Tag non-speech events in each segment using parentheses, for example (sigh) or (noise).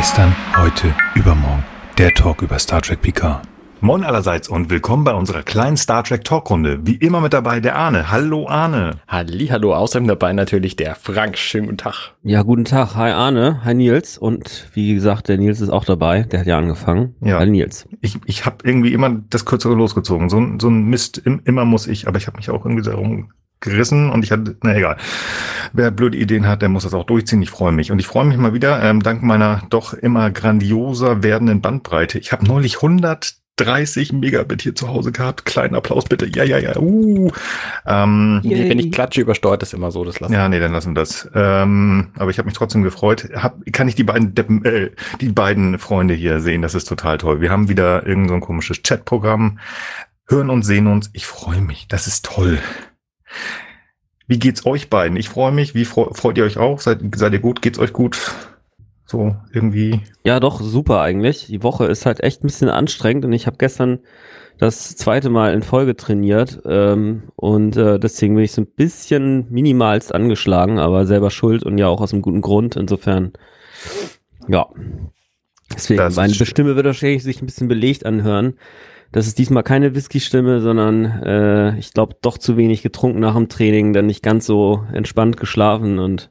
Gestern, heute, übermorgen. Der Talk über Star Trek Picard. Moin allerseits und willkommen bei unserer kleinen Star Trek Talkrunde. Wie immer mit dabei der Arne. Hallo Arne. Halli, hallo. Außerdem dabei natürlich der Frank. Schönen guten Tag. Ja, guten Tag. Hi Arne. Hi Nils. Und wie gesagt, der Nils ist auch dabei. Der hat ja angefangen. Ja. Hi Nils. Ich, ich habe irgendwie immer das Kürzere losgezogen. So, ein- so ein Mist, im, immer muss ich, aber ich habe mich auch irgendwie darum gerissen und ich hatte, na egal. Wer blöde Ideen hat, der muss das auch durchziehen. Ich freue mich. Und ich freue mich mal wieder, ähm, dank meiner doch immer grandioser werdenden Bandbreite. Ich habe neulich 130 Megabit hier zu Hause gehabt. Kleinen Applaus bitte. Ja, ja, ja. Uh. Ähm, Nee, wenn ich klatsche, übersteuert es immer so. Das lassen. Ja, nee, dann lassen wir das. Ähm, aber ich habe mich trotzdem gefreut. Hab, kann ich die beiden Deppen, äh, die beiden Freunde hier sehen? Das ist total toll. Wir haben wieder irgend so ein komisches Chatprogramm, hören und sehen uns. Ich freue mich. Das ist toll. Wie geht's euch beiden? Ich freue mich. Wie freu, freut ihr euch auch? Seid, seid ihr gut? Geht's euch gut? So irgendwie. Ja, doch, super eigentlich. Die Woche ist halt echt ein bisschen anstrengend und ich habe gestern das zweite Mal in Folge trainiert ähm, und äh, deswegen bin ich so ein bisschen minimalst angeschlagen, aber selber schuld und ja auch aus einem guten Grund. Insofern, ja. Deswegen, meine. Stimme wird wahrscheinlich sich ein bisschen belegt anhören. Das ist diesmal keine Whisky-Stimme, sondern äh, ich glaube doch zu wenig getrunken nach dem Training, dann nicht ganz so entspannt geschlafen und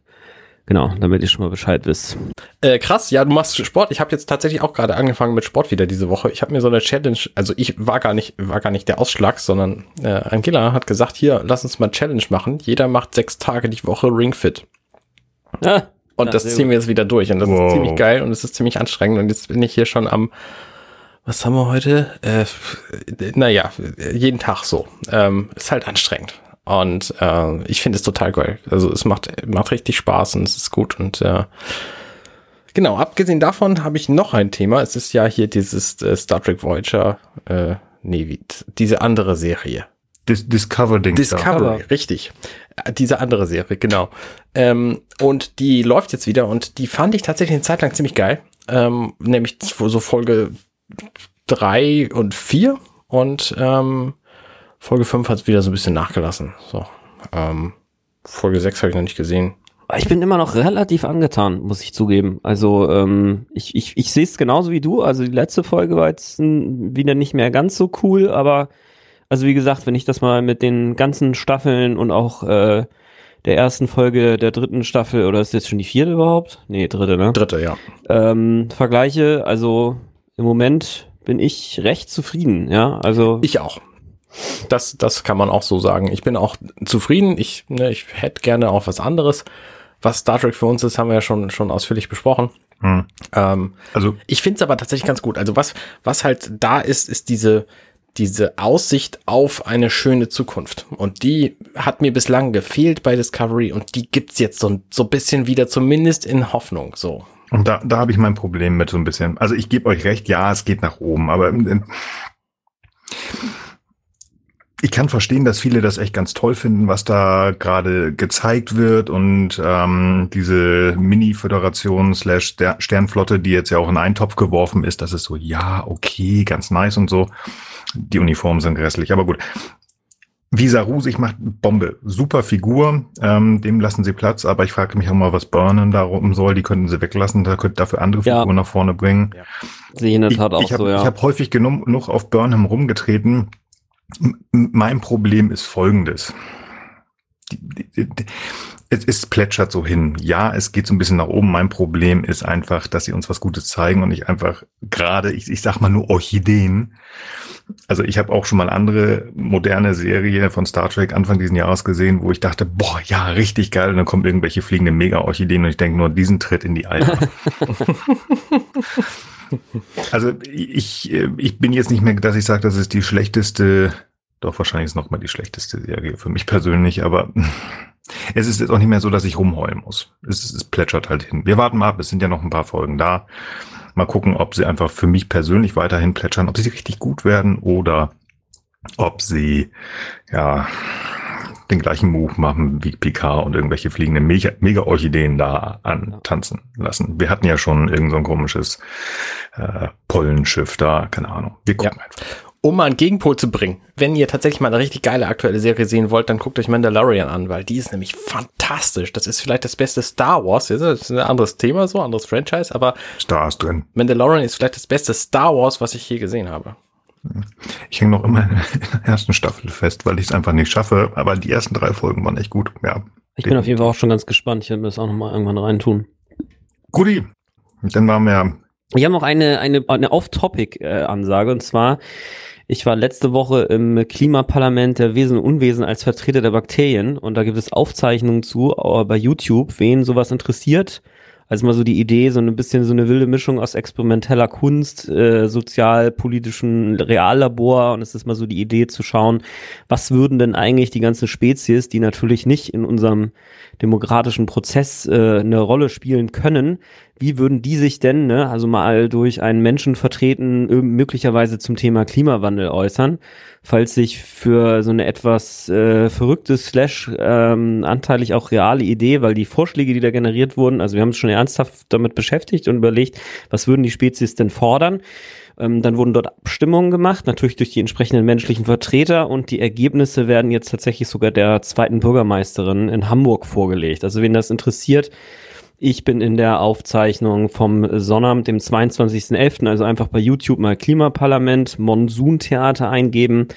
genau, damit ihr schon mal Bescheid wisst. Äh, krass, ja, du machst Sport. Ich habe jetzt tatsächlich auch gerade angefangen mit Sport wieder diese Woche. Ich habe mir so eine Challenge, also ich war gar nicht, war gar nicht der Ausschlag, sondern äh, Angela hat gesagt, hier, lass uns mal Challenge machen. Jeder macht sechs Tage die Woche Ringfit. Ah, Und das ziehen gut. wir jetzt wieder durch. Und das Wow. ist ziemlich geil und es ist ziemlich anstrengend. Und jetzt bin ich hier schon am, was haben wir heute? Äh, naja, jeden Tag so. Ähm, ist halt anstrengend. Und äh, ich finde es total geil. Also es macht, macht richtig Spaß und es ist gut. Und äh, genau, abgesehen davon habe ich noch ein Thema. Es ist ja hier dieses äh, Star Trek Voyager, äh, nee, wie, diese andere Serie. Dis Discover-Ding. Discovery, richtig. Äh, Diese andere Serie, genau. Ähm, und die läuft jetzt wieder und die fand ich tatsächlich eine Zeit lang ziemlich geil. Ähm, nämlich so Folge drei und vier und ähm, Folge fünf hat wieder so ein bisschen nachgelassen. So. Ähm, Folge sechs habe ich noch nicht gesehen. Ich bin immer noch relativ angetan, muss ich zugeben. Also ähm, ich, ich, ich sehe es genauso wie du. Also die letzte Folge war jetzt wieder nicht mehr ganz so cool, aber also wie gesagt, wenn ich das mal mit den ganzen Staffeln und auch äh, der ersten Folge der dritten Staffel, oder ist jetzt schon die vierte überhaupt? Nee, dritte, ne? Dritte, ja. Ähm, vergleiche, also im Moment bin ich recht zufrieden, ja. Also Ich auch. Das, das kann man auch so sagen. Ich bin auch zufrieden. Ich, ne, ich hätte gerne auch was anderes. Was Star Trek für uns ist, haben wir ja schon, schon ausführlich besprochen. Hm. Ähm, Also ich finde es aber tatsächlich ganz gut. Also was, was halt da ist, ist diese, diese Aussicht auf eine schöne Zukunft. Und die hat mir bislang gefehlt bei Discovery und die gibt's jetzt so, ein- so ein bisschen wieder, zumindest in Hoffnung. So. Und da, da habe ich mein Problem mit so ein bisschen. Also ich gebe euch recht, ja, es geht nach oben, aber äh, ich kann verstehen, dass viele das echt ganz toll finden, was da gerade gezeigt wird und ähm, diese Mini-Föderation slash Ster- Sternflotte, die jetzt ja auch in einen Topf geworfen ist, das ist so, ja, okay, ganz nice und so. Die Uniformen sind grässlich, aber gut. Visaru sich macht Bombe. Super Figur, ähm, dem lassen sie Platz, aber ich frage mich auch mal, was Burnen darum soll. Die könnten sie weglassen, da könnten dafür andere Ja. Figuren nach vorne bringen. sehe ich in der Ich, Tat auch ich habe so, ja. hab häufig genug, genug auf Burnham rumgetreten. M mein Problem ist folgendes. Die, die, die, es, es plätschert so hin. Ja, es geht so ein bisschen nach oben. Mein Problem ist einfach, dass sie uns was Gutes zeigen und nicht einfach gerade, ich, ich sag mal nur Orchideen. Also ich habe auch schon mal andere moderne Serie von Star Trek Anfang diesen Jahres gesehen, wo ich dachte, boah, ja, richtig geil. Und dann kommen irgendwelche fliegende Mega-Orchideen und ich denke nur, diesen Tritt in die Eier. (laughs) Also ich, äh, ich bin jetzt nicht mehr, dass ich sage, das ist die schlechteste, doch wahrscheinlich ist noch mal die schlechteste Serie für mich persönlich, aber (laughs) es ist jetzt auch nicht mehr so, dass ich rumheulen muss. Es, es plätschert halt hin. Wir warten mal ab, es sind ja noch ein paar Folgen da. Mal gucken, ob sie einfach für mich persönlich weiterhin plätschern, ob sie richtig gut werden oder ob sie ja den gleichen Move machen wie Picard und irgendwelche fliegende Mega- Mega-Orchideen da antanzen lassen. Wir hatten ja schon irgend so ein komisches äh, Pollenschiff da, keine Ahnung. Wir gucken einfach. Um mal einen Gegenpol zu bringen, wenn ihr tatsächlich mal eine richtig geile aktuelle Serie sehen wollt, dann guckt euch Mandalorian an, weil die ist nämlich fantastisch. Das ist vielleicht das beste Star Wars. Das ist ein anderes Thema, so, anderes Franchise, aber Star ist drin. Mandalorian ist vielleicht das beste Star Wars, was ich je gesehen habe. Ich hänge noch immer in der (laughs) ersten Staffel fest, weil ich es einfach nicht schaffe. Aber die ersten drei Folgen waren echt gut. Ja. Ich bin auf jeden Fall auch schon ganz gespannt. Ich werde mir das auch nochmal irgendwann reintun. Guti. Dann waren wir. Ich habe noch eine, eine, eine Off-Topic-Ansage und zwar, ich war letzte Woche im Klimaparlament der Wesen und Unwesen als Vertreter der Bakterien und da gibt es Aufzeichnungen zu äh, bei YouTube, wen sowas interessiert. Also mal so die Idee, so ein bisschen so eine wilde Mischung aus experimenteller Kunst, äh, sozialpolitischen Reallabor und es ist mal so die Idee zu schauen, was würden denn eigentlich die ganzen Spezies, die natürlich nicht in unserem demokratischen Prozess äh, eine Rolle spielen können, wie würden die sich denn, ne, also mal durch einen Menschen vertreten, möglicherweise zum Thema Klimawandel äußern, falls sich für so eine etwas äh, verrückte slash ähm, anteilig auch reale Idee, weil die Vorschläge, die da generiert wurden, also wir haben uns schon ernsthaft damit beschäftigt und überlegt, was würden die Spezies denn fordern? Ähm, dann wurden dort Abstimmungen gemacht, natürlich durch die entsprechenden menschlichen Vertreter und die Ergebnisse werden jetzt tatsächlich sogar der zweiten Bürgermeisterin in Hamburg vorgelegt. Also wen das interessiert, ich bin in der Aufzeichnung vom Sonnabend, dem 22.11., also einfach bei YouTube mal Klimaparlament, Monsuntheater eingeben.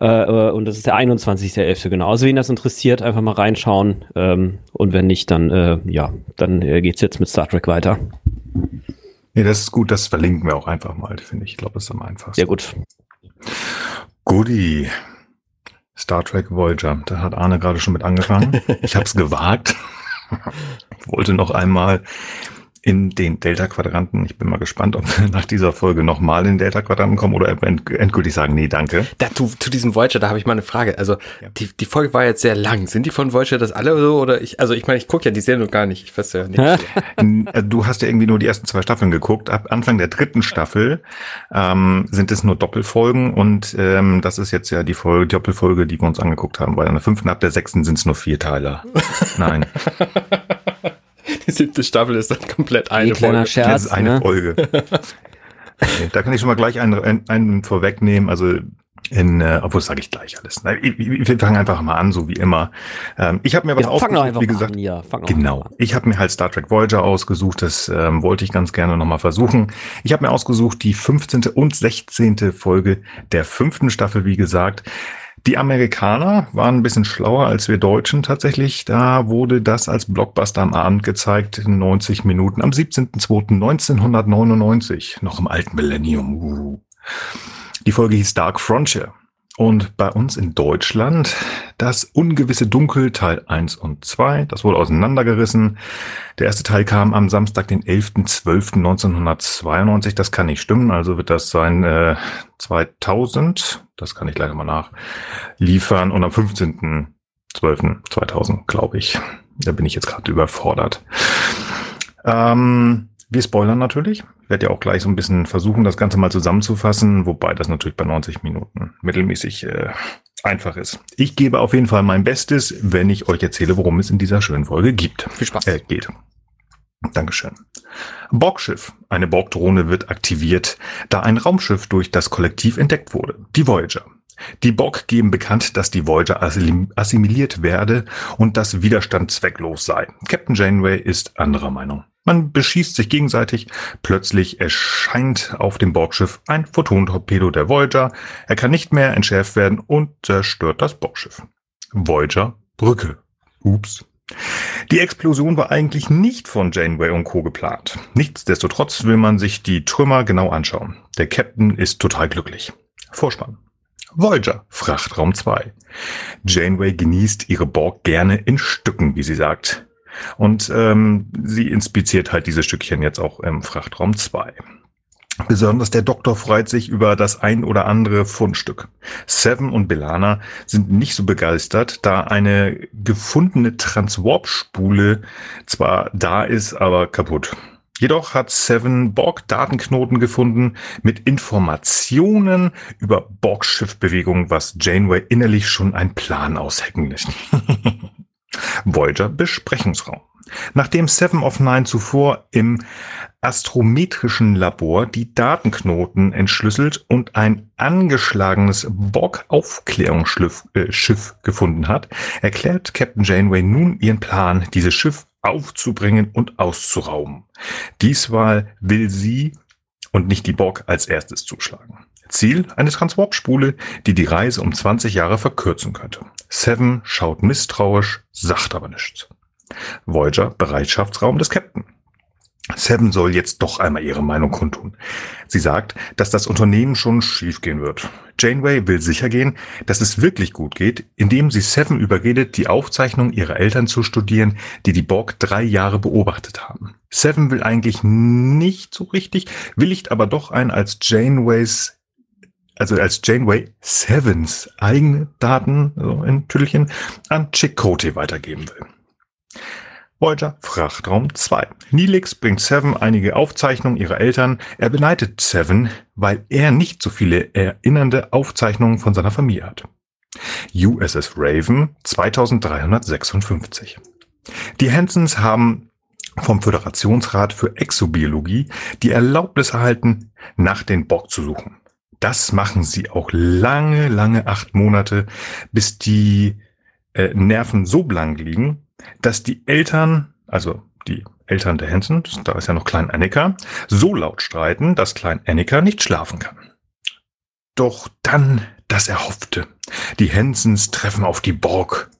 Äh, äh und das ist der 21.11. genau. Also wen das interessiert, einfach mal reinschauen. Ähm, und wenn nicht, dann äh, ja, dann äh, geht's jetzt mit Star Trek weiter. Nee, das ist gut, das verlinken wir auch einfach mal, finde ich. Ich glaube, das ist am einfachsten. Ja, gut. Goodie. Star Trek Voyager. Da hat Arne gerade schon mit angefangen. Ich habe es gewagt. (laughs) wollte noch einmal in den Delta-Quadranten. Ich bin mal gespannt, ob wir nach dieser Folge nochmal in den Delta-Quadranten kommen oder endgültig sagen, nee, danke. Da, zu, zu diesem Voyager, da habe ich mal eine Frage. Also ja. die, die Folge war jetzt sehr lang. Sind die von Voyager das alle so? Oder ich, also ich meine, ich gucke ja die Serie noch gar nicht. Ich weiß ja nicht. Du hast ja irgendwie nur die ersten zwei Staffeln geguckt. Ab Anfang der dritten Staffel ähm, sind es nur Doppelfolgen und ähm, das ist jetzt ja die Folge, die Doppelfolge, die wir uns angeguckt haben. Bei der fünften ab der sechsten sind es nur vier Teile. Nein. (laughs) (laughs) Die siebte Staffel ist dann komplett eine Folge. Scherz, das ist eine ne? Folge. (laughs) da kann ich schon mal gleich einen, einen, einen vorwegnehmen. Also in, äh, obwohl sage ich gleich alles. Wir fangen einfach mal an, so wie immer. Ähm, ich habe mir was ja, ausgesucht, wie gesagt. An, ja, genau. Ich habe mir halt Star Trek Voyager ausgesucht. Das ähm, wollte ich ganz gerne nochmal versuchen. Ich habe mir ausgesucht die 15. und 16. Folge der fünften Staffel, wie gesagt. Die Amerikaner waren ein bisschen schlauer als wir Deutschen tatsächlich. Da wurde das als Blockbuster am Abend gezeigt in 90 Minuten am 17.02.1999, noch im alten Millennium. Die Folge hieß Dark Frontier. Und bei uns in Deutschland das ungewisse Dunkel Teil 1 und 2. Das wurde auseinandergerissen. Der erste Teil kam am Samstag, den 11.12.1992. Das kann nicht stimmen. Also wird das sein äh, 2000. Das kann ich leider mal nachliefern. Und am 15.12.2000, glaube ich. Da bin ich jetzt gerade überfordert. Ähm, wir spoilern natürlich. Ich werde ja auch gleich so ein bisschen versuchen, das Ganze mal zusammenzufassen, wobei das natürlich bei 90 Minuten mittelmäßig äh, einfach ist. Ich gebe auf jeden Fall mein Bestes, wenn ich euch erzähle, worum es in dieser schönen Folge gibt. Viel Spaß. Äh, geht. Dankeschön. Borgschiff. Eine Borg-Drohne wird aktiviert, da ein Raumschiff durch das Kollektiv entdeckt wurde. Die Voyager. Die Borg geben bekannt, dass die Voyager assimiliert werde und dass Widerstand zwecklos sei. Captain Janeway ist anderer Meinung. Man beschießt sich gegenseitig. Plötzlich erscheint auf dem Borgschiff ein Photontorpedo der Voyager. Er kann nicht mehr entschärft werden und zerstört das Borgschiff. Voyager Brücke. Ups. Die Explosion war eigentlich nicht von Janeway und Co. geplant. Nichtsdestotrotz will man sich die Trümmer genau anschauen. Der Captain ist total glücklich. Vorspann. Voyager, Frachtraum 2. Janeway genießt ihre Borg gerne in Stücken, wie sie sagt. Und ähm, sie inspiziert halt diese Stückchen jetzt auch im Frachtraum 2. Besonders der Doktor freut sich über das ein oder andere Fundstück. Seven und Belana sind nicht so begeistert, da eine gefundene Transwarp-Spule zwar da ist, aber kaputt. Jedoch hat Seven Borg-Datenknoten gefunden mit Informationen über Borg-Schiffbewegungen, was Janeway innerlich schon ein Plan aushecken lässt. (laughs) Voyager Besprechungsraum. Nachdem Seven of Nine zuvor im astrometrischen Labor die Datenknoten entschlüsselt und ein angeschlagenes Borg-Aufklärungsschiff äh, gefunden hat, erklärt Captain Janeway nun ihren Plan, dieses Schiff aufzubringen und auszurauben. Diesmal will sie und nicht die Borg als erstes zuschlagen. Ziel eine Transwarp-Spule, die die Reise um 20 Jahre verkürzen könnte. Seven schaut misstrauisch, sagt aber nichts. Voyager Bereitschaftsraum des Captain. Seven soll jetzt doch einmal ihre Meinung kundtun. Sie sagt, dass das Unternehmen schon schiefgehen wird. Janeway will sicher gehen, dass es wirklich gut geht, indem sie Seven überredet, die Aufzeichnung ihrer Eltern zu studieren, die die Borg drei Jahre beobachtet haben. Seven will eigentlich nicht so richtig, willigt aber doch ein, als Janeways also als Janeway Sevens eigene Daten, so in Tüdelchen, an Chakotay weitergeben will. Voyager Frachtraum 2. Neelix bringt Seven einige Aufzeichnungen ihrer Eltern. Er beneidet Seven, weil er nicht so viele erinnernde Aufzeichnungen von seiner Familie hat. USS Raven 2356. Die Hansons haben vom Föderationsrat für Exobiologie die Erlaubnis erhalten, nach den Borg zu suchen. Das machen sie auch lange, lange acht Monate, bis die äh, Nerven so blank liegen, dass die Eltern, also die Eltern der Hansen, da ist ja noch Klein Annika, so laut streiten, dass Klein Annika nicht schlafen kann. Doch dann das Erhoffte. Die Hansens treffen auf die Borg.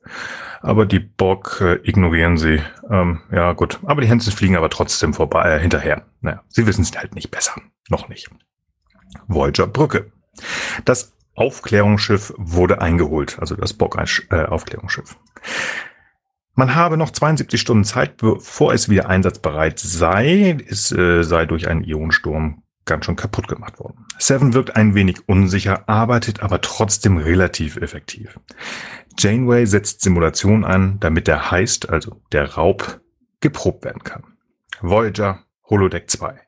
Aber die Borg äh, ignorieren sie. Ähm, ja, gut. Aber die Hansens fliegen aber trotzdem vorbei, äh, hinterher. Naja, sie wissen es halt nicht besser. Noch nicht. Voyager Brücke. Das Aufklärungsschiff wurde eingeholt, also das Borg-Aufklärungsschiff. Man habe noch 72 Stunden Zeit, bevor es wieder einsatzbereit sei. Es äh, sei durch einen Ionensturm ganz schön kaputt gemacht worden. Seven wirkt ein wenig unsicher, arbeitet aber trotzdem relativ effektiv. Janeway setzt Simulation an, damit der Heist, also der Raub, geprobt werden kann. Voyager, Holodeck 2.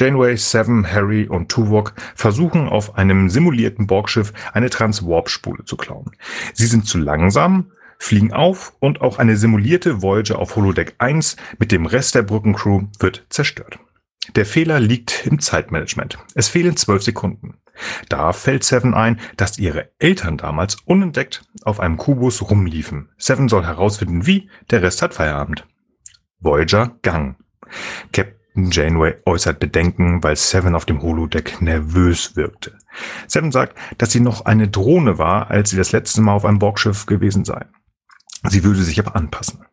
Janeway, Seven, Harry und Tuvok versuchen auf einem simulierten Borgschiff eine Transwarp-Spule zu klauen. Sie sind zu langsam fliegen auf und auch eine simulierte Voyager auf Holodeck 1 mit dem Rest der Brückencrew wird zerstört. Der Fehler liegt im Zeitmanagement. Es fehlen zwölf Sekunden. Da fällt Seven ein, dass ihre Eltern damals unentdeckt auf einem Kubus rumliefen. Seven soll herausfinden, wie, der Rest hat Feierabend. Voyager Gang. Captain Janeway äußert Bedenken, weil Seven auf dem Holodeck nervös wirkte. Seven sagt, dass sie noch eine Drohne war, als sie das letzte Mal auf einem Borgschiff gewesen sei. Sie würde sich aber anpassen.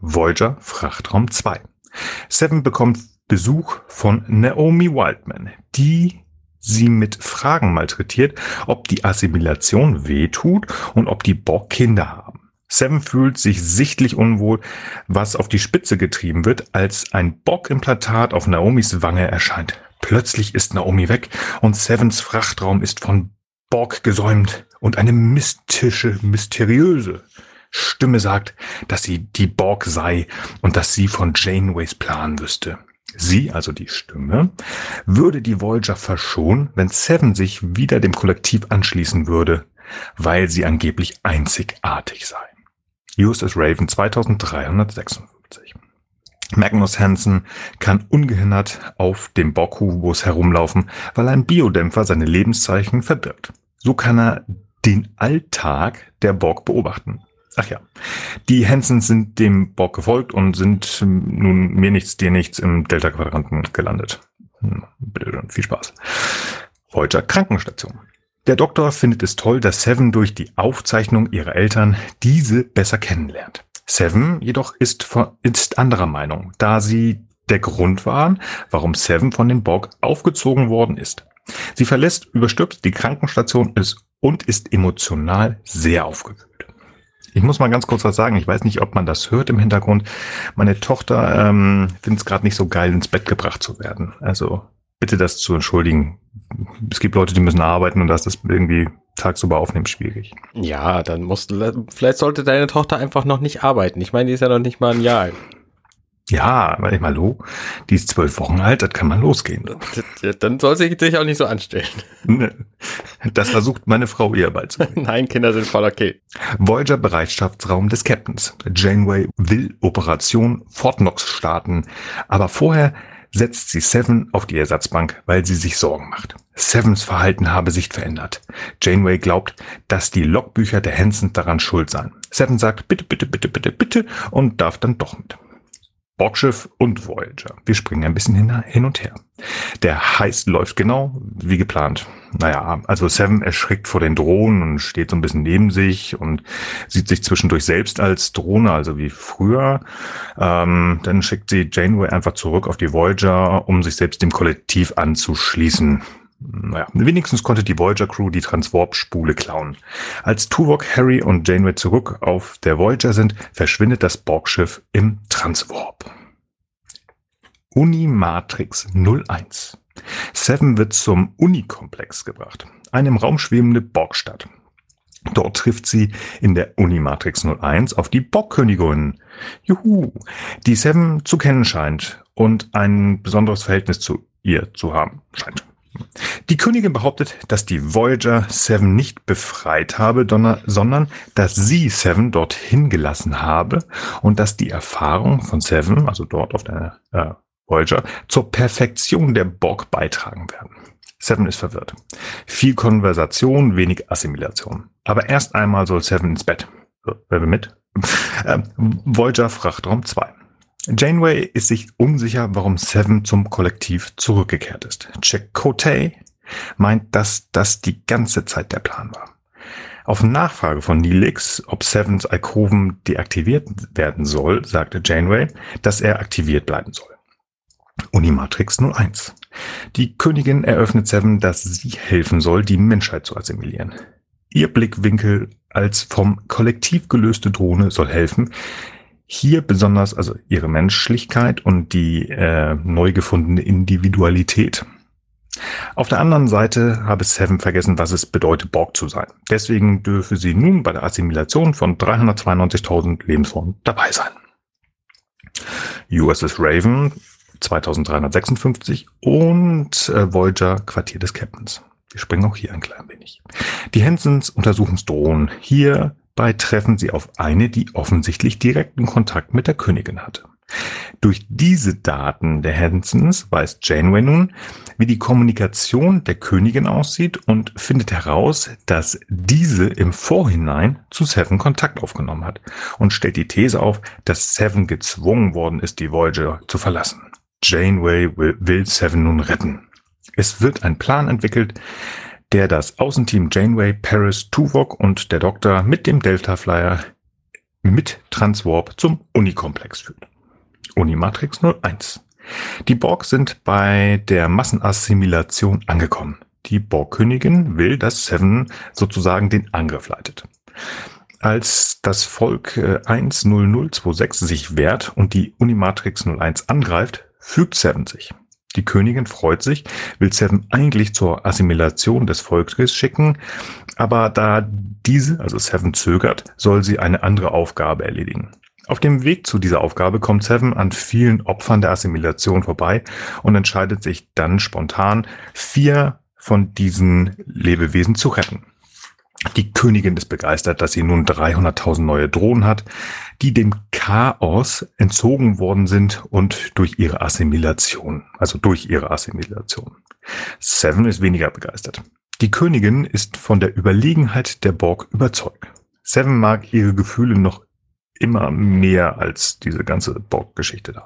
Voyager Frachtraum 2. Seven bekommt Besuch von Naomi Wildman, die sie mit Fragen malträtiert, ob die Assimilation wehtut und ob die Borg Kinder haben. Seven fühlt sich sichtlich unwohl, was auf die Spitze getrieben wird, als ein Borg-Implantat auf Naomis Wange erscheint. Plötzlich ist Naomi weg und Sevens Frachtraum ist von Borg gesäumt und eine mystische, mysteriöse Stimme sagt, dass sie die Borg sei und dass sie von Janeways Plan wüsste. Sie, also die Stimme, würde die Voyager verschonen, wenn Seven sich wieder dem Kollektiv anschließen würde, weil sie angeblich einzigartig sei. Justus Raven 2356. Magnus Hansen kann ungehindert auf dem Borg-Kubus herumlaufen, weil ein Biodämpfer seine Lebenszeichen verbirgt. So kann er den Alltag der Borg beobachten. Ach ja. Die Hansons sind dem Borg gefolgt und sind nun mir nichts, dir nichts im Delta-Quadranten gelandet. Hm, bitte schön, viel Spaß. Voyager Krankenstation. Der Doktor findet es toll, dass Seven durch die Aufzeichnung ihrer Eltern diese besser kennenlernt. Seven jedoch ist, ist anderer Meinung, da sie der Grund waren, warum Seven von den Borg aufgezogen worden ist. Sie verlässt überstürzt die Krankenstation ist und ist emotional sehr aufgewühlt. Ich muss mal ganz kurz was sagen. Ich weiß nicht, ob man das hört im Hintergrund. Meine Tochter ähm, findet es gerade nicht so geil, ins Bett gebracht zu werden. Also bitte das zu entschuldigen. Es gibt Leute, die müssen arbeiten und das ist irgendwie tagsüber aufnehmen schwierig. Ja, dann musst du, vielleicht sollte deine Tochter einfach noch nicht arbeiten. Ich meine, die ist ja noch nicht mal ein Jahr alt. Ja, aber ich mal, hallo, die ist zwölf Wochen alt, das kann man losgehen. Dann soll sie sich auch nicht so anstellen. Das versucht meine Frau ihr beizubringen. (laughs) Nein, Kinder sind voll okay. Voyager Bereitschaftsraum des Captains. Janeway will Operation Fortnox starten, aber vorher setzt sie Seven auf die Ersatzbank, weil sie sich Sorgen macht. Sevens Verhalten habe sich verändert. Janeway glaubt, dass die Logbücher der Hansen daran schuld seien. Seven sagt bitte, bitte, bitte, bitte, bitte und darf dann doch mit. Borgschiff und Voyager. Wir springen ein bisschen hin, und her. Der Heist läuft genau wie geplant. Naja, also Seven erschrickt vor den Drohnen und steht so ein bisschen neben sich und sieht sich zwischendurch selbst als Drohne, also wie früher. Ähm, dann schickt sie Janeway einfach zurück auf die Voyager, um sich selbst dem Kollektiv anzuschließen. Naja, wenigstens konnte die Voyager Crew die Transwarp-Spule klauen. Als Tuvok, Harry und Janeway zurück auf der Voyager sind, verschwindet das Borgschiff im Transwarp. Unimatrix 01. Seven wird zum Unikomplex gebracht, eine im Raum schwebende Borgstadt. Dort trifft sie in der Unimatrix 01 auf die Borgkönigin. Juhu, die Seven zu kennen scheint und ein besonderes Verhältnis zu ihr zu haben scheint. Die Königin behauptet, dass die Voyager Seven nicht befreit habe, sondern dass sie Seven dorthin gelassen habe und dass die Erfahrung von Seven, also dort auf der äh, Voyager, zur Perfektion der Borg beitragen werden. Seven ist verwirrt. Viel Konversation, wenig Assimilation. Aber erst einmal soll Seven ins Bett. wer will mit? äh, Voyager Frachtraum 2. Janeway ist sich unsicher, warum Seven zum Kollektiv zurückgekehrt ist. Jack Cote meint, dass das die ganze Zeit der Plan war. Auf Nachfrage von Neelix, ob Sevens Alkoven deaktiviert werden soll, sagte Janeway, dass er aktiviert bleiben soll. Unimatrix 01. Die Königin eröffnet Seven, dass sie helfen soll, die Menschheit zu assimilieren. Ihr Blickwinkel als vom Kollektiv gelöste Drohne soll helfen, hier besonders also ihre Menschlichkeit und die äh, neu gefundene Individualität. Auf der anderen Seite habe Seven vergessen, was es bedeutet, Borg zu sein. Deswegen dürfe sie nun bei der Assimilation von 392.000 Lebensformen dabei sein. USS Raven 2356 und äh, Voyager Quartier des Captains. Wir springen auch hier ein klein wenig. Die Hansons Untersuchungsdrohnen. Hier Dabei treffen sie auf eine, die offensichtlich direkten Kontakt mit der Königin hatte. Durch diese Daten der Hansons weiß Janeway nun, wie die Kommunikation der Königin aussieht und findet heraus, dass diese im Vorhinein zu Seven Kontakt aufgenommen hat und stellt die These auf, dass Seven gezwungen worden ist, die Voyager zu verlassen. Janeway will, will Seven nun retten. Es wird ein Plan entwickelt, der das Außenteam Janeway, Paris, Tuvok und der Doktor mit dem Delta Flyer mit Transwarp zum Unikomplex führt. Unimatrix 01. Die Borg sind bei der Massenassimilation angekommen. Die Borgkönigin will, dass Seven sozusagen den Angriff leitet. Als das Volk 10026 äh, sich wehrt und die Unimatrix 01 angreift, fügt Seven sich. Die Königin freut sich, will Seven eigentlich zur Assimilation des Volkes schicken, aber da diese, also Seven zögert, soll sie eine andere Aufgabe erledigen. Auf dem Weg zu dieser Aufgabe kommt Seven an vielen Opfern der Assimilation vorbei und entscheidet sich dann spontan, vier von diesen Lebewesen zu retten. Die Königin ist begeistert, dass sie nun 300.000 neue Drohnen hat, die dem Chaos entzogen worden sind und durch ihre Assimilation, also durch ihre Assimilation. Seven ist weniger begeistert. Die Königin ist von der Überlegenheit der Borg überzeugt. Seven mag ihre Gefühle noch immer mehr als diese ganze Borg-Geschichte da.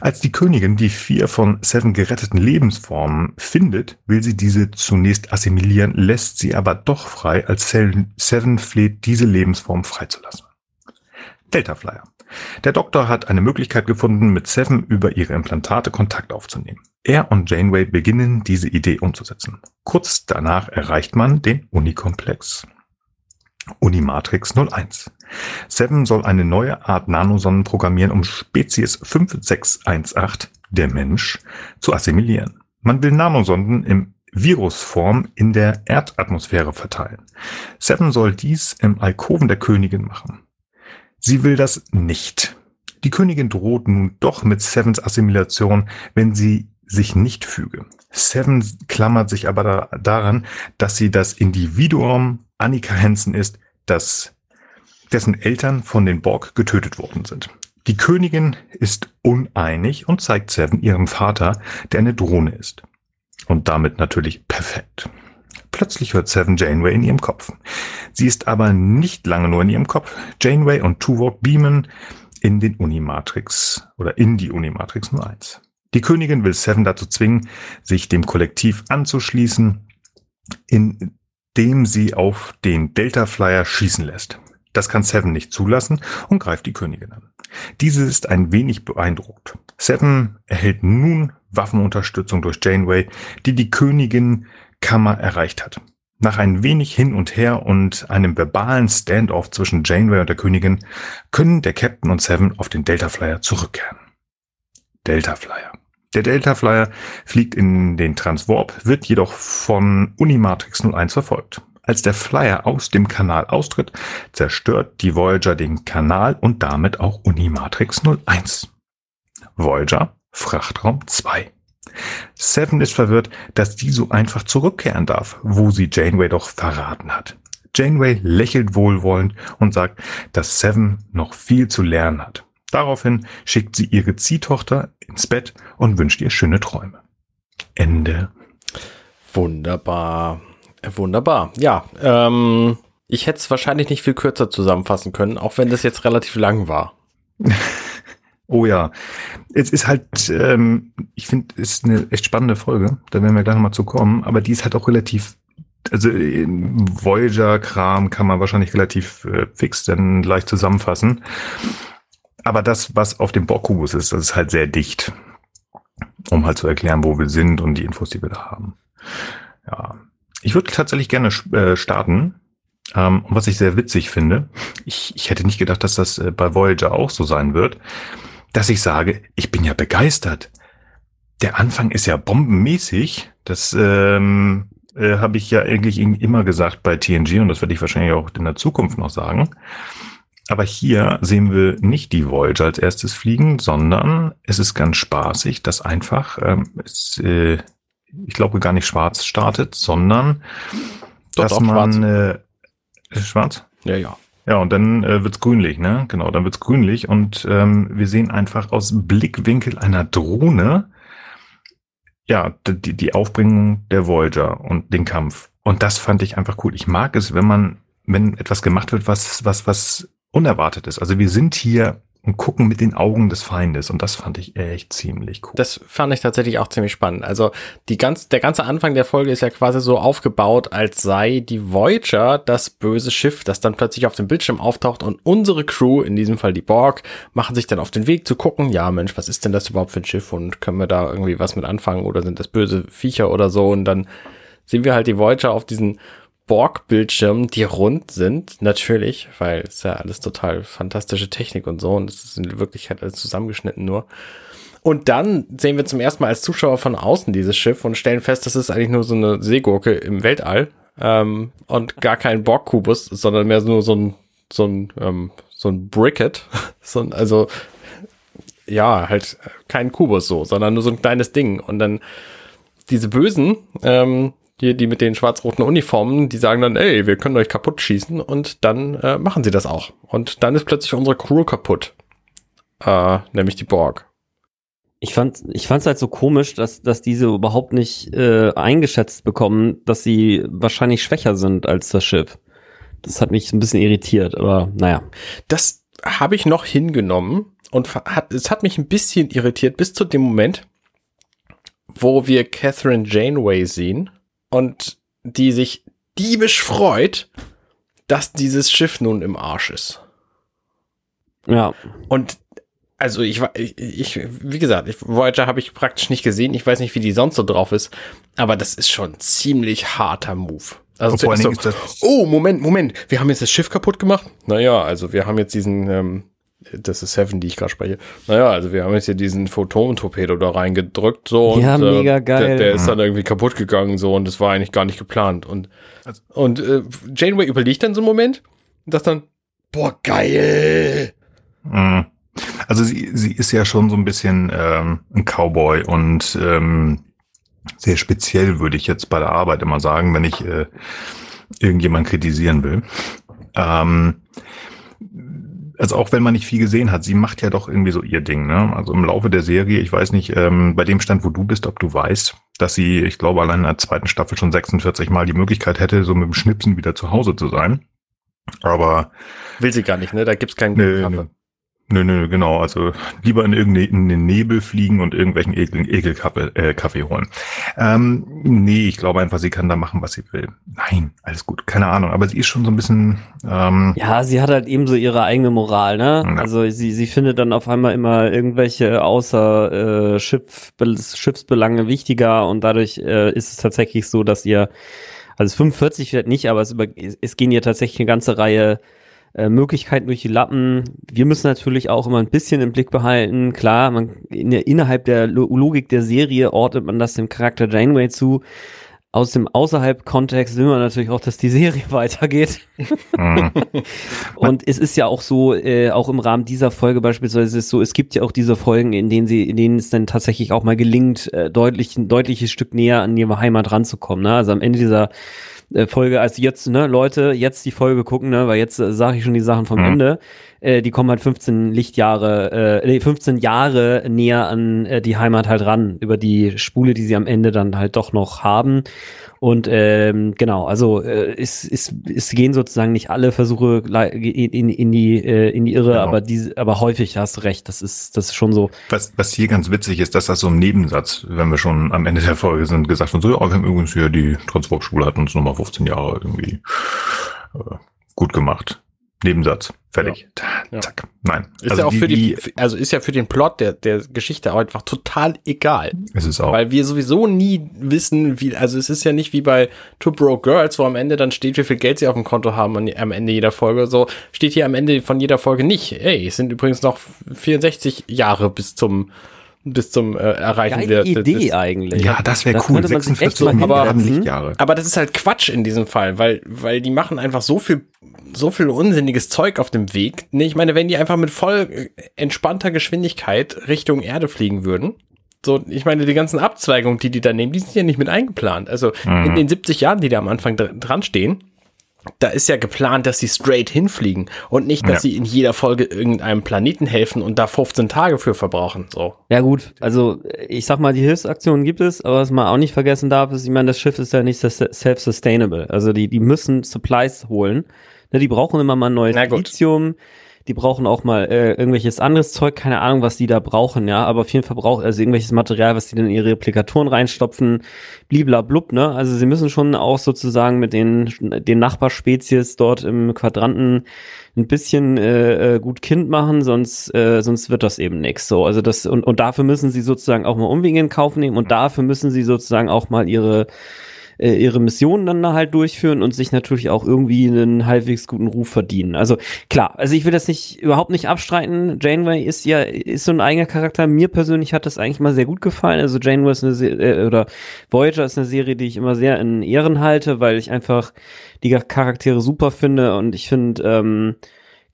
Als die Königin die vier von Seven geretteten Lebensformen findet, will sie diese zunächst assimilieren, lässt sie aber doch frei, als Seven fleht, diese Lebensform freizulassen. Delta Flyer. Der Doktor hat eine Möglichkeit gefunden, mit Seven über ihre Implantate Kontakt aufzunehmen. Er und Janeway beginnen, diese Idee umzusetzen. Kurz danach erreicht man den Unikomplex. Unimatrix 01. Seven soll eine neue Art Nanosonnen programmieren, um Spezies 5618, der Mensch, zu assimilieren. Man will Nanosonden im Virusform in der Erdatmosphäre verteilen. Seven soll dies im Alkoven der Königin machen. Sie will das nicht. Die Königin droht nun doch mit Sevens Assimilation, wenn sie sich nicht füge. Seven klammert sich aber da, daran, dass sie das Individuum Annika Hansen ist, das, dessen Eltern von den Borg getötet worden sind. Die Königin ist uneinig und zeigt Seven ihren Vater, der eine Drohne ist. Und damit natürlich perfekt. Plötzlich hört Seven Janeway in ihrem Kopf. Sie ist aber nicht lange nur in ihrem Kopf. Janeway und Tuvok beamen in den Unimatrix oder in die Unimatrix 01. Die Königin will Seven dazu zwingen, sich dem Kollektiv anzuschließen, indem sie auf den Delta Flyer schießen lässt. Das kann Seven nicht zulassen und greift die Königin an. Diese ist ein wenig beeindruckt. Seven erhält nun Waffenunterstützung durch Janeway, die die Königin Kammer erreicht hat. Nach ein wenig hin und her und einem verbalen Standoff zwischen Janeway und der Königin können der Captain und Seven auf den Delta Flyer zurückkehren. Delta Flyer. Der Delta Flyer fliegt in den Transwarp, wird jedoch von Unimatrix 01 verfolgt. Als der Flyer aus dem Kanal austritt, zerstört die Voyager den Kanal und damit auch Unimatrix 01. Voyager, Frachtraum 2. Seven ist verwirrt, dass die so einfach zurückkehren darf, wo sie Janeway doch verraten hat. Janeway lächelt wohlwollend und sagt, dass Seven noch viel zu lernen hat. Daraufhin schickt sie ihre Ziehtochter ins Bett und wünscht ihr schöne Träume. Ende. Wunderbar. Wunderbar. Ja, ähm, ich hätte es wahrscheinlich nicht viel kürzer zusammenfassen können, auch wenn das jetzt relativ lang war. (laughs) Oh ja, es ist halt, ähm, ich finde, es ist eine echt spannende Folge. Da werden wir gleich nochmal zu kommen. Aber die ist halt auch relativ, also Voyager-Kram kann man wahrscheinlich relativ äh, fix dann leicht zusammenfassen. Aber das, was auf dem Borg-Kubus ist, das ist halt sehr dicht, um halt zu erklären, wo wir sind und die Infos, die wir da haben. Ja, ich würde tatsächlich gerne äh, starten. Ähm, was ich sehr witzig finde, ich, ich hätte nicht gedacht, dass das äh, bei Voyager auch so sein wird dass ich sage, ich bin ja begeistert. Der Anfang ist ja bombenmäßig. Das ähm, äh, habe ich ja eigentlich immer gesagt bei TNG und das werde ich wahrscheinlich auch in der Zukunft noch sagen. Aber hier sehen wir nicht die Voyager als erstes fliegen, sondern es ist ganz spaßig, dass einfach ähm, es, äh, ich glaube gar nicht schwarz startet, sondern Doch, dass man schwarz. Äh, schwarz. Ja, ja. Ja, und dann äh, wird's grünlich, ne? Genau, dann wird's grünlich und ähm, wir sehen einfach aus Blickwinkel einer Drohne ja die, die Aufbringung der Voyager und den Kampf. Und das fand ich einfach cool. Ich mag es, wenn man, wenn etwas gemacht wird, was was was unerwartet ist. Also wir sind hier und gucken mit den Augen des Feindes. Und das fand ich echt ziemlich cool. Das fand ich tatsächlich auch ziemlich spannend. Also die ganz, der ganze Anfang der Folge ist ja quasi so aufgebaut, als sei die Voyager das böse Schiff, das dann plötzlich auf dem Bildschirm auftaucht und unsere Crew, in diesem Fall die Borg, machen sich dann auf den Weg zu gucken, ja Mensch, was ist denn das überhaupt für ein Schiff und können wir da irgendwie was mit anfangen oder sind das böse Viecher oder so und dann sehen wir halt die Voyager auf diesen Borg-Bildschirmen, die rund sind, natürlich, weil es ja alles total fantastische Technik und so und es ist in Wirklichkeit alles zusammengeschnitten nur. Und dann sehen wir zum ersten Mal als Zuschauer von außen dieses Schiff und stellen fest, das ist eigentlich nur so eine Seegurke im Weltall ähm, und gar kein Borg-Kubus, sondern mehr nur so ein so ein ähm, so ein Bricket, (laughs) so ein, also ja halt kein Kubus so, sondern nur so ein kleines Ding und dann diese Bösen, ähm, die, die mit den schwarz-roten Uniformen, die sagen dann, ey, wir können euch kaputt schießen und dann äh, machen sie das auch. Und dann ist plötzlich unsere Crew kaputt. Äh, nämlich die Borg. Ich fand ich fand's halt so komisch, dass dass diese überhaupt nicht äh, eingeschätzt bekommen, dass sie wahrscheinlich schwächer sind als das Schiff. Das hat mich ein bisschen irritiert, aber naja. Das habe ich noch hingenommen und hat, es hat mich ein bisschen irritiert bis zu dem Moment, wo wir Catherine Janeway sehen und die sich diebisch freut, dass dieses Schiff nun im Arsch ist. Ja. Und also ich war, ich, ich, wie gesagt, ich, Voyager habe ich praktisch nicht gesehen. Ich weiß nicht, wie die sonst so drauf ist, aber das ist schon ein ziemlich harter Move. Also Und vor allen zuerst so, ist das- oh, Moment, Moment, wir haben jetzt das Schiff kaputt gemacht? Naja, also wir haben jetzt diesen, ähm, das ist Seven, die ich gerade spreche. Naja, also wir haben jetzt hier diesen Photon-Torpedo da reingedrückt, so. Ja, und, mega äh, geil. Der, der ist dann irgendwie kaputt gegangen, so, und das war eigentlich gar nicht geplant. Und, Also- und äh, Janeway überlegt dann so einen Moment und sagt dann, boah, geil. Mhm. Also sie, sie ist ja schon so ein bisschen ähm, ein Cowboy und ähm, sehr speziell, würde ich jetzt bei der Arbeit immer sagen, wenn ich äh, irgendjemand kritisieren will. Ähm, also auch wenn man nicht viel gesehen hat, sie macht ja doch irgendwie so ihr Ding. Ne? Also im Laufe der Serie, ich weiß nicht, ähm, bei dem Stand, wo du bist, ob du weißt, dass sie, ich glaube, allein in der zweiten Staffel schon 46 Mal die Möglichkeit hätte, so mit dem Schnipsen wieder zu Hause zu sein. Aber will sie gar nicht, ne? Da gibt's keinen nö, Kaffee. Nö, nö, genau. Also lieber in irgendeinen Nebel fliegen und irgendwelchen Ekel, Ekelkaffee äh, Kaffee holen. Ähm, nee, ich glaube einfach, sie kann da machen, was sie will. Nein, alles gut, keine Ahnung. Aber sie ist schon so ein bisschen. Ähm, ja, sie hat halt eben so ihre eigene Moral, ne? Ja. Also sie, sie findet dann auf einmal immer irgendwelche außer äh, Schiff, Schiffsbelange wichtiger und dadurch äh, ist es tatsächlich so, dass ihr, also 45 vielleicht nicht, aber es, über, es gehen ihr tatsächlich eine ganze Reihe äh, Möglichkeiten durch die Lappen. Wir müssen natürlich auch immer ein bisschen im Blick behalten. Klar, man, in der, innerhalb der Logik der Serie ordnet man das dem Charakter Janeway zu. Aus dem Außerhalb-Kontext will man natürlich auch, dass die Serie (laughs) weitergeht. Mhm. (laughs) und es ist ja auch so, äh, auch im Rahmen dieser Folge beispielsweise ist es so, es gibt ja auch diese Folgen, in denen sie, in denen es dann tatsächlich auch mal gelingt, äh, deutlich, ein deutliches Stück näher an ihre Heimat ranzukommen. Ne? Also am Ende dieser äh, Folge, als jetzt, ne, Leute, jetzt die Folge gucken, ne, weil jetzt äh, sage ich schon die Sachen vom mhm. Ende, äh, die kommen halt 15 Lichtjahre, äh, nee, 15 Jahre näher an äh, die Heimat halt ran, über die Spule, die sie am Ende dann halt doch noch haben. Und ähm, genau, also äh, es, es, es gehen sozusagen nicht alle Versuche in, in, die äh, in die Irre, genau. aber diese, aber häufig hast du recht, das ist das ist schon so. Was, was hier ganz witzig ist, dass das so ein Nebensatz, wenn wir schon am Ende der Folge sind, gesagt von so, ja, wir haben übrigens hier die Transvolk-Schule hat uns nochmal 15 Jahre irgendwie äh, gut gemacht. Nebensatz. Fertig. Ja. Zack. Nein. Ist also ja auch die, für die, also ist ja für den Plot der, der Geschichte auch einfach total egal. Ist es auch. Weil wir sowieso nie wissen, wie, also es ist ja nicht wie bei Two Broke Girls, wo am Ende dann steht, wie viel Geld sie auf dem Konto haben und am Ende jeder Folge. So steht hier am Ende von jeder Folge nicht. Ey, es sind übrigens noch 64 Jahre bis zum bis zum äh, Erreichen Geile der, Idee des, eigentlich. Ja, das wäre cool. 46 Milliarden Lichtjahre. Aber das ist halt Quatsch in diesem Fall, weil weil die machen einfach so viel so viel unsinniges Zeug auf dem Weg. Nee, ich meine, wenn die einfach mit voll äh, entspannter Geschwindigkeit Richtung Erde fliegen würden, so, ich meine, die ganzen Abzweigungen, die die da nehmen, die sind ja nicht mit eingeplant. Also mhm. in den 70 Jahren, die da am Anfang dran stehen, da ist ja geplant, dass sie straight hinfliegen und nicht, dass ja. sie in jeder Folge irgendeinem Planeten helfen und da 15 Tage für verbrauchen. So. Ja gut, also ich sag mal, die Hilfsaktionen gibt es, aber was man auch nicht vergessen darf, ist, ich meine, das Schiff ist ja nicht self-sustainable. Also die, die müssen Supplies holen. Ne, die brauchen immer mal ein neues Lithium die brauchen auch mal äh, irgendwelches anderes Zeug, keine Ahnung, was die da brauchen, ja, aber auf jeden Fall braucht also irgendwelches Material, was die dann in ihre Replikatoren reinstopfen, bliblablub, ne? Also sie müssen schon auch sozusagen mit den, den Nachbarspezies dort im Quadranten ein bisschen äh, äh, gut Kind machen, sonst, äh, sonst wird das eben nichts. So, also das, und, und dafür müssen sie sozusagen auch mal Umwege in Kauf nehmen und dafür müssen sie sozusagen auch mal ihre äh, ihre Missionen dann da halt durchführen und sich natürlich auch irgendwie einen halbwegs guten Ruf verdienen. Also klar, also ich will das nicht überhaupt nicht abstreiten. Janeway ist ja ist so ein eigener Charakter. Mir persönlich hat das eigentlich mal sehr gut gefallen. Also Janeway ist eine äh, oder Voyager ist eine Serie, die ich immer sehr in Ehren halte, weil ich einfach die Charaktere super finde und ich finde ähm,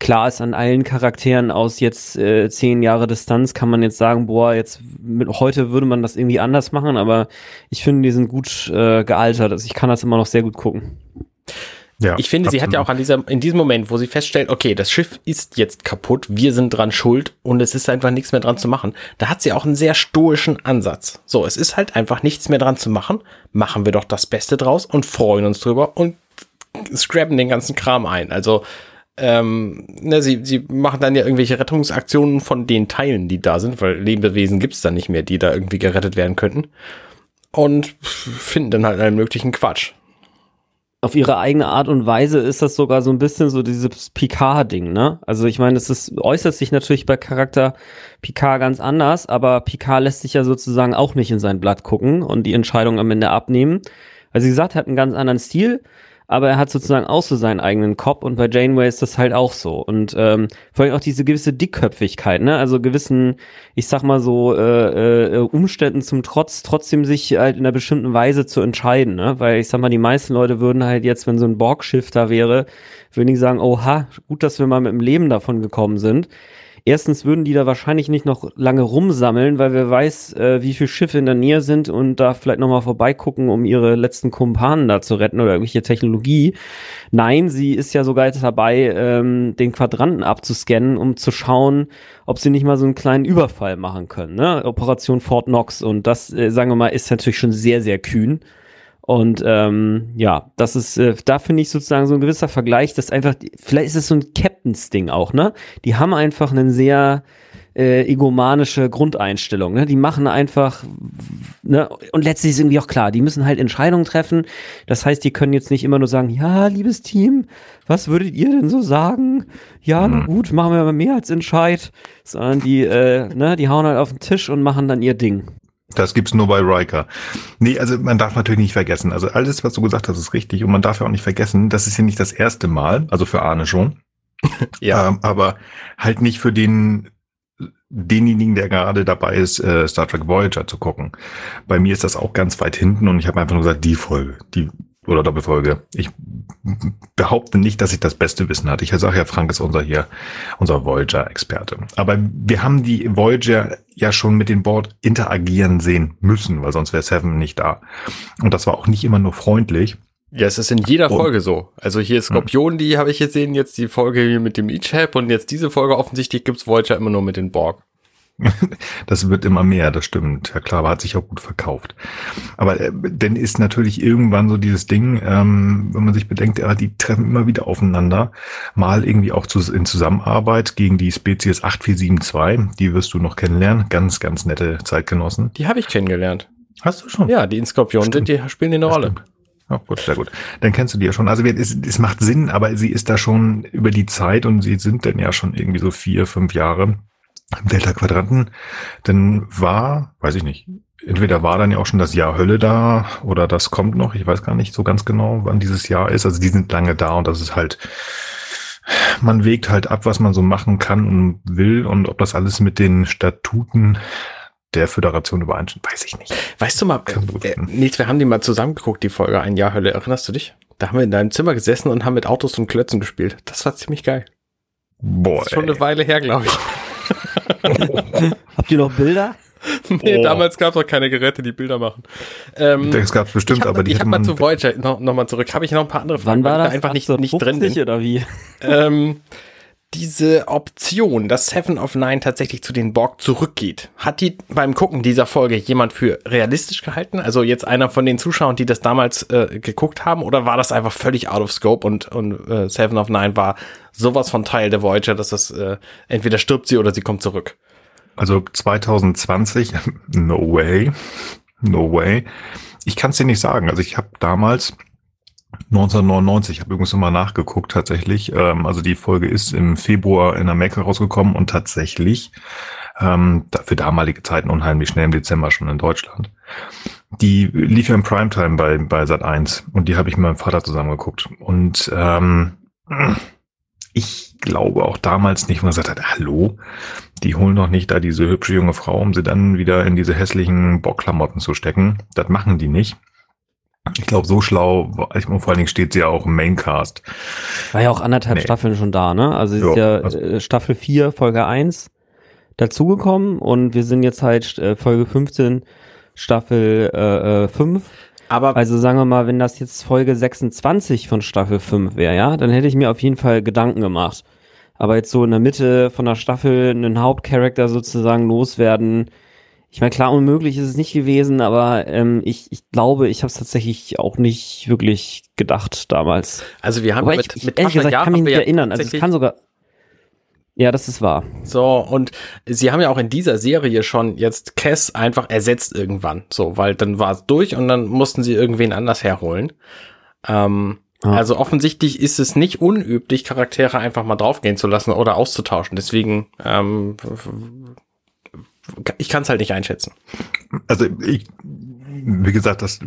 klar ist an allen Charakteren aus jetzt äh, zehn Jahre Distanz kann man jetzt sagen, boah, jetzt mit heute würde man das irgendwie anders machen, aber ich finde, die sind gut äh, gealtert. Also ich kann das immer noch sehr gut gucken. Ja, ich finde, absolut. sie hat ja auch an dieser, in diesem Moment, wo sie feststellt, okay, das Schiff ist jetzt kaputt, wir sind dran schuld und es ist einfach nichts mehr dran zu machen. Da hat sie auch einen sehr stoischen Ansatz. So, es ist halt einfach nichts mehr dran zu machen. Machen wir doch das Beste draus und freuen uns drüber und scrappen den ganzen Kram ein. Also, ähm, ne, sie, sie machen dann ja irgendwelche Rettungsaktionen von den Teilen, die da sind, weil Lebewesen gibt's dann nicht mehr, die da irgendwie gerettet werden könnten. Und finden dann halt einen möglichen Quatsch. Auf ihre eigene Art und Weise ist das sogar so ein bisschen so dieses Picard-Ding, ne? Also ich meine, es ist, äußert sich natürlich bei Charakter Picard ganz anders, aber Picard lässt sich ja sozusagen auch nicht in sein Blatt gucken und die Entscheidung am Ende abnehmen. Also wie gesagt, hat einen ganz anderen Stil aber er hat sozusagen auch so seinen eigenen Kopf und bei Janeway ist das halt auch so. Und ähm, vor allem auch diese gewisse Dickköpfigkeit, ne? Also gewissen, ich sag mal so, äh, äh, Umständen zum Trotz, trotzdem sich halt in einer bestimmten Weise zu entscheiden, ne? Weil ich sag mal, die meisten Leute würden halt jetzt, wenn so ein Borgschiff da wäre, würden die sagen, oha, gut, dass wir mal mit dem Leben davon gekommen sind erstens würden die da wahrscheinlich nicht noch lange rumsammeln, weil wer weiß, äh, wie viele Schiffe in der Nähe sind und da vielleicht nochmal vorbeigucken, um ihre letzten Kumpanen da zu retten oder irgendwelche Technologie. Nein, sie ist ja sogar jetzt dabei, ähm, den Quadranten abzuscannen, um zu schauen, ob sie nicht mal so einen kleinen Überfall machen können. Ne? Operation Fort Knox und das, äh, sagen wir mal, ist natürlich schon sehr, sehr kühn. Und ähm, ja, das ist, äh, da finde ich sozusagen so ein gewisser Vergleich, dass einfach, vielleicht ist es so ein Captains-Ding auch, ne? Die haben einfach einen sehr äh, egomanische Grundeinstellung, ne? Die machen einfach, ne? Und letztlich ist irgendwie auch klar, die müssen halt Entscheidungen treffen. Das heißt, die können jetzt nicht immer nur sagen, ja, liebes Team, was würdet ihr denn so sagen? Ja, na gut, machen wir mal mehr als Entscheid, sondern die, äh, ne, die hauen halt auf den Tisch und machen dann ihr Ding. Das gibt's nur bei Riker. Nee, also man darf natürlich nicht vergessen. Also alles, was du gesagt hast, ist richtig. Und man darf ja auch nicht vergessen, das ist ja nicht das erste Mal, also für Arne schon. (laughs) ja. Ähm, aber halt nicht für den denjenigen, der gerade dabei ist, äh, Star Trek Voyager zu gucken. Bei mir ist das auch ganz weit hinten und ich habe einfach nur gesagt, die Folge, die oder Doppelfolge. Ich behaupte nicht, dass ich das beste Wissen hatte. Ich sage ja, Frank ist unser hier, unser Voyager-Experte. Aber wir haben die Voyager ja schon mit den Board interagieren sehen müssen, weil sonst wäre Seven nicht da. Und das war auch nicht immer nur freundlich. Ja, es ist in jeder Folge so. Also hier Skorpion, die habe ich jetzt sehen, jetzt die Folge hier mit dem Ichab und jetzt diese Folge offensichtlich gibt's Voyager immer nur mit den Borg. (laughs) Das wird immer mehr, das stimmt. Herr Klaver hat sich auch gut verkauft. Aber äh, dann ist natürlich irgendwann so dieses Ding, ähm, wenn man sich bedenkt, ja, die treffen immer wieder aufeinander, mal irgendwie auch zu, in Zusammenarbeit gegen die Spezies 8472, die wirst du noch kennenlernen. Ganz, ganz nette Zeitgenossen. Die habe ich kennengelernt. Hast du schon? Ja, die in Skorpion sind, die spielen eine Rolle. Stimmt. Ja, gut, sehr gut. Dann kennst du die ja schon. Also es, es macht Sinn, aber sie ist da schon über die Zeit und sie sind dann ja schon irgendwie so vier, fünf Jahre Delta-Quadranten, dann war, weiß ich nicht, entweder war dann ja auch schon das Jahr Hölle da oder das kommt noch, ich weiß gar nicht so ganz genau, wann dieses Jahr ist. Also die sind lange da und das ist halt, man wägt halt ab, was man so machen kann und will und ob das alles mit den Statuten der Föderation übereinstimmt, weiß ich nicht. Weißt du mal, äh, Nils, wir haben die mal zusammengeguckt, die Folge Ein Jahr Hölle. Erinnerst du dich? Da haben wir in deinem Zimmer gesessen und haben mit Autos und Klötzen gespielt. Das war ziemlich geil. Boah. Das ist schon eine Weile her, glaube ich. (laughs) Habt ihr noch Bilder? nee, oh. damals gab es noch keine Geräte, die Bilder machen. Ähm, das gab es bestimmt, hab, aber die Ich habe mal zu Voyager noch, noch mal zurück. Habe ich noch ein paar andere Fragen, Wann war das? einfach nicht, nicht drin bin. oder wie? Ähm, diese Option, dass Seven of Nine tatsächlich zu den Borg zurückgeht, hat die beim Gucken dieser Folge jemand für realistisch gehalten? Also jetzt einer von den Zuschauern, die das damals äh, geguckt haben, oder war das einfach völlig out of scope und, und äh, Seven of Nine war sowas von Teil der Voyager, dass das äh, entweder stirbt sie oder sie kommt zurück? Also 2020, (laughs) no way, no way. Ich kann es dir nicht sagen. Also ich habe damals 1999, ich habe übrigens immer nachgeguckt tatsächlich. Ähm, also die Folge ist im Februar in Amerika rausgekommen und tatsächlich ähm, für damalige Zeiten unheimlich schnell im Dezember schon in Deutschland. Die lief ja im Primetime bei, bei Sat 1 und die habe ich mit meinem Vater zusammengeguckt. Und ähm, ich glaube auch damals nicht, wo man gesagt hat, hallo, die holen doch nicht da diese hübsche junge Frau, um sie dann wieder in diese hässlichen Bockklamotten zu stecken. Das machen die nicht. Ich glaube, so schlau, ich meine, vor allen Dingen steht sie ja auch im Maincast. War ja auch anderthalb nee. Staffeln schon da, ne? Also sie ist ja, ja also, äh, Staffel 4, Folge 1 dazugekommen und wir sind jetzt halt äh, Folge 15, Staffel äh, 5. Äh, Aber also sagen wir mal, wenn das jetzt Folge 26 von Staffel 5 wäre, ja, dann hätte ich mir auf jeden Fall Gedanken gemacht. Aber jetzt so in der Mitte von der Staffel einen Hauptcharakter sozusagen loswerden, ich meine, klar, unmöglich ist es nicht gewesen, aber ähm, ich, ich glaube, ich habe es tatsächlich auch nicht wirklich gedacht damals. Also wir haben aber mit, ich, mit ehrlich gesagt, ich kann mich nicht erinnern. Also es kann sogar. Ja, das ist wahr. So, und sie haben ja auch in dieser Serie schon jetzt Cass einfach ersetzt irgendwann. So, weil dann war es durch und dann mussten sie irgendwen anders herholen. Ähm, ah. Also offensichtlich ist es nicht unüblich, Charaktere einfach mal draufgehen zu lassen oder auszutauschen. Deswegen ähm, ich kann es halt nicht einschätzen. Also ich, wie gesagt, das,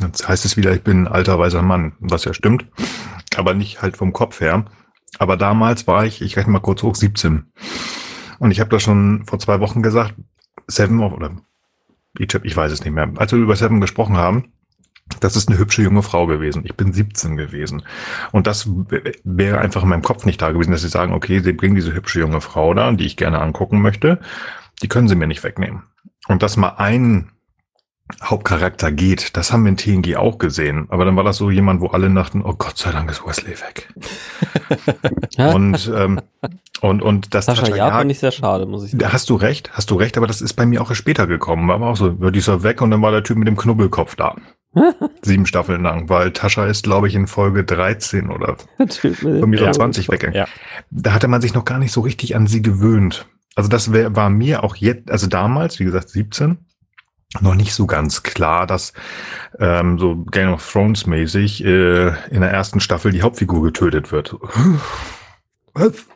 das heißt es wieder, ich bin ein alter weiser Mann, was ja stimmt, aber nicht halt vom Kopf her. Aber damals war ich, ich rechne mal kurz hoch, 17. Und ich habe das schon vor zwei Wochen gesagt, Seven of, oder ich weiß es nicht mehr, als wir über Seven gesprochen haben, Das ist eine hübsche junge Frau gewesen. Ich bin 17 gewesen. Und das wäre einfach in meinem Kopf nicht da gewesen, dass sie sagen, okay, sie bringen diese hübsche junge Frau da, die ich gerne angucken möchte. Die können sie mir nicht wegnehmen. Und dass mal ein Hauptcharakter geht, das haben wir in TNG auch gesehen. Aber dann war das so jemand, wo alle dachten, oh Gott sei Dank ist Wesley weg. (laughs) und, ähm, und, und das Sascha ja, finde ich sehr schade, muss ich sagen. Hast du recht, hast du recht, aber das ist bei mir auch erst später gekommen. War aber auch so, die ist weg und dann war der Typ mit dem Knubbelkopf da. (laughs) Sieben Staffeln lang, weil Tascha ist, glaube ich, in Folge 13 oder von mir ja, 20 weggegangen. Ja. Da hatte man sich noch gar nicht so richtig an sie gewöhnt. Also das wär, war mir auch jetzt, also damals, wie gesagt, 17, noch nicht so ganz klar, dass ähm, so Game of Thrones mäßig äh, in der ersten Staffel die Hauptfigur getötet wird. (laughs) Was?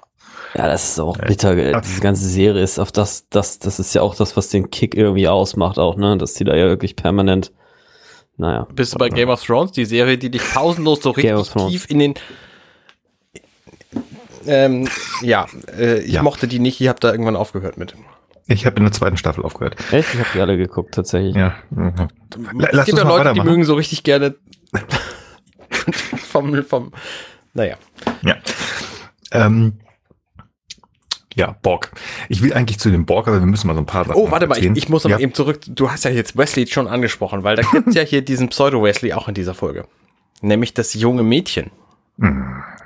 Ja, das ist auch bitter. Ja. Diese ganze Serie ist auf das, das, das ist ja auch das, was den Kick irgendwie ausmacht, auch, ne? Dass die da ja wirklich permanent naja. Bist du bei Game of Thrones, die Serie, die dich pausenlos so richtig tief in den. Ähm, ja, äh, ich ja. mochte die nicht, ich habe da irgendwann aufgehört mit. Ich habe in der zweiten Staffel aufgehört. Echt? Ich habe die alle geguckt, tatsächlich. Ja. Lass es gibt ja Leute, die mögen so richtig gerne (laughs) vom, vom, naja. Ja. Ähm, ja, Borg. Ich will eigentlich zu dem Borg, aber wir müssen mal so ein paar Sachen Oh, warte mal, ich, ich, muss aber ja. eben zurück. Du hast ja jetzt Wesley schon angesprochen, weil da gibt's (laughs) ja hier diesen Pseudo-Wesley auch in dieser Folge. Nämlich das junge Mädchen.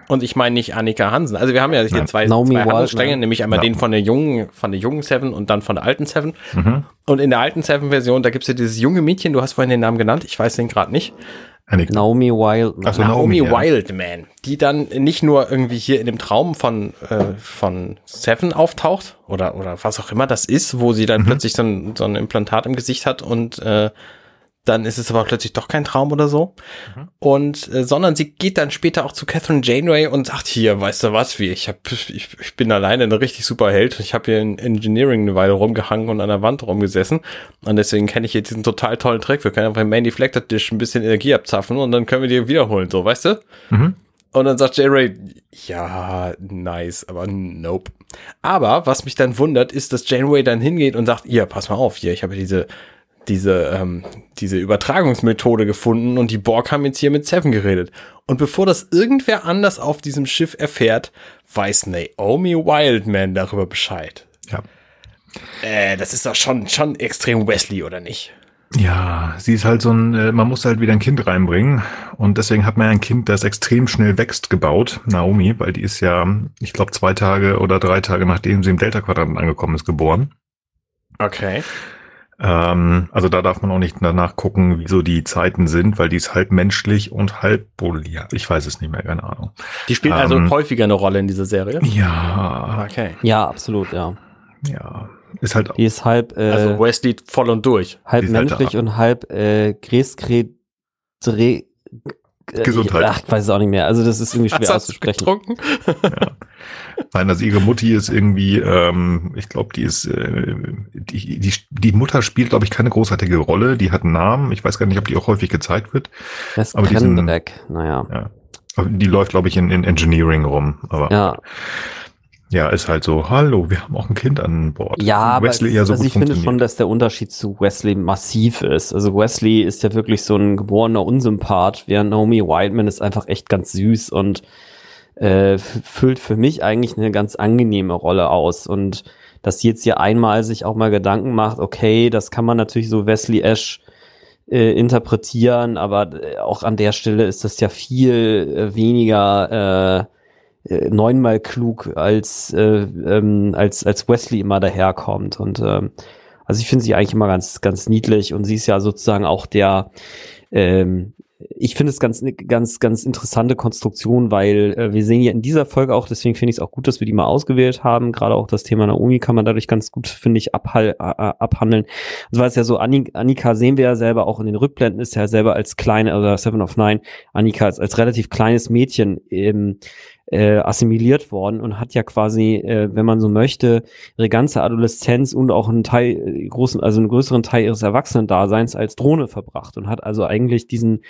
Und ich meine nicht Annika Hansen. Also wir haben ja hier Nein. zwei, Naomi zwei Handlungsstränge, nämlich einmal ja. den von der jungen, von der jungen Seven und dann von der alten Seven. Mhm. Und in der alten Seven-Version, da gibt's ja dieses junge Mädchen, du hast vorhin den Namen genannt, ich weiß den gerade nicht. Annika. Naomi Wildman. Also Naomi, Naomi Wildman, die dann nicht nur irgendwie hier in dem Traum von, äh, von Seven auftaucht oder, oder was auch immer das ist, wo sie dann mhm. plötzlich so ein, so ein Implantat im Gesicht hat und äh, dann ist es aber plötzlich doch kein Traum oder so. Mhm. Und äh, sondern sie geht dann später auch zu Catherine Janeway und sagt hier, weißt du was, wie ich hab, ich, ich bin alleine eine richtig super Held. Ich habe hier in Engineering eine Weile rumgehangen und an der Wand rumgesessen und deswegen kenne ich hier diesen total tollen Trick. Wir können einfach im Main Deflector Dish ein bisschen Energie abzapfen und dann können wir die wiederholen, so, weißt du? Mhm. Und dann sagt Janeway, ja, nice, aber nope. Aber was mich dann wundert, ist, dass Janeway dann hingeht und sagt, ja, pass mal auf, hier, ich habe diese diese, ähm, diese Übertragungsmethode gefunden und die Borg haben jetzt hier mit Seven geredet. Und bevor das irgendwer anders auf diesem Schiff erfährt, weiß Naomi Wildman darüber Bescheid. Ja. Äh, das ist doch schon, schon extrem Wesley, oder nicht? Ja, sie ist halt so ein, äh, man muss halt wieder ein Kind reinbringen und deswegen hat man ein Kind, das extrem schnell wächst, gebaut, Naomi, weil die ist ja, ich glaube, zwei Tage oder drei Tage nachdem sie im Delta-Quadrant angekommen ist, geboren. Okay. Ähm, also da darf man auch nicht danach gucken, wieso die Zeiten sind, weil die ist halb menschlich und halb polyar. Ich weiß es nicht mehr, keine Ahnung. Die spielt also ähm, also häufiger eine Rolle in dieser Serie? Ja. Okay. Ja, absolut, ja. Ja. Ist halt. Die ist halb. Äh, also Wesley voll und durch. Halb menschlich halt und halb äh, Greskret. Gesundheit. Ach, ich weiß es auch nicht mehr. Also das ist irgendwie schwer Hast auszusprechen. Getrunken? ja. Nein, also ihre Mutti ist irgendwie, ähm, ich glaube, die ist, äh, die, die, die Mutter spielt, glaube ich, keine großartige Rolle. Die hat einen Namen. Ich weiß gar nicht, ob die auch häufig gezeigt wird. Das aber diesen, weg. Naja. Ja. Die läuft, glaube ich, in, in Engineering rum. Aber ja. Ja, ist halt so, hallo, wir haben auch ein Kind an Bord. Ja, Wesley aber ja so also ich finde schon, dass der Unterschied zu Wesley massiv ist. Also Wesley ist ja wirklich so ein geborener Unsympath, während Naomi Wildman ist einfach echt ganz süß und äh, füllt für mich eigentlich eine ganz angenehme Rolle aus. Und dass sie jetzt hier einmal sich auch mal Gedanken macht, okay, das kann man natürlich so Wesley Ash äh, interpretieren, aber äh, auch an der Stelle ist das ja viel äh, weniger äh, neunmal klug als, äh, ähm, als, als Wesley immer daherkommt. Und ähm, also ich finde sie eigentlich immer ganz, ganz niedlich und sie ist ja sozusagen auch der, ähm, ich finde es ganz, ganz, ganz interessante Konstruktion, weil äh, wir sehen ja in dieser Folge auch, deswegen finde ich es auch gut, dass wir die mal ausgewählt haben. Gerade auch das Thema Naomi kann man dadurch ganz gut, finde ich, abhall, äh, abhandeln. Und zwar ist ja so, Annika sehen wir ja selber auch in den Rückblenden, ist ja selber als kleine, oder Seven of Nine, Annika als, als relativ kleines Mädchen ähm, äh, assimiliert worden und hat ja quasi, äh, wenn man so möchte, ihre ganze Adoleszenz und auch einen Teil, äh, großen, also einen größeren Teil ihres Erwachsenendaseins als Drohne verbracht und hat also eigentlich diesen,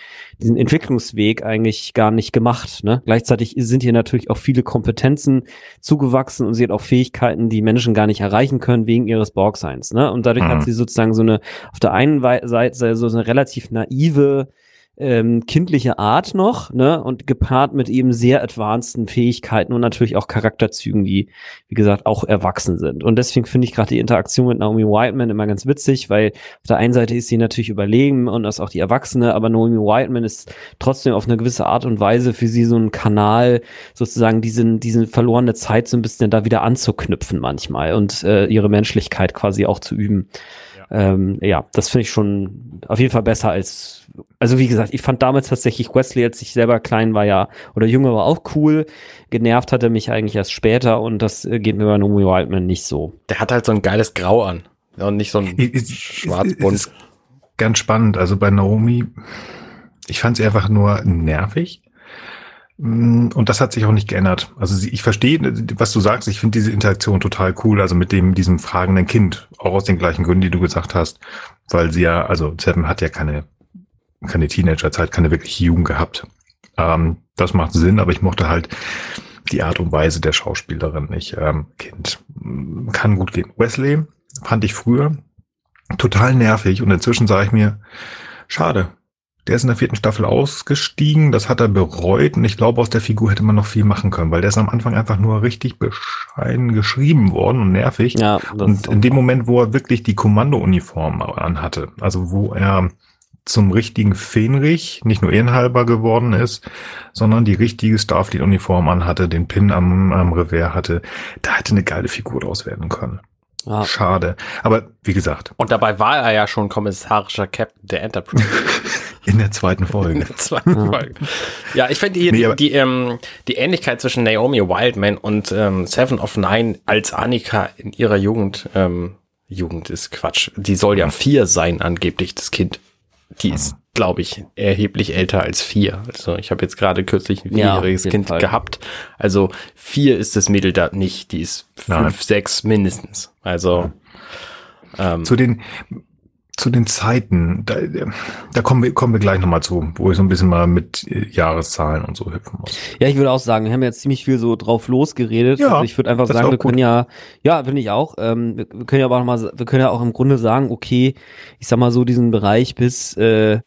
diesen Entwicklungsweg eigentlich gar nicht gemacht. Ne? Gleichzeitig sind hier natürlich auch viele Kompetenzen zugewachsen und sie hat auch Fähigkeiten, die Menschen gar nicht erreichen können wegen ihres Borgseins. Ne? Und dadurch mhm. hat sie sozusagen so eine, auf der einen Seite so eine relativ naive ähm, kindliche Art noch, ne? Und gepaart mit eben sehr advanceden Fähigkeiten und natürlich auch Charakterzügen, die, wie gesagt, auch erwachsen sind. Und deswegen finde ich gerade die Interaktion mit Naomi Whiteman immer ganz witzig, weil auf der einen Seite ist sie natürlich überlegen und ist auch die Erwachsene, aber Naomi Whiteman ist trotzdem auf eine gewisse Art und Weise für sie so ein Kanal, sozusagen diesen, diesen verlorene Zeit so ein bisschen da wieder anzuknüpfen manchmal und äh, ihre Menschlichkeit quasi auch zu üben. Ähm, ja, das finde ich schon auf jeden Fall besser als, also wie gesagt, ich fand damals tatsächlich Wesley, als ich selber klein war, ja, oder jünger war auch cool. Genervt hat er mich eigentlich erst später und das äh, geht mir bei Naomi Wildman nicht so. Der hat halt so ein geiles Grau an und nicht so ein schwarzbunt. Ganz spannend. Also bei Naomi, ich fand sie einfach nur nervig. Mm, und das hat sich auch nicht geändert. Also ich verstehe, was du sagst. Ich finde diese Interaktion total cool. Also mit dem, diesem fragenden Kind. Auch aus den gleichen Gründen, die du gesagt hast. Weil sie ja, also Seven hat ja keine, keine Teenagerzeit, keine wirkliche Jugend gehabt. Ähm, das macht Sinn, aber ich mochte halt die Art und Weise der Schauspielerin nicht. Ähm, kind mm, kann gut gehen. Wesley fand ich früher total nervig und inzwischen sage ich mir, schade, der ist in der vierten Staffel ausgestiegen, das hat er bereut und ich glaube, aus der Figur hätte man noch viel machen können, weil der ist am Anfang einfach nur richtig bescheiden geschrieben worden und nervig. Ja, und in dem Moment, wo er wirklich die Kommandouniform anhatte, also wo er zum richtigen Fenrich, nicht nur ehrenhalber geworden ist, sondern die richtige Starfleet-Uniform anhatte, den Pin am, am Revers hatte, da hätte eine geile Figur draus werden können. Ja. Schade. Aber wie gesagt. Und dabei war er ja schon kommissarischer Captain der Enterprise. (laughs) In der zweiten Folge. In der zweiten ja. Folge. Ja, ich finde die, nee, die, die, ähm, die Ähnlichkeit zwischen Naomi Wildman und ähm, Seven of Nine als Annika in ihrer Jugend, ähm, Jugend ist Quatsch. Die soll ja vier sein, angeblich, das Kind. Die ist, glaube ich, erheblich älter als vier. Also ich habe jetzt gerade kürzlich ein vierjähriges ja, Kind Fall. gehabt. Also vier ist das Mädel da nicht. Die ist fünf, Nein. sechs mindestens. Also ähm, zu den zu den Zeiten, da, da kommen wir, kommen wir gleich nochmal zu, wo ich so ein bisschen mal mit äh, Jahreszahlen und so hüpfen muss. Ja, ich würde auch sagen, wir haben jetzt ziemlich viel so drauf losgeredet. Ja, also ich würde einfach sagen, wir können ja, ja, finde ich auch, ähm, wir, wir können ja aber auch mal, wir können ja auch im Grunde sagen, okay, ich sag mal so diesen Bereich bis, äh,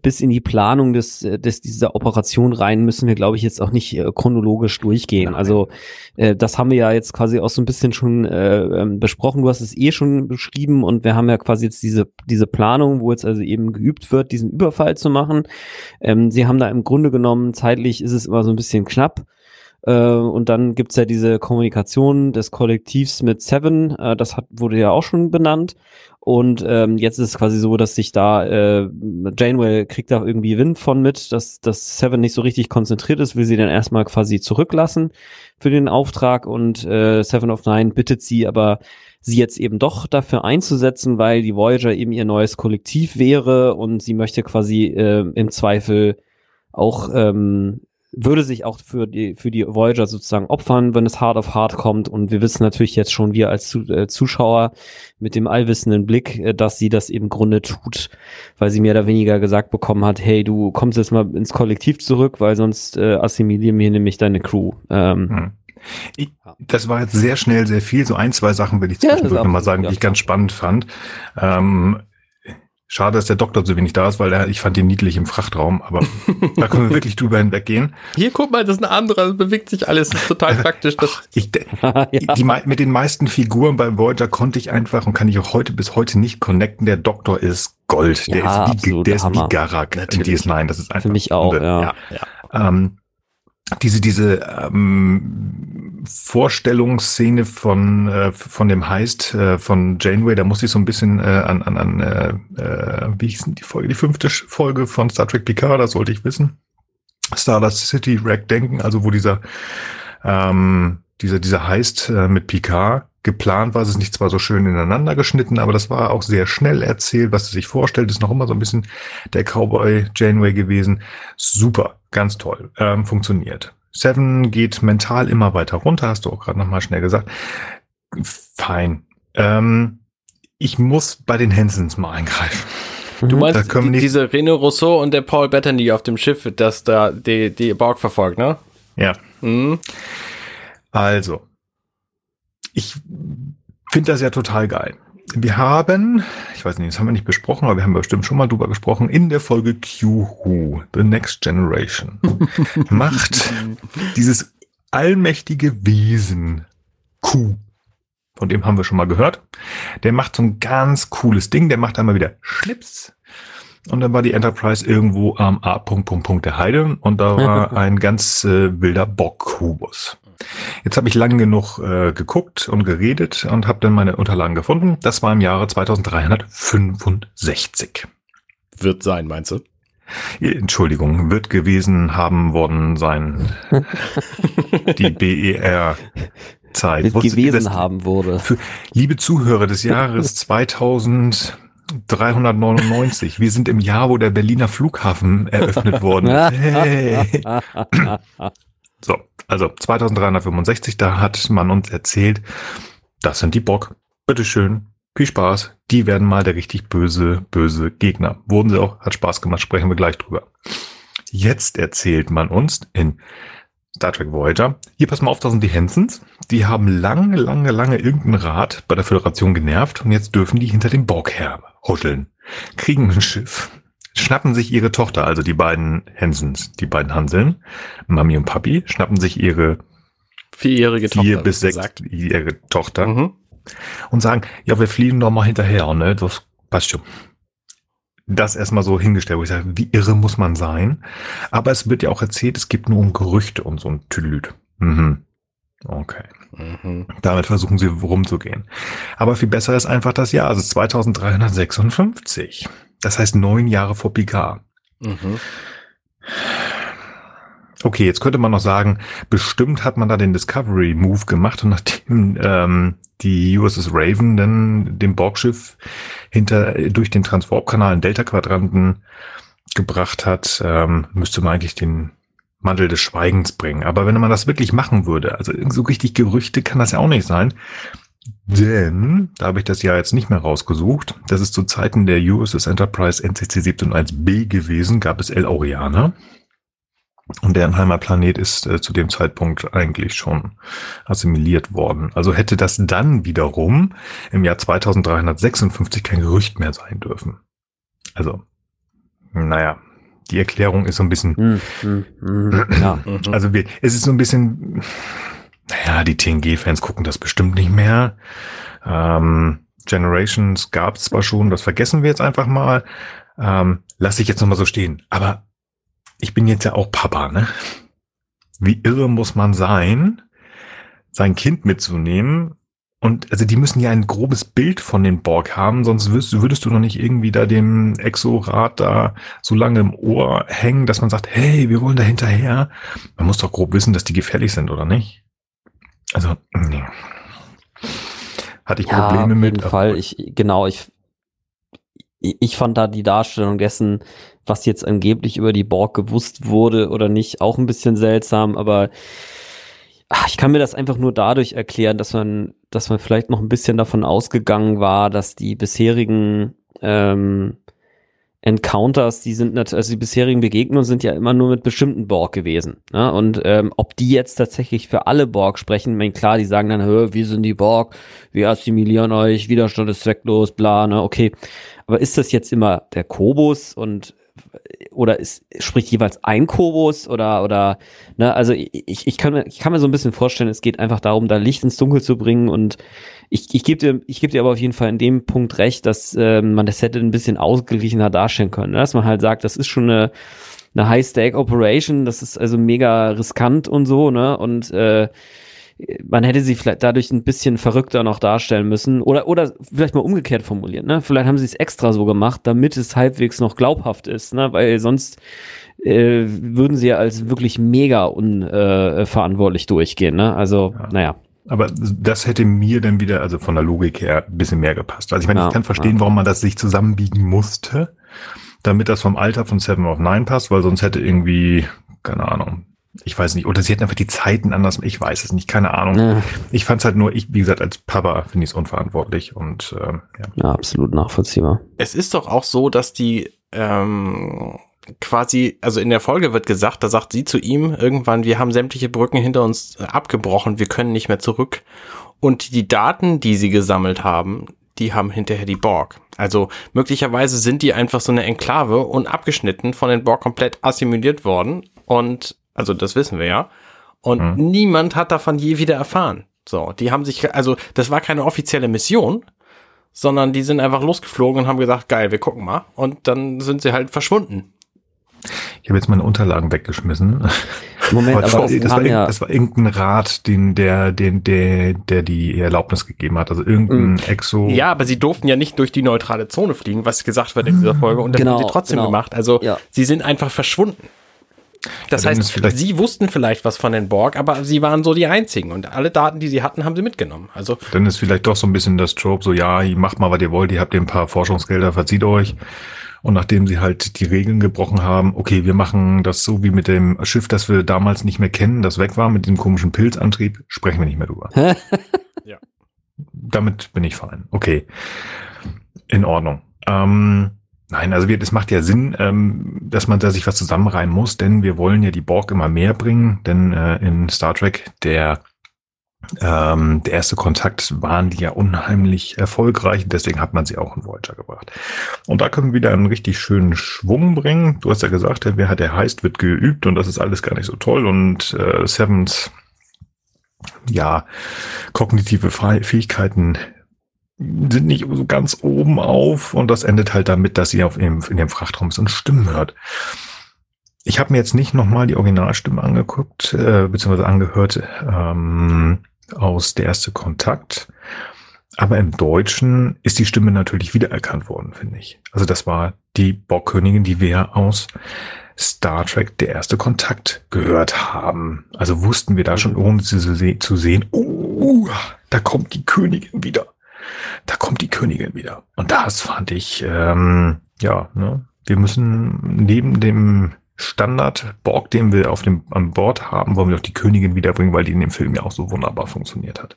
bis in die Planung des, des dieser Operation rein müssen wir, glaube ich, jetzt auch nicht äh, chronologisch durchgehen. Nein. Also äh, das haben wir ja jetzt quasi auch so ein bisschen schon äh, ähm, besprochen. Du hast es eh schon beschrieben und wir haben ja quasi jetzt diese diese Planung, wo jetzt also eben geübt wird, diesen Überfall zu machen. Ähm, sie haben da im Grunde genommen zeitlich ist es immer so ein bisschen knapp. Äh, und dann gibt's ja diese Kommunikation des Kollektivs mit Seven, äh, das hat, wurde ja auch schon benannt. Und ähm, jetzt ist es quasi so, dass sich da äh, Janeway kriegt da irgendwie Wind von mit, dass, dass Seven nicht so richtig konzentriert ist, will sie dann erstmal quasi zurücklassen für den Auftrag. Und äh, Seven of Nine bittet sie aber, sie jetzt eben doch dafür einzusetzen, weil die Voyager eben ihr neues Kollektiv wäre. Und sie möchte quasi äh, im Zweifel auch ähm, würde sich auch für die, für die Voyager sozusagen opfern, wenn es hart auf hart kommt. Und wir wissen natürlich jetzt schon, wir als äh, Zuschauer mit dem allwissenden Blick, äh, dass sie das im Grunde tut, weil sie mehr oder weniger gesagt bekommen hat, hey, du kommst jetzt mal ins Kollektiv zurück, weil sonst äh, assimilieren wir nämlich deine Crew. Ähm, hm. Ich, das war jetzt sehr schnell sehr viel. So ein, zwei Sachen will ich zwischendurch ja, nochmal sagen, die ich ganz spannend fand. Ähm, Schade, dass der Doktor so wenig da ist, weil er, ich fand ihn niedlich im Frachtraum, aber (laughs) da können wir wirklich drüber hinweggehen. Hier, guck mal, das ist ein anderer, das bewegt sich alles, das ist total praktisch. Das ich, (laughs) ja. die, mit den meisten Figuren bei Voyager konnte ich einfach und kann ich auch heute bis heute nicht connecten. Der Doktor ist Gold, der ja, ist wie, der ist wie Garak in DS9, das ist einfach. Für mich auch, ja. ja. Ähm, diese diese ähm, Vorstellungsszene von äh, von dem Heist äh, von Janeway, da muss ich so ein bisschen äh, an an, an äh, äh, wie hieß denn die Folge, die fünfte Folge von Star Trek Picard, das sollte ich wissen. Stardust City Rack denken, also wo dieser ähm, dieser dieser Heist äh, mit Picard geplant war. Es ist nicht zwar so schön ineinander geschnitten, aber das war auch sehr schnell erzählt. Was sie sich vorstellt, ist noch immer so ein bisschen der Cowboy Janeway gewesen. Super, ganz toll, ähm, funktioniert. Seven geht mental immer weiter runter, hast du auch gerade nochmal schnell gesagt. Fein. Ähm, ich muss bei den Hansons mal eingreifen. Du meinst die, diese René Rousseau und der Paul Bettany auf dem Schiff, das da die, die Borg verfolgt, ne? Ja. Mhm. Also, ich finde das ja total geil. wir haben, ich weiß nicht, das haben wir nicht besprochen, aber wir haben bestimmt schon mal drüber gesprochen, in der Folge Q-Who, The Next Generation, (laughs) macht dieses allmächtige Wesen Q, von dem haben wir schon mal gehört, der macht so ein ganz cooles Ding, der macht einmal wieder Schnips und dann war die Enterprise irgendwo am A. Punkt, Punkt, Punkt der Heide und da war (laughs) ein ganz äh, wilder Bock-Kubus. Jetzt habe ich lange genug äh, geguckt und geredet und habe dann meine Unterlagen gefunden. Das war im Jahre 2365. Wird sein, meinst du? Entschuldigung, wird gewesen haben worden sein. (laughs) die BER Zeit. Wird gewesen haben wurde. Für, liebe Zuhörer des Jahres (laughs) 2399. Wir sind im Jahr, wo der Berliner Flughafen eröffnet worden ist. (laughs) Hey. So, also 2365, da hat man uns erzählt, das sind die Bock. Bitteschön, viel Spaß. Die werden mal der richtig böse, böse Gegner. Wurden sie auch, hat Spaß gemacht, sprechen wir gleich drüber. Jetzt erzählt man uns in Star Trek Voyager, hier pass mal auf, da sind die Hensons. Die haben lange, lange, lange irgendeinen Rat bei der Föderation genervt und jetzt dürfen die hinter dem Borg her huscheln. Kriegen ein Schiff, schnappen sich ihre Tochter, also die beiden Hensons, die beiden Hanseln, Mami und Papi, schnappen sich ihre vierjährige vier Tochter. bis sechsjährige Tochter mhm. und sagen, ja, wir fliegen doch mal hinterher, ne? Das passt schon. Das erstmal so hingestellt, wo ich sage, wie irre muss man sein? Aber es wird ja auch erzählt, es gibt nur um Gerüchte und so ein Tüdelüt. Mhm. Okay. Mhm. Damit versuchen sie rumzugehen. Aber viel besser ist einfach das Jahr, also 2356. Das heißt neun Jahre vor Picard. Mhm. Okay, jetzt könnte man noch sagen, bestimmt hat man da den Discovery Move gemacht und nachdem ähm, die USS Raven dann dem Borgschiff hinter durch den Transwarp-Kanal in Delta-Quadranten gebracht hat, ähm, müsste man eigentlich den Mantel des Schweigens bringen. Aber wenn man das wirklich machen würde, also so richtig Gerüchte kann das ja auch nicht sein. Denn, da habe ich das ja jetzt nicht mehr rausgesucht, das ist zu Zeiten der USS Enterprise NCC 17.1b gewesen, gab es El Oriana. Und deren Heimatplanet ist äh, zu dem Zeitpunkt eigentlich schon assimiliert worden. Also hätte das dann wiederum im Jahr 2356 kein Gerücht mehr sein dürfen. Also, naja, die Erklärung ist so ein bisschen. Mm, mm, mm, ja. Also wir, es ist so ein bisschen. Naja, die TNG-Fans gucken das bestimmt nicht mehr. Ähm, Generations gab es zwar schon, das vergessen wir jetzt einfach mal. Ähm, lass ich jetzt nochmal so stehen. Aber ich bin jetzt ja auch Papa, ne? Wie irre muss man sein, sein Kind mitzunehmen? Und also die müssen ja ein grobes Bild von den Borg haben, sonst würdest, würdest du noch nicht irgendwie da dem Exorat da so lange im Ohr hängen, dass man sagt, hey, wir wollen da hinterher. Man muss doch grob wissen, dass die gefährlich sind, oder nicht? Also, nee. Hatte ich ja, Probleme mit. Auf jeden Fall. Ich, genau, ich, ich fand da die Darstellung dessen, was jetzt angeblich über die Borg gewusst wurde oder nicht, auch ein bisschen seltsam, aber ach, ich kann mir das einfach nur dadurch erklären, dass man, dass man vielleicht noch ein bisschen davon ausgegangen war, dass die bisherigen ähm, Encounters, die sind natürlich, also die bisherigen Begegnungen sind ja immer nur mit bestimmten Borg gewesen. Ne? Und ähm, ob die jetzt tatsächlich für alle Borg sprechen, mein klar, die sagen dann, Hör, wir sind die Borg, wir assimilieren euch, Widerstand ist zwecklos, bla, ne, okay. Aber ist das jetzt immer der Kobus und oder ist, spricht jeweils ein Kobus oder, oder, ne, also ich, ich, kann mir, ich kann mir so ein bisschen vorstellen, es geht einfach darum, da Licht ins Dunkel zu bringen und ich, ich gebe dir, ich gebe dir aber auf jeden Fall in dem Punkt recht, dass äh, man das hätte ein bisschen ausgeglichener darstellen können, ne? dass man halt sagt, das ist schon eine, eine High-Stake-Operation, das ist also mega riskant und so, ne, und äh, man hätte sie vielleicht dadurch ein bisschen verrückter noch darstellen müssen oder oder vielleicht mal umgekehrt formulieren. Ne? Vielleicht haben sie es extra so gemacht, damit es halbwegs noch glaubhaft ist, ne? weil sonst äh, würden sie ja als wirklich mega unverantwortlich äh, durchgehen. Ne? Also, ja. naja. Aber das hätte mir dann wieder, also von der Logik her, ein bisschen mehr gepasst. Also ich meine, ja, ich kann verstehen, ja. warum man das sich zusammenbiegen musste, damit das vom Alter von Seven of Nine passt, weil sonst hätte irgendwie, keine Ahnung, ich weiß nicht, oder sie hätten einfach die Zeiten anders, ich weiß es nicht, keine Ahnung. Ja. Ich fand es halt nur, ich, wie gesagt, als Papa finde ich es unverantwortlich und ähm, ja. ja, absolut nachvollziehbar. Es ist doch auch so, dass die ähm, quasi, also in der Folge wird gesagt, da sagt sie zu ihm irgendwann, wir haben sämtliche Brücken hinter uns abgebrochen, wir können nicht mehr zurück. Und die Daten, die sie gesammelt haben, die haben hinterher die Borg. Also möglicherweise sind die einfach so eine Enklave und abgeschnitten von den Borg komplett assimiliert worden. Und, also das wissen wir ja. Und mhm. niemand hat davon je wieder erfahren. So, die haben sich, also das war keine offizielle Mission, sondern die sind einfach losgeflogen und haben gesagt, geil, wir gucken mal. Und dann sind sie halt verschwunden. Ich habe jetzt meine Unterlagen weggeschmissen. Moment, (laughs) aber, aber das, war, ja das war irgendein Rat, den der, den der, der die Erlaubnis gegeben hat. Also irgendein mhm. Exo. Ja, aber sie durften ja nicht durch die neutrale Zone fliegen, was gesagt wird in dieser Folge. Und das genau, haben sie trotzdem genau. gemacht. Also ja. sie sind einfach verschwunden. Das ja, heißt, sie wussten vielleicht was von den Borg, aber sie waren so die einzigen und alle Daten, die sie hatten, haben sie mitgenommen. Also dann ist vielleicht doch so ein bisschen das Trope, so ja, macht mal, was ihr wollt, ihr habt ihr ein paar Forschungsgelder, verzieht euch. Und nachdem sie halt die Regeln gebrochen haben, okay, wir machen das so wie mit dem Schiff, das wir damals nicht mehr kennen, das weg war, mit dem komischen Pilzantrieb, sprechen wir nicht mehr drüber. (laughs) ja. Damit bin ich fein. Okay. In Ordnung. Ähm, nein, also es macht ja Sinn, ähm, dass man da sich was zusammenreihen muss, denn wir wollen ja die Borg immer mehr bringen, denn äh, in Star Trek der ähm, der erste Kontakt waren die ja unheimlich erfolgreich, deswegen hat man sie auch in Voyager gebracht. Und da können wir wieder einen richtig schönen Schwung bringen. Du hast ja gesagt, wer hat der heißt, wird geübt und das ist alles gar nicht so toll. Und äh, Sevens, ja, kognitive Fähigkeiten sind nicht so ganz oben auf und das endet halt damit, dass sie auf dem, in dem Frachtraum so eine Stimme hört. Ich habe mir jetzt nicht nochmal die Originalstimme angeguckt, äh, beziehungsweise angehört. Ähm, aus Der erste Kontakt. Aber im Deutschen ist die Stimme natürlich wiedererkannt worden, finde ich. Also das war die Bockkönigin, die wir aus Star Trek Der erste Kontakt gehört haben. Also wussten wir da schon, ohne sie zu sehen, oh, da kommt die Königin wieder. Da kommt die Königin wieder. Und das fand ich, ähm, ja, ne, wir müssen neben dem Standard Borg, den wir auf dem an Bord haben, wollen wir auch die Königin wiederbringen, weil die in dem Film ja auch so wunderbar funktioniert hat.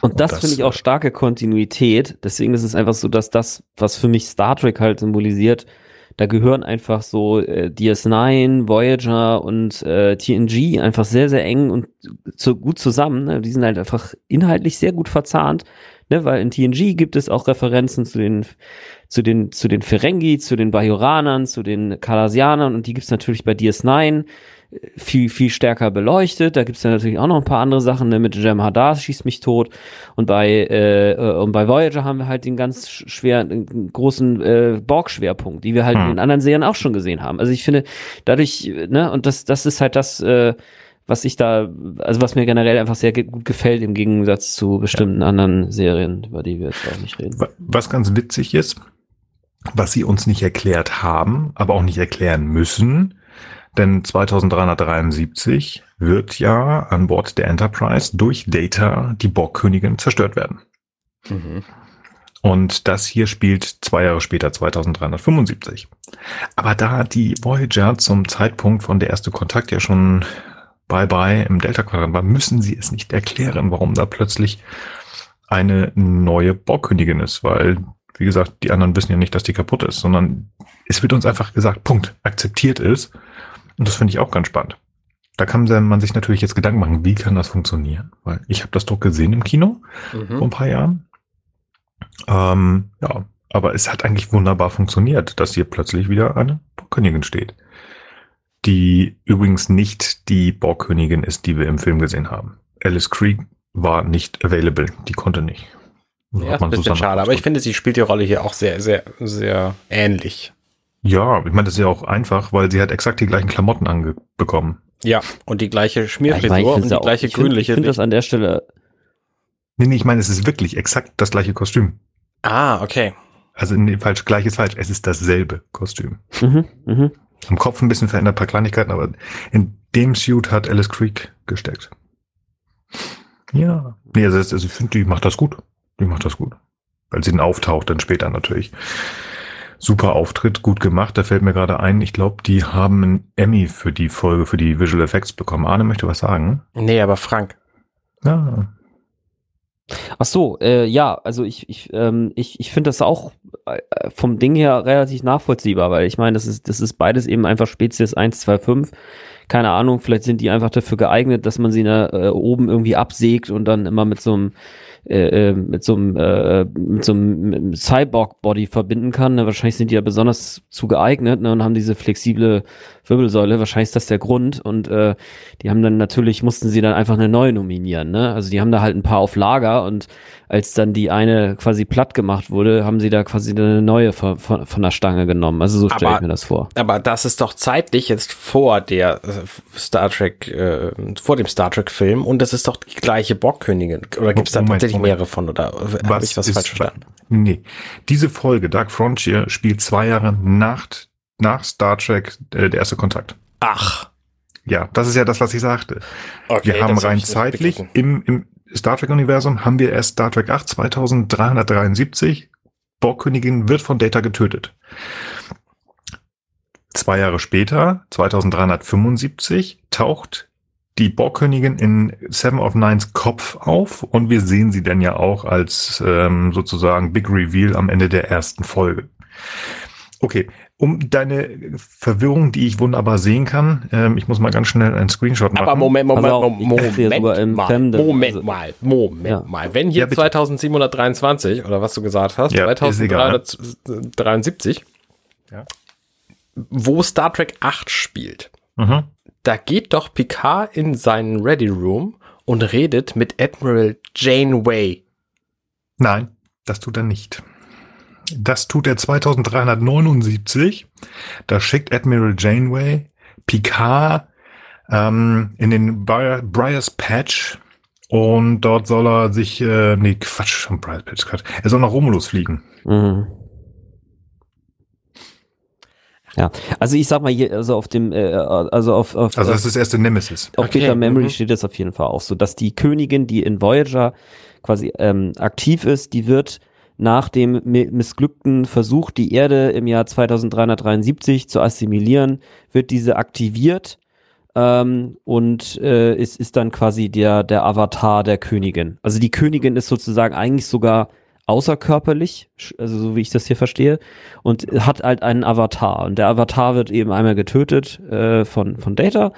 Und, Und das, das finde ich auch starke Kontinuität. Deswegen ist es einfach so, dass das, was für mich Star Trek halt symbolisiert, da gehören einfach so äh, DS9, Voyager und äh, TNG einfach sehr, sehr eng und so gut zusammen. Ne? Die sind halt einfach inhaltlich sehr gut verzahnt, ne? weil in TNG gibt es auch Referenzen zu den zu den, zu den Ferengi, zu den Bajoranern, zu den Kalasianern und die gibt's natürlich bei DS9 äh, viel, viel stärker beleuchtet. Da gibt's ja natürlich auch noch ein paar andere Sachen, ne? mit Jem Hadar schießt mich tot. Und bei, äh, äh, und bei Voyager haben wir halt den ganz schweren, großen äh, Borg-Schwerpunkt, die wir halt hm. in anderen Serien auch schon gesehen haben. Also ich finde, dadurch, ne, und das, das ist halt das, äh, was ich da, also was mir generell einfach sehr gut gefällt im Gegensatz zu bestimmten ja. anderen Serien, über die wir jetzt auch nicht reden. Was ganz witzig ist, was sie uns nicht erklärt haben, aber auch nicht erklären müssen. Denn 2373 wird ja an Bord der Enterprise durch Data die Borgkönigin zerstört werden. Mhm. Und das hier spielt zwei Jahre später, 2375. Aber da die Voyager zum Zeitpunkt von der erste Kontakt ja schon Bye-bye im Delta-Quadrant war, müssen sie es nicht erklären, warum da plötzlich eine neue Borgkönigin ist, weil wie gesagt, die anderen wissen ja nicht, dass die kaputt ist, sondern es wird uns einfach gesagt, Punkt, akzeptiert ist. Und das finde ich auch ganz spannend. Da kann man sich natürlich jetzt Gedanken machen, wie kann das funktionieren? Weil ich habe das doch gesehen im Kino mhm. vor ein paar Jahren. Ähm, ja, aber es hat eigentlich wunderbar funktioniert, dass hier plötzlich wieder eine Borgkönigin steht. Die übrigens nicht die Borgkönigin ist, die wir im Film gesehen haben. Alice Creek war nicht available, die konnte nicht. Ja, ist ein bisschen schade, aber ich finde, sie spielt die Rolle hier auch sehr, sehr, sehr ähnlich. Ja, ich meine, das ist ja auch einfach, weil sie hat exakt die gleichen Klamotten angebekommen. Ja, und die gleiche Schmierfrisur ja, und die auch, gleiche ich grünliche. ich finde das an der Stelle. Nee, nee, ich meine, es ist wirklich exakt das gleiche Kostüm. Ah, okay. Also nee, falsch, gleich ist falsch. Es ist dasselbe Kostüm. Mhm, mh. Am Kopf ein bisschen verändert, paar Kleinigkeiten, aber in dem Suit hat Alice Creek gesteckt. Ja. Nee, also, also ich finde, die macht das gut. Die macht das gut. Weil sie dann auftaucht, dann später natürlich. Super Auftritt, gut gemacht. Da fällt mir gerade ein, ich glaube, die haben einen Emmy für die Folge, für die Visual Effects bekommen. Arne möchte was sagen? Nee, aber Frank. Ja. Ach so, äh, ja, also ich, ich, ähm, ich, ich finde das auch vom Ding her relativ nachvollziehbar, weil ich meine, das ist, das ist beides eben einfach Spezies 1, 2, 5 keine Ahnung, vielleicht sind die einfach dafür geeignet, dass man sie da, äh, oben irgendwie absägt und dann immer mit so einem äh, äh, mit so einem äh, mit so einem Cyborg-Body verbinden kann. Ne? Wahrscheinlich sind die ja besonders zu geeignet ne? und haben diese flexible Wirbelsäule. Wahrscheinlich ist das der Grund. Und äh, die haben dann natürlich, mussten sie dann einfach eine neue nominieren. Ne? Also die haben da halt ein paar auf Lager und als dann die eine quasi platt gemacht wurde, haben sie da quasi eine neue von, von, von der Stange genommen. Also so stelle ich mir das vor. Aber das ist doch zeitlich jetzt vor der äh, Star Trek, äh, vor dem Star Trek-Film und das ist doch die gleiche Borgkönigin. Oder gibt es da tatsächlich Moment. mehrere von? Oder habe ich was falsch verstanden? Nee. Diese Folge, Dark Frontier, spielt zwei Jahre nach, nach Star Trek äh, der erste Kontakt. Ach. Ja, das ist ja das, was ich sagte. Okay, wir haben rein zeitlich im, im Star Trek-Universum haben wir erst Star Trek 8 2373. Borgkönigin wird von Data getötet. Zwei Jahre später, 2375, taucht die Borgkönigin in Seven of Nines Kopf auf und wir sehen sie dann ja auch als ähm, sozusagen Big Reveal am Ende der ersten Folge. Okay, um deine Verwirrung, die ich wunderbar sehen kann, ähm, ich muss mal ganz schnell einen Screenshot machen. Aber Moment, Moment, also Moment, Moment, mal, Fremde, Moment also, mal, Moment ja. mal. Wenn hier ja, 2723 oder was du gesagt hast, ja, 2373, ja. wo Star Trek 8 spielt, mhm. da geht doch Picard in seinen Ready Room und redet mit Admiral Janeway. Nein, das tut er nicht. Das tut er 2379. Da schickt Admiral Janeway Picard ähm, in den Briars Patch und dort soll er sich, äh, nee, Quatsch, schon Briars Patch, Quatsch. Er soll nach Romulus fliegen. Mhm. Ja, also ich sag mal hier, also auf dem, äh, also auf, auf also das ist erste Nemesis. Auf okay. Beta Memory mhm. steht es auf jeden Fall auch so, dass die Königin, die in Voyager quasi ähm, aktiv ist, die wird nach dem missglückten Versuch, die Erde im Jahr 2373 zu assimilieren, wird diese aktiviert ähm, und äh, ist, ist dann quasi der, der Avatar der Königin. Also die Königin ist sozusagen eigentlich sogar außerkörperlich, also so wie ich das hier verstehe, und hat halt einen Avatar. Und der Avatar wird eben einmal getötet äh, von, von Data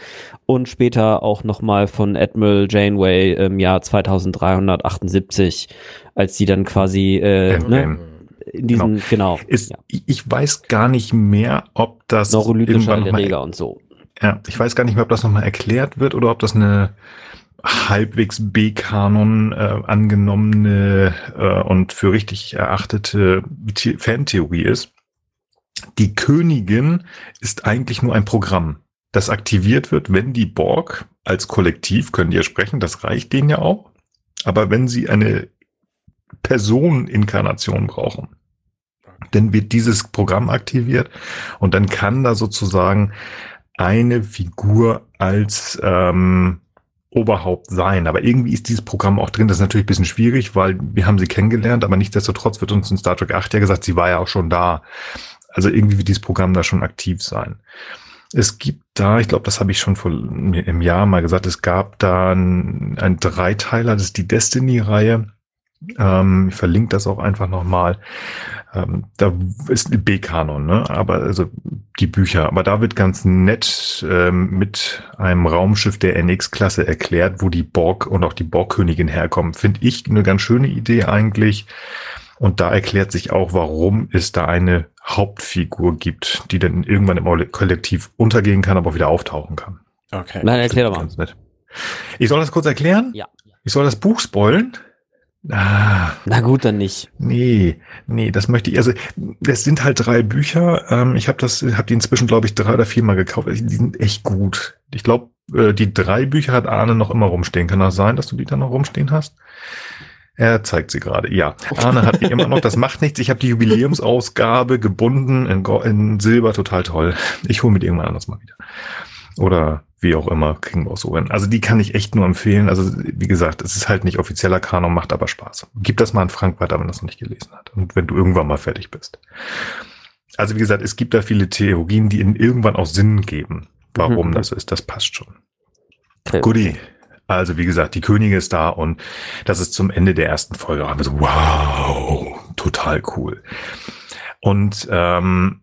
und später auch nochmal von Admiral Janeway im Jahr 2378, als sie dann quasi äh, ne, in diesen, genau. genau ist, ja. Ich weiß gar nicht mehr, ob das Neurolytischer Erreger und so. Ja, ich weiß gar nicht mehr, ob das nochmal erklärt wird oder ob das eine halbwegs B-Kanon äh, angenommene äh, und für richtig erachtete Fantheorie ist. Die Königin ist eigentlich nur ein Programm, das aktiviert wird, wenn die Borg als Kollektiv, können die ja sprechen, das reicht denen ja auch. Aber wenn sie eine Personeninkarnation brauchen, dann wird dieses Programm aktiviert und dann kann da sozusagen eine Figur als ähm, Oberhaupt sein. Aber irgendwie ist dieses Programm auch drin. Das ist natürlich ein bisschen schwierig, weil wir haben sie kennengelernt, aber nichtsdestotrotz wird uns in Star Trek 8 ja gesagt, sie war ja auch schon da. Also irgendwie wird dieses Programm da schon aktiv sein. Es gibt da, ich glaube, das habe ich schon vor im Jahr mal gesagt, es gab da ein, ein Dreiteiler, das ist die Destiny-Reihe. Ähm, ich verlinke das auch einfach nochmal. Ähm, da ist ein B-Kanon, ne? aber also die Bücher. Aber da wird ganz nett ähm, mit einem Raumschiff der NX-Klasse erklärt, wo die Borg und auch die Borgkönigin herkommen. Finde ich eine ganz schöne Idee eigentlich. Und da erklärt sich auch, warum es da eine Hauptfigur gibt, die dann irgendwann im Kollektiv untergehen kann, aber auch wieder auftauchen kann. Okay. Nein, erklär doch mal. Ich soll das kurz erklären? Ja. Ich soll das Buch spoilen? Ah, Na gut, dann nicht. Nee, nee, das möchte ich. Also es sind halt drei Bücher. Ähm, ich habe das, habe die inzwischen, glaube ich, drei oder viermal gekauft. Die sind echt gut. Ich glaube, äh, die drei Bücher hat Arne noch immer rumstehen. Kann das sein, dass du die da noch rumstehen hast? Er zeigt sie gerade. Ja, Arne hat die immer noch. Das macht nichts. Ich habe die Jubiläumsausgabe gebunden in, in Silber. Total toll. Ich hole mir die irgendwann anders mal wieder. Oder wie auch immer, kriegen wir auch so hin. Also die kann ich echt nur empfehlen. Also wie gesagt, es ist halt nicht offizieller Kanon, macht aber Spaß. Gib das mal an Frank weiter, wenn das noch nicht gelesen hat. Und wenn du irgendwann mal fertig bist. Also wie gesagt, es gibt da viele Theorien, die ihnen irgendwann auch Sinn geben, warum mhm. das ist. Das passt schon. Okay. Goodie. Also wie gesagt, die Königin ist da und das ist zum Ende der ersten Folge. Haben wir so, wow, total cool. Und ähm,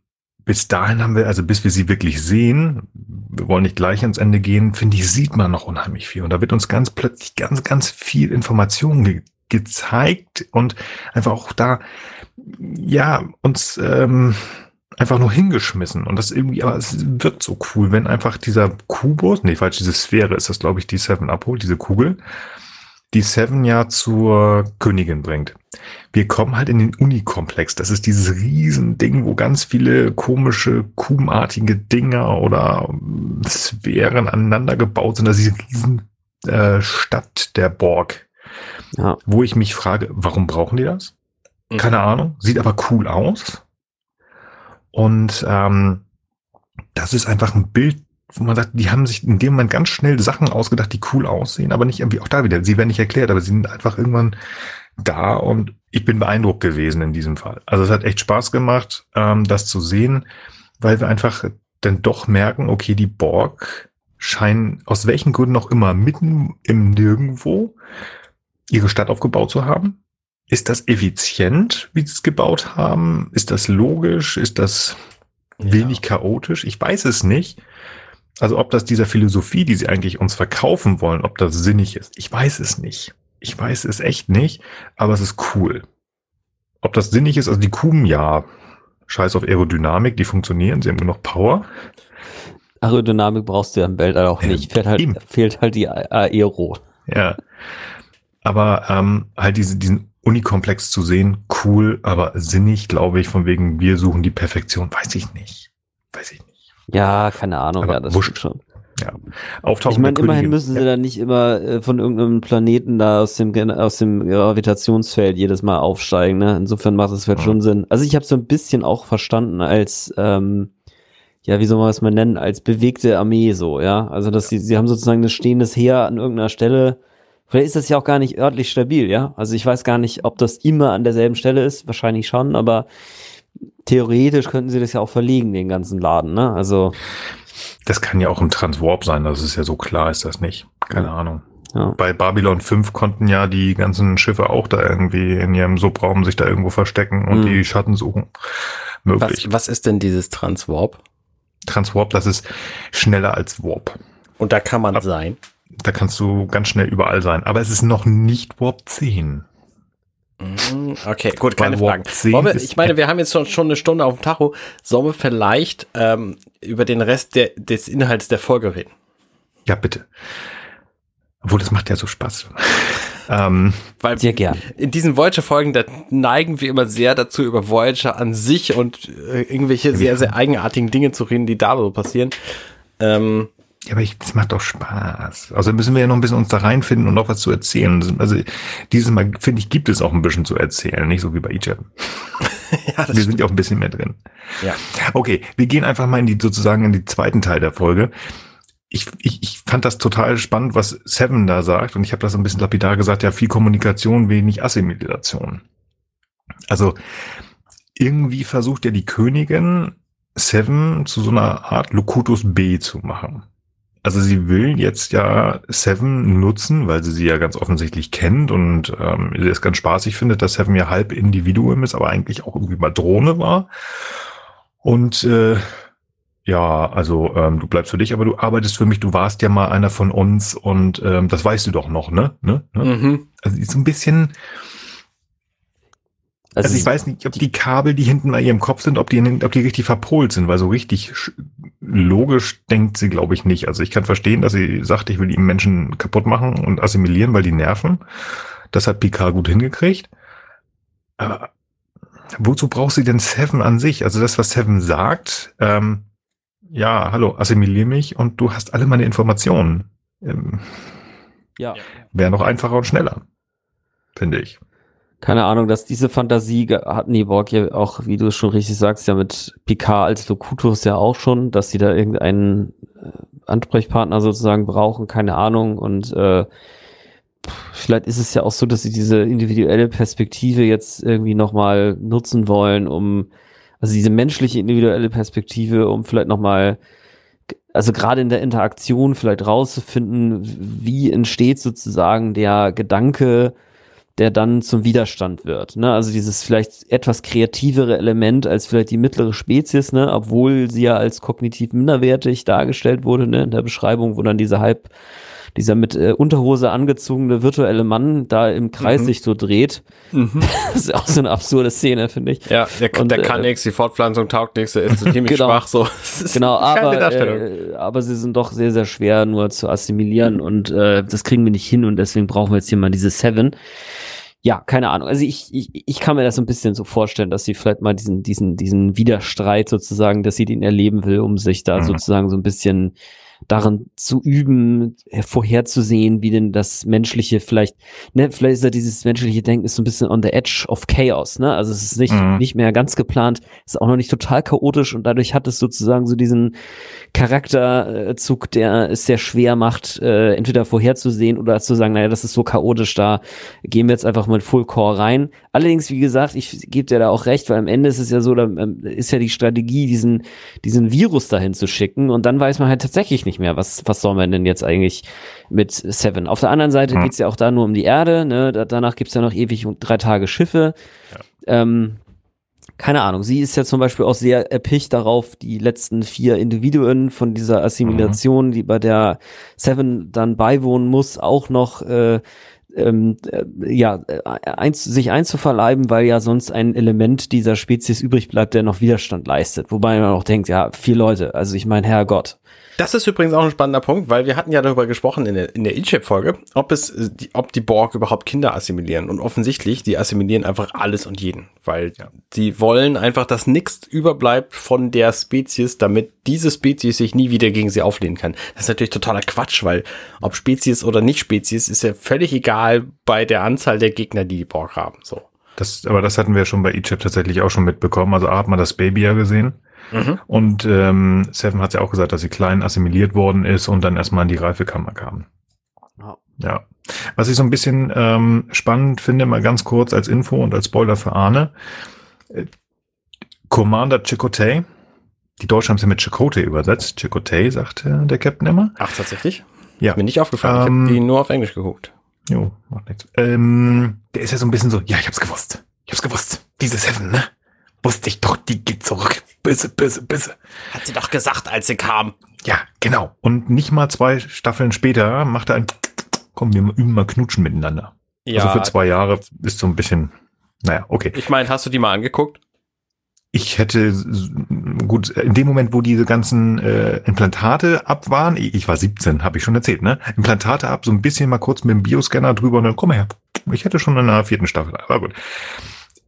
bis dahin haben wir, also bis wir sie wirklich sehen, wir wollen nicht gleich ans Ende gehen, finde ich, sieht man noch unheimlich viel. Und da wird uns ganz plötzlich ganz, ganz viel Information gezeigt und einfach auch da, ja, uns ähm, einfach nur hingeschmissen. Und das irgendwie, aber es wirkt so cool, wenn einfach dieser Kubus, nee, falsch, diese Sphäre ist das, glaube ich, die Seven abholt, diese Kugel, die Seven ja zur Königin bringt. Wir kommen halt in den Unikomplex. Das ist dieses Riesending, wo ganz viele komische, kubenartige Dinger oder Sphären aneinander gebaut sind. Das ist diese riesen äh, Stadt der Borg. Ja. Wo ich mich frage, warum brauchen die das? Mhm. Keine Ahnung. Sieht aber cool aus. Und ähm, das ist einfach ein Bild, wo man sagt, die haben sich in dem Moment ganz schnell Sachen ausgedacht, die cool aussehen, aber nicht irgendwie auch da wieder. Sie werden nicht erklärt, aber sie sind einfach irgendwann da und ich bin beeindruckt gewesen in diesem Fall. Also es hat echt Spaß gemacht, ähm, das zu sehen, weil wir einfach dann doch merken, okay, die Borg scheinen aus welchen Gründen auch immer mitten im Nirgendwo ihre Stadt aufgebaut zu haben. Ist das effizient, wie sie es gebaut haben? Ist das logisch? Ist das wenig ja. chaotisch? Ich weiß es nicht. Also ob das dieser Philosophie, die sie eigentlich uns verkaufen wollen, ob das sinnig ist, ich weiß es nicht. Ich weiß es echt nicht, aber es ist cool. Ob das sinnig ist, also die Kuben, ja, scheiß auf Aerodynamik, die funktionieren, sie haben nur noch Power. Aerodynamik brauchst du ja im Weltall auch nicht. Fehlt halt, fehlt halt die Aero. Ja. Aber ähm, halt diese, diesen Unikomplex zu sehen, cool, aber sinnig, glaube ich, von wegen, wir suchen die Perfektion, weiß ich nicht. Weiß ich nicht. Ja, keine Ahnung, aber ja, das wurscht schon. Ja. Auftauchen ich meine, immerhin müssen sie ja. dann nicht immer äh, von irgendeinem Planeten da aus dem, aus dem Gravitationsfeld jedes Mal aufsteigen. Ne? Insofern macht das halt ja. schon Sinn. Also ich habe so ein bisschen auch verstanden als, ähm, ja, wie soll man das mal nennen, als bewegte Armee so, ja. Also dass sie, sie haben sozusagen ein stehendes Heer an irgendeiner Stelle. Vielleicht ist das ja auch gar nicht örtlich stabil, ja. Also ich weiß gar nicht, ob das immer an derselben Stelle ist, wahrscheinlich schon, aber theoretisch könnten sie das ja auch verlegen, den ganzen Laden, ne? Also. Das kann ja auch im Transwarp sein, das ist ja so klar, ist das nicht. Keine ja. Ahnung. Ja. Bei Babylon 5 konnten ja die ganzen Schiffe auch da irgendwie in ihrem Subraum sich da irgendwo verstecken und mhm. die Schatten suchen. Möglich. Was, was ist denn dieses Transwarp? Transwarp, das ist schneller als Warp. Und da kann man Ab, sein. Da kannst du ganz schnell überall sein. Aber es ist noch nicht Warp 10. Mhm, okay, gut, keine Fragen. Wir, ich meine, wir haben jetzt schon, schon eine Stunde auf dem Tacho. Sollen wir vielleicht ähm, über den Rest der, des Inhalts der Folge reden? Ja, bitte. Obwohl, das macht ja so Spaß. (laughs) ähm, Weil sehr gern. In diesen Voyager-Folgen, da neigen wir immer sehr dazu, über Voyager an sich und äh, irgendwelche sehr, sehr eigenartigen Dinge zu reden, die da so passieren. Ähm, ja, aber ich, das macht doch Spaß. Also müssen wir ja noch ein bisschen uns da reinfinden und noch was zu erzählen. Also dieses Mal, finde ich, gibt es auch ein bisschen zu erzählen, nicht so wie bei Egypt. (laughs) ja, wir sind ja auch ein bisschen mehr drin. Ja. Okay, wir gehen einfach mal in die sozusagen in die zweiten Teil der Folge. Ich, ich, ich fand das total spannend, was Seven da sagt, und ich habe das ein bisschen lapidar gesagt, ja, viel Kommunikation, wenig Assimilation. Also irgendwie versucht ja die Königin Seven zu so einer Art Locutus B zu machen also sie will jetzt ja Seven nutzen, weil sie sie ja ganz offensichtlich kennt und ähm, sie es ganz spaßig findet, dass Seven ja halb Individuum ist, aber eigentlich auch irgendwie mal Drohne war. Und äh, ja, also ähm, du bleibst für dich, aber du arbeitest für mich, du warst ja mal einer von uns und ähm, das weißt du doch noch, ne? ne? ne? Mhm. Also ist so ein bisschen, also, also ich weiß nicht, ob die Kabel, die hinten bei ihrem Kopf sind, ob die, ob die richtig verpolt sind, weil so richtig logisch denkt sie, glaube ich, nicht. Also ich kann verstehen, dass sie sagt, ich will die Menschen kaputt machen und assimilieren, weil die nerven. Das hat Picard gut hingekriegt. Aber wozu braucht sie denn Seven an sich? Also das, was Seven sagt, ähm, ja, hallo, assimilier mich und du hast alle meine Informationen. Ähm, ja. Wäre noch einfacher und schneller, finde ich keine Ahnung, dass diese Fantasie hatten die Borg ja auch, wie du schon richtig sagst, ja mit Picard als Locutus ja auch schon, dass sie da irgendeinen äh, Ansprechpartner sozusagen brauchen, keine Ahnung. Und äh, vielleicht ist es ja auch so, dass sie diese individuelle Perspektive jetzt irgendwie nochmal nutzen wollen, um, also diese menschliche individuelle Perspektive, um vielleicht nochmal also gerade in der Interaktion vielleicht rauszufinden, wie entsteht sozusagen der Gedanke, der dann zum Widerstand wird. Ne? Also dieses vielleicht etwas kreativere Element als vielleicht die mittlere Spezies, ne? obwohl sie ja als kognitiv minderwertig dargestellt wurde ne? in der Beschreibung, wo dann diese halb dieser mit äh, Unterhose angezogene virtuelle Mann da im Kreis Mhm. sich so dreht. Mhm. (laughs) Das ist auch so eine absurde Szene, finde ich. Ja, der, Und, der kann äh, nichts, die Fortpflanzung taugt nichts, der ist so (laughs) ziemlich Genau. schwach, so. Genau, aber, äh, aber sie sind doch sehr, sehr schwer nur zu assimilieren und äh, das kriegen wir nicht hin und deswegen brauchen wir jetzt hier mal diese Seven. Ja, keine Ahnung. Also ich, ich, ich kann mir das so ein bisschen so vorstellen, dass sie vielleicht mal diesen, diesen, diesen Widerstreit sozusagen, dass sie den erleben will, um sich da Mhm. sozusagen so ein bisschen darin zu üben, vorherzusehen, wie denn das menschliche vielleicht, ne, vielleicht ist ja dieses menschliche Denken ist so ein bisschen on the edge of chaos, ne? Also es ist nicht, Mhm. nicht mehr ganz geplant, ist auch noch nicht total chaotisch und dadurch hat es sozusagen so diesen Charakterzug, der es sehr schwer macht, äh, entweder vorherzusehen oder zu sagen, naja, das ist so chaotisch, da gehen wir jetzt einfach mit Full Core rein. Allerdings, wie gesagt, ich gebe dir da auch recht, weil am Ende ist es ja so, da ähm, ist ja die Strategie, diesen, diesen Virus dahin zu schicken und dann weiß man halt tatsächlich nicht mehr, was, was soll man denn jetzt eigentlich mit Seven. Auf der anderen Seite Hm. geht's ja auch da nur um die Erde, ne? da, danach gibt's ja noch ewig und drei Tage Schiffe. Ähm, keine Ahnung, sie ist ja zum Beispiel auch sehr erpicht darauf, die letzten vier Individuen von dieser Assimilation, die bei der Seven dann beiwohnen muss, auch noch äh, ähm, äh, ja, äh, eins, sich einzuverleiben, weil ja sonst ein Element dieser Spezies übrig bleibt, der noch Widerstand leistet. Wobei man auch denkt, ja, vier Leute, also ich meine, Herrgott. Das ist übrigens auch ein spannender Punkt, weil wir hatten ja darüber gesprochen in der, in der E-Chip-Folge, ob es, äh, die, ob die Borg überhaupt Kinder assimilieren. Und offensichtlich, die assimilieren einfach alles und jeden, weil die wollen einfach, dass nichts überbleibt von der Spezies, damit diese Spezies sich nie wieder gegen sie auflehnen kann. Das ist natürlich totaler Quatsch, weil ob Spezies oder nicht Spezies ist ja völlig egal bei der Anzahl der Gegner, die die Borg haben. So. Das, aber das hatten wir schon bei Egypt tatsächlich auch schon mitbekommen. Also A hat man das Baby ja gesehen. Mhm. Und ähm, Seven hat ja auch gesagt, dass sie klein assimiliert worden ist und dann erstmal in die Reifekammer kam. Ja. Ja. Was ich so ein bisschen ähm, spannend finde, mal ganz kurz als Info und als Spoiler für Arne. Äh, Commander Chakotay, die Deutschen haben es ja mit Chakotay übersetzt. Chakotay, sagt äh, der Captain immer. Ach, tatsächlich? Ja. Mir nicht aufgefallen. Ähm, ich habe die nur auf Englisch geguckt. Jo, macht nichts. Ähm, der ist ja so ein bisschen so, ja, ich hab's gewusst. Ich hab's gewusst. Diese Seven, ne? Wusste ich doch, die geht zurück. Bisse, bisse, bisse. Hat sie doch gesagt, als sie kam. Ja, genau. Und nicht mal zwei Staffeln später macht er ein, komm, wir üben mal knutschen miteinander. Ja, Also für zwei Jahre ist so ein bisschen, naja, okay. ich meine, hast du die mal angeguckt? Ich hätte, gut, in dem Moment, wo diese ganzen äh, Implantate ab waren, ich war 17, habe ich schon erzählt, ne? Implantate ab, so ein bisschen mal kurz mit dem Bioscanner drüber und dann, komm mal her. Ich hätte schon in der vierten Staffel, aber gut.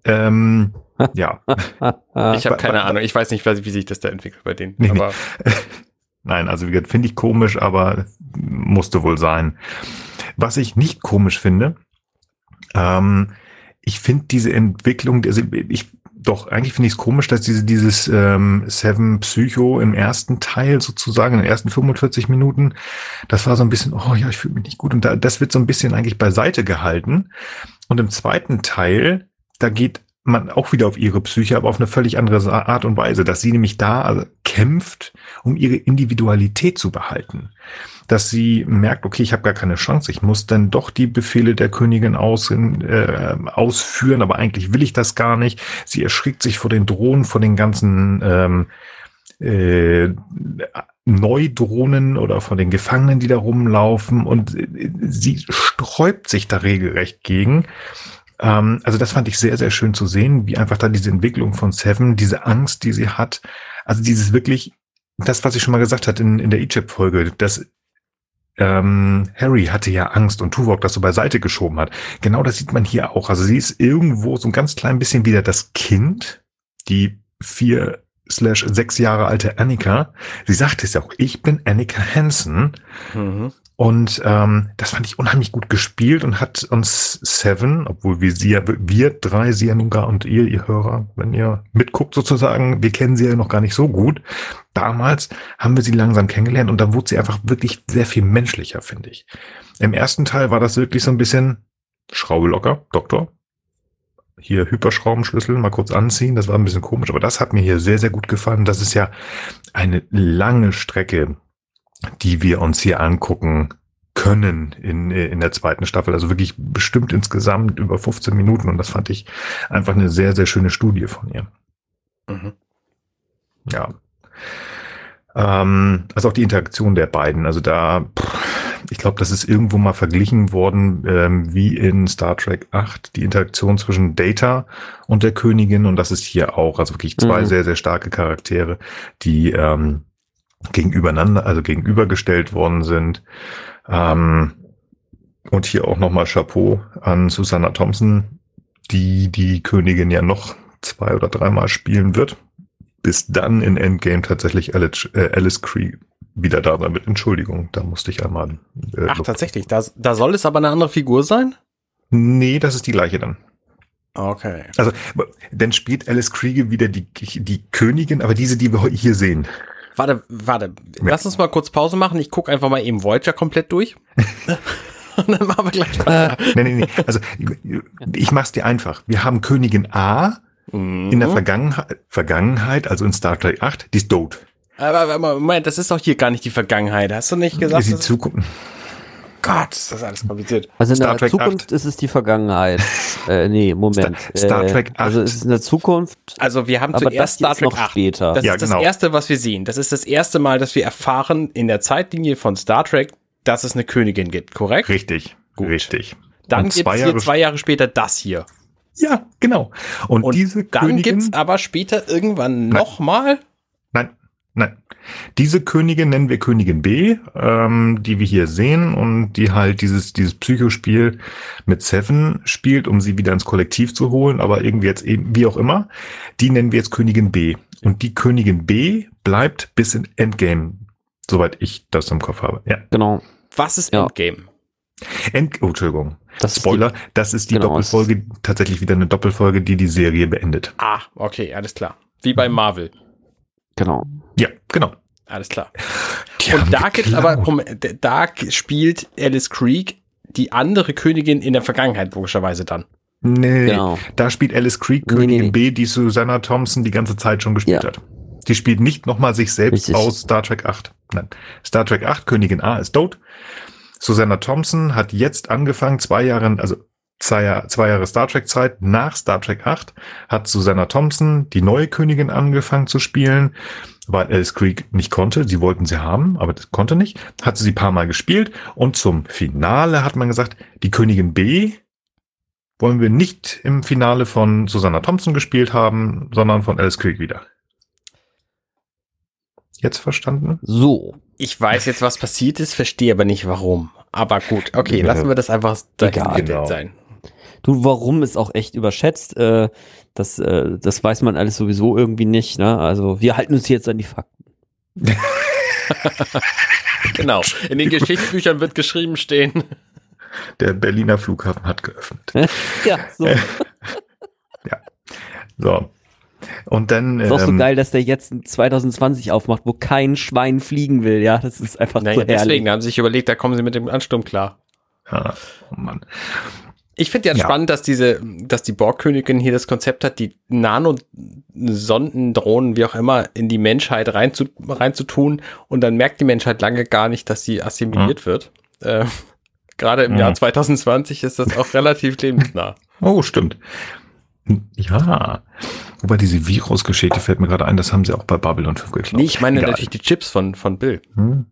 Ähm, ja, (laughs) Ich habe keine Ahnung. Ich weiß nicht, wie sich das da entwickelt bei denen. Nee, nee. aber (laughs) Nein, also wie gesagt, finde ich komisch, aber musste wohl sein. Was ich nicht komisch finde, ähm, ich finde diese Entwicklung, also ich doch, eigentlich finde ich es komisch, dass diese, dieses ähm, Seven Psycho im ersten Teil sozusagen, in den ersten 45 Minuten, das war so ein bisschen, oh ja, ich fühle mich nicht gut. Und da, das wird so ein bisschen eigentlich beiseite gehalten. Und im zweiten Teil, da geht man auch wieder auf ihre Psyche, aber auf eine völlig andere Art und Weise, dass sie nämlich da also kämpft, um ihre Individualität zu behalten. Dass sie merkt, okay, ich habe gar keine Chance, ich muss dann doch die Befehle der Königin aus, äh, ausführen, aber eigentlich will ich das gar nicht. Sie erschrickt sich vor den Drohnen, vor den ganzen ähm, äh, Neudrohnen oder von den Gefangenen, die da rumlaufen und äh, sie sträubt sich da regelrecht gegen. Ähm, also das fand ich sehr, sehr schön zu sehen, wie einfach da diese Entwicklung von Seven, diese Angst, die sie hat, also dieses wirklich, das, was ich schon mal gesagt hatte in, in der Egypt-Folge, dass ähm, Harry hatte ja Angst und Tuvok das so beiseite geschoben hat. Genau das sieht man hier auch. Also sie ist irgendwo so ein ganz klein bisschen wieder das Kind, die vier slash sechs Jahre alte Annika. Sie sagt es ja auch, ich bin Annika Hansen. mhm. Und ähm, das fand ich unheimlich gut gespielt und hat uns Seven, obwohl wir sie ja, wir drei, sie ja nun gar und ihr, ihr Hörer, wenn ihr mitguckt sozusagen, wir kennen sie ja noch gar nicht so gut. Damals haben wir sie langsam kennengelernt und da wurde sie einfach wirklich sehr viel menschlicher, finde ich. Im ersten Teil war das wirklich so ein bisschen Schraube locker, Doktor. Hier Hyperschraubenschlüssel mal kurz anziehen, das war ein bisschen komisch, aber das hat mir hier sehr, sehr gut gefallen. Das ist ja eine lange Strecke, die wir uns hier angucken können in, in der zweiten Staffel. Also wirklich bestimmt insgesamt über 15 Minuten und das fand ich einfach eine sehr, sehr schöne Studie von ihr. Mhm. Ja. Ähm, also auch die Interaktion der beiden. Also da, ich glaube, das ist irgendwo mal verglichen worden, ähm, wie in Star Trek 8, die Interaktion zwischen Data und der Königin. Und das ist hier auch, also wirklich zwei Mhm. sehr, sehr starke Charaktere, die ähm, gegenübereinander, also gegenübergestellt worden sind. Ähm, und hier auch nochmal Chapeau an Susanna Thompson, die die Königin ja noch zwei oder dreimal spielen wird, bis dann in Endgame tatsächlich Alice, äh, Alice Cree wieder da sein wird. Entschuldigung, da musste ich einmal. Äh, Ach, tatsächlich. Da, da soll es aber eine andere Figur sein? Nee, das ist die gleiche dann. Okay. Also, dann spielt Alice Kriege wieder die, die Königin, aber diese, die wir hier sehen. Warte, warte. Lass uns mal kurz Pause machen. Ich gucke einfach mal eben Voyager komplett durch. (laughs) Und dann machen wir gleich weiter. Nee, nee, nee. Also, ich mach's dir einfach. Wir haben Königin A in der Mhm. Vergangenheit, Vergangenheit, also in Star Trek 8, die ist tot. Aber, aber Moment, das ist doch hier gar nicht die Vergangenheit. Hast du nicht gesagt? ist die Zukunft. Gott, das ist alles kompliziert. Also in Star der Trek Zukunft 8. ist es die Vergangenheit. (laughs) äh, nee, Moment. Star- Star äh, Trek 8. Also es ist in der Zukunft. Also wir haben Aber zuerst das Star ist Trek noch 8. später. Das Ja, ist das genau. erste, was wir sehen. Das ist das erste Mal, dass wir erfahren in der Zeitlinie von Star Trek, dass es eine Königin gibt, korrekt? Richtig, Gut. richtig. Dann gibt es hier zwei Jahre später das hier. Ja, genau. Und, Und diese Dann Königin, gibt's aber später irgendwann nochmal. Nein. Diese Königin nennen wir Königin B, ähm, die wir hier sehen und die halt dieses, dieses Psychospiel mit Seven spielt, um sie wieder ins Kollektiv zu holen, aber irgendwie jetzt eben, wie auch immer. Die nennen wir jetzt Königin B. Und die Königin B bleibt bis in Endgame, soweit ich das im Kopf habe. Ja. Genau. Was ist Ja. Endgame? End oh, Entschuldigung. Das ist Spoiler, das ist die Genau, Doppelfolge, tatsächlich wieder eine Doppelfolge, die die Serie beendet. Ah, okay, alles klar. Wie bei Marvel. Die, genau. Ja, genau. Alles klar. Die Und da gibt's aber. Moment, da spielt Alice Creek die andere Königin in der Vergangenheit, logischerweise dann. Nee, Genau. da spielt Alice Creek Nee, Königin nee, nee. B, die Susanna Thompson die ganze Zeit schon gespielt Ja. hat. Die spielt nicht nochmal sich selbst Richtig. aus Star Trek 8. Nein. Star Trek 8, Königin A ist tot. Susanna Thompson hat jetzt angefangen, zwei Jahre, also zwei, Jahr- zwei Jahre Star Trek Zeit, nach Star Trek 8, hat Susanna Thompson die neue Königin angefangen zu spielen, weil Alice Creek nicht konnte. Sie wollten sie haben, aber das konnte nicht. Hat sie ein paar Mal gespielt und zum Finale hat man gesagt, die Königin B wollen wir nicht im Finale von Susanna Thompson gespielt haben, sondern von Alice Creek wieder. Jetzt verstanden? So. Ich weiß jetzt, was passiert ist, verstehe aber nicht warum. Aber gut, okay, lassen wir das einfach dahingestellt Genau. sein. Du, warum ist auch echt überschätzt. Äh, das, äh, das weiß man alles sowieso irgendwie nicht. Ne? Also wir halten uns jetzt an die Fakten. (laughs) Genau. In den Geschichtsbüchern wird geschrieben stehen. Der Berliner Flughafen hat geöffnet. (laughs) ja, so. Äh, So. Und dann. ist auch so ähm, geil, dass der jetzt 2020 aufmacht, wo kein Schwein fliegen will. Ja, das ist einfach Naja, so herrlich. deswegen haben sie sich überlegt, da kommen sie mit dem Ansturm klar. Ja, oh Mann. Ich finde ja, Ja. spannend, dass diese, dass die Borgkönigin hier das Konzept hat, die Nanosonden, Drohnen, wie auch immer, in die Menschheit reinzu, reinzutun und dann merkt die Menschheit lange gar nicht, dass sie assimiliert wird. Äh, (laughs) Gerade im Mhm. Jahr 2020 ist das auch relativ lebensnah. (laughs) Oh, stimmt. Ja. Wobei diese Virusgeschichte fällt mir gerade ein, das haben sie auch bei Babylon 5 geklaut. Nee, ich meine Egal. natürlich die Chips von, von Bill. Hm.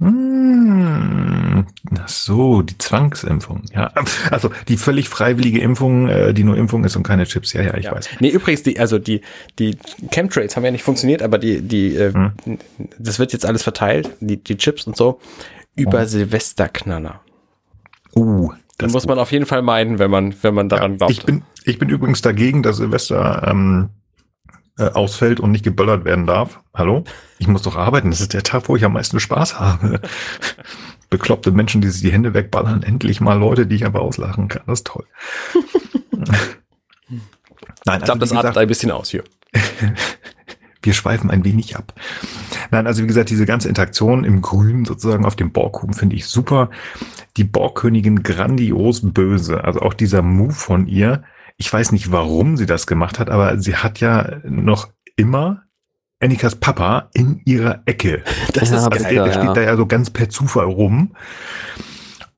Hm. Ach so, die Zwangsimpfung. Ja, also die völlig freiwillige Impfung, äh, die nur Impfung ist und keine Chips. Ja, ja, ich ja. weiß. Nee, übrigens, die, also die, die Chemtrails haben ja nicht funktioniert, aber die, die, äh, Hm. das wird jetzt alles verteilt, die, die Chips und so, über Oh. Silvesterknaller. Uh, Das muss man auf jeden Fall meiden, wenn man, wenn man daran glaubt. Ich bin, ich bin übrigens dagegen, dass Silvester ähm, äh, ausfällt und nicht geböllert werden darf. Hallo? Ich muss doch arbeiten. Das ist der Tag, wo ich am meisten Spaß habe. (laughs) Bekloppte Menschen, die sich die Hände wegballern. Endlich mal Leute, die ich einfach auslachen kann. Das ist toll. (laughs) Nein, ich glaube, das gesagt, atmet ein bisschen aus hier. (laughs) wir schweifen ein wenig ab. Nein, also wie gesagt, diese ganze Interaktion im Grün sozusagen auf dem Borghuben finde ich super. Die Borgkönigin grandios böse. Also auch dieser Move von ihr. Ich weiß nicht, warum sie das gemacht hat, aber sie hat ja noch immer Annikas Papa in ihrer Ecke. (laughs) Das Ja, ist Also geil. der, der ja. steht da ja so ganz per Zufall rum.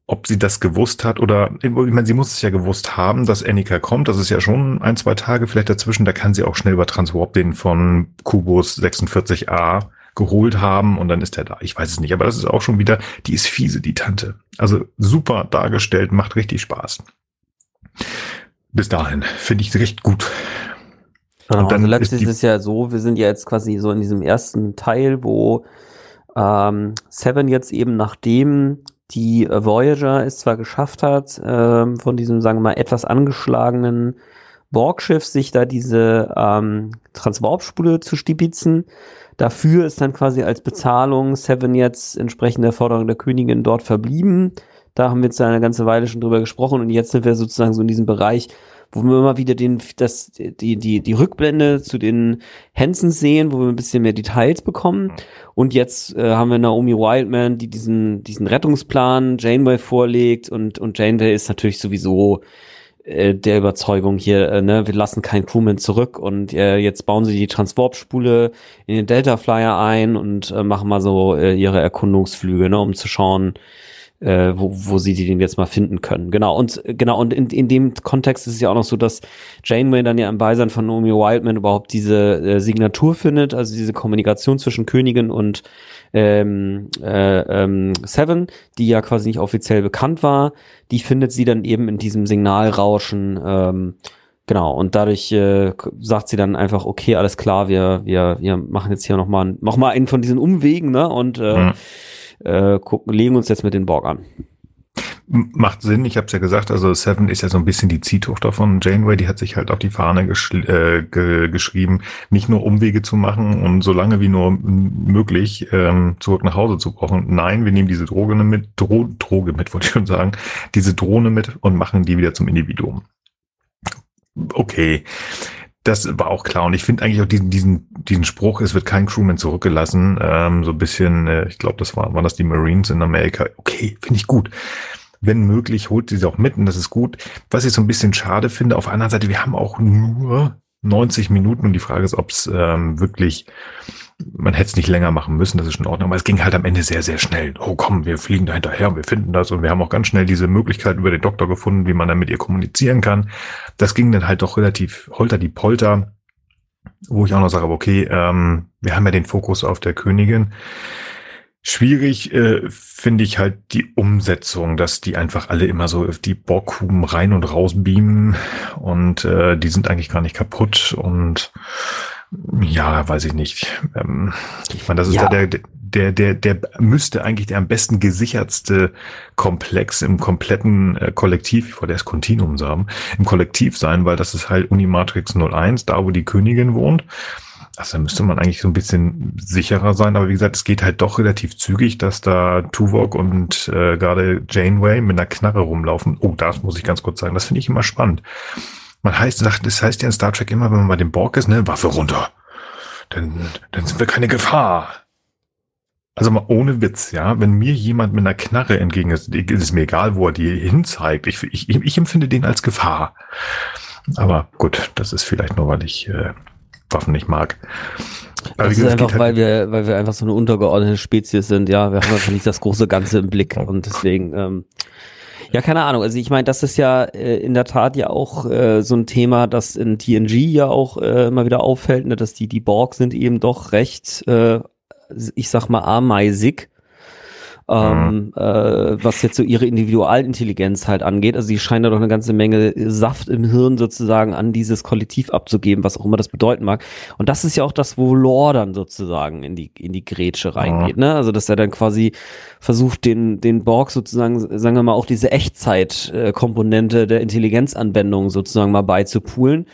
Ob sie das gewusst hat oder, ich meine, sie muss es ja gewusst haben, dass Annika kommt. Das ist ja schon ein, zwei Tage vielleicht dazwischen. Da kann sie auch schnell über Transwarp den von Kubus 46a geholt haben und dann ist er da. Ich weiß es nicht, aber das ist auch schon wieder, die ist fiese, die Tante. Also super dargestellt, macht richtig Spaß. Bis dahin finde ich es recht gut. Genau, und dann also letztlich ist, ist es ja so, wir sind ja jetzt quasi so in diesem ersten Teil, wo ähm, Seven jetzt eben nachdem die Voyager es zwar geschafft hat, ähm, von diesem, sagen wir mal, etwas angeschlagenen Borgschiff sich da diese ähm, Transwarp-Spule zu stibitzen. Dafür ist dann quasi als Bezahlung Seven jetzt entsprechend der Forderung der Königin dort verblieben. Da haben wir jetzt eine ganze Weile schon drüber gesprochen und jetzt sind wir sozusagen so in diesem Bereich, wo wir immer wieder den, das, die, die, die Rückblende zu den Hansons sehen, wo wir ein bisschen mehr Details bekommen. Und jetzt äh, haben wir Naomi Wildman, die diesen, diesen Rettungsplan Janeway vorlegt und, und Janeway ist natürlich sowieso äh, der Überzeugung hier, äh, ne, wir lassen kein Crewman zurück und äh, jetzt bauen sie die Transwarp-Spule in den Delta Flyer ein und äh, machen mal so äh, ihre Erkundungsflüge, ne, um zu schauen, äh, wo, wo sie die denn jetzt mal finden können. Genau, und genau, und in, in dem Kontext ist es ja auch noch so, dass Janeway dann ja im Beisein von Naomi Wildman überhaupt diese äh, Signatur findet, also diese Kommunikation zwischen Königin und ähm, äh, ähm, Seven, die ja quasi nicht offiziell bekannt war, die findet sie dann eben in diesem Signalrauschen ähm, Genau, und dadurch äh, sagt sie dann einfach, okay, alles klar, wir, wir, wir machen jetzt hier nochmal noch mal einen von diesen Umwegen, ne? Und äh, mhm äh, gucken, legen uns jetzt mit den Borg an. Macht Sinn, ich habe es ja gesagt, also Seven ist ja so ein bisschen die Ziehtochter von Janeway, die hat sich halt auf die Fahne äh, ge geschrieben, nicht nur Umwege zu machen und so lange wie nur möglich ähm, zurück nach Hause zu brauchen. Nein, wir nehmen diese Droge mit, Dro Droge mit, (laughs) wollte ich schon sagen, diese Drohne mit und machen die wieder zum Individuum. Okay, das war auch klar. Und ich finde eigentlich auch diesen, diesen, diesen Spruch, es wird kein Crewman zurückgelassen, ähm, so ein bisschen, äh, ich glaube, das war, waren das die Marines in Amerika. Okay, finde ich gut. Wenn möglich, holt sie sie auch mit und das ist gut. Was ich so ein bisschen schade finde, auf der anderen Seite, wir haben auch nur 90 Minuten und die Frage ist, ob es ähm, wirklich man hätte es nicht länger machen müssen, das ist schon in Ordnung, aber es ging halt am Ende sehr, sehr schnell. Oh komm, wir fliegen da hinterher wir finden das und wir haben auch ganz schnell diese Möglichkeit über den Doktor gefunden, wie man dann mit ihr kommunizieren kann. Das ging dann halt doch relativ holter die Polter, wo ich auch noch sage, okay, ähm, wir haben ja den Fokus auf der Königin. Schwierig äh, finde ich halt die Umsetzung, dass die einfach alle immer so auf die Borghuben rein und raus beamen und äh, die sind eigentlich gar nicht kaputt und ja, weiß ich nicht. Ähm, ich meine, das ist ja. da der, der, der, der müsste eigentlich der am besten gesichertste Komplex im kompletten äh, Kollektiv, ich wollte erst Kontinuum sagen, im Kollektiv sein, weil das ist halt Unimatrix 01, da wo die Königin wohnt. Also müsste man eigentlich so ein bisschen sicherer sein, aber wie gesagt, es geht halt doch relativ zügig, dass da Tuvok und äh, gerade Janeway mit einer Knarre rumlaufen. Oh, das muss ich ganz kurz sagen, das finde ich immer spannend. Man heißt, sagt, das heißt ja in Star Trek immer, wenn man bei dem Borg ist, ne, Waffe runter. Dann, dann sind wir keine Gefahr. Also mal ohne Witz, ja. Wenn mir jemand mit einer Knarre entgegen ist, ist es mir egal, wo er die hinzeigt. Ich, ich, ich empfinde den als Gefahr. Aber gut, das ist vielleicht nur, weil ich äh, Waffen nicht mag. Aber das ist einfach, halt weil wir, weil wir einfach so eine untergeordnete Spezies sind, ja. Wir haben einfach nicht das große Ganze im Blick und deswegen, ähm, ja, keine Ahnung. Also ich meine, das ist ja äh, in der Tat ja auch äh, so ein Thema, das in TNG ja auch äh, immer wieder auffällt, ne, dass die, die Borg sind eben doch recht, äh, ich sag mal, ameisig ähm, mhm. äh, was jetzt so ihre Individualintelligenz halt angeht. Also sie scheinen da doch eine ganze Menge Saft im Hirn sozusagen an dieses Kollektiv abzugeben, was auch immer das bedeuten mag. Und das ist ja auch das, wo Lore dann sozusagen in die, in die Grätsche reingeht, mhm. ne? Also, dass er dann quasi versucht, den, den Borg sozusagen, sagen wir mal, auch diese Echtzeit-Komponente der Intelligenzanwendung sozusagen mal beizupulen.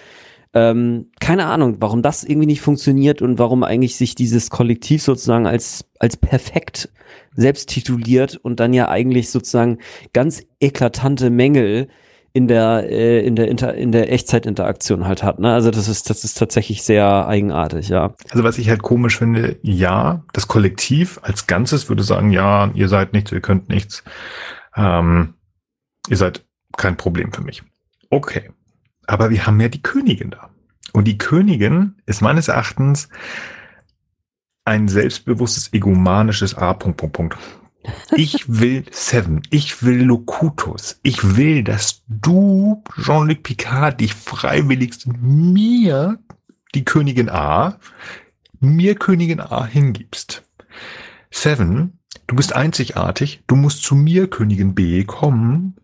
Ähm, keine Ahnung, warum das irgendwie nicht funktioniert und warum eigentlich sich dieses Kollektiv sozusagen als, als perfekt selbst tituliert und dann ja eigentlich sozusagen ganz eklatante Mängel in der äh, in der Inter in der Echtzeitinteraktion halt hat. Ne? Also das ist das ist tatsächlich sehr eigenartig, ja. Also was ich halt komisch finde, ja, das Kollektiv als Ganzes würde sagen, ja, ihr seid nichts, ihr könnt nichts, ähm, ihr seid kein Problem für mich. Okay, aber wir haben ja die Königin da und die Königin ist meines Erachtens ein selbstbewusstes, egomanisches A. Punkt, Punkt, Punkt. Ich will Seven. Ich will Locutus. Ich will, dass du, Jean-Luc Picard, dich freiwilligst mir, die Königin A, mir Königin A hingibst. Seven, du bist einzigartig, du musst zu mir Königin B kommen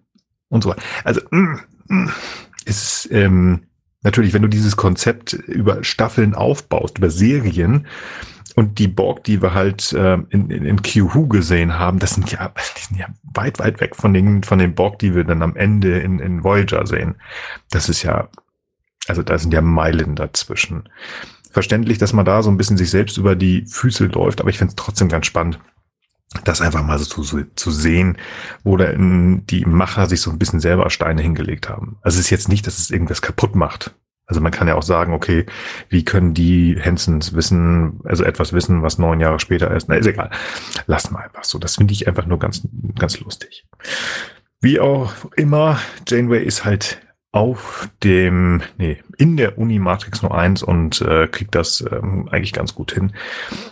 und so weiter. Also mm, mm, es ist ähm, natürlich, wenn du dieses Konzept über Staffeln aufbaust, über Serien, und die Borg, die wir halt äh, in, in, in Q-Who gesehen haben, das sind ja, die sind ja weit, weit weg von den, von den Borg, die wir dann am Ende in, in Voyager sehen. Das ist ja, also da sind ja Meilen dazwischen. Verständlich, dass man da so ein bisschen sich selbst über die Füße läuft, aber ich finde es trotzdem ganz spannend, das einfach mal so zu, zu sehen, wo da die Macher sich so ein bisschen selber Steine hingelegt haben. Also es ist jetzt nicht, dass es irgendwas kaputt macht. Also man kann ja auch sagen, okay, wie können die Hensons wissen, also etwas wissen, was neun Jahre später ist. Na, ist egal. Lass mal einfach so. Das finde ich einfach nur ganz, ganz lustig. Wie auch immer, Janeway ist halt auf dem, nee, in der Uni Matrix 01 und äh, kriegt das ähm, eigentlich ganz gut hin,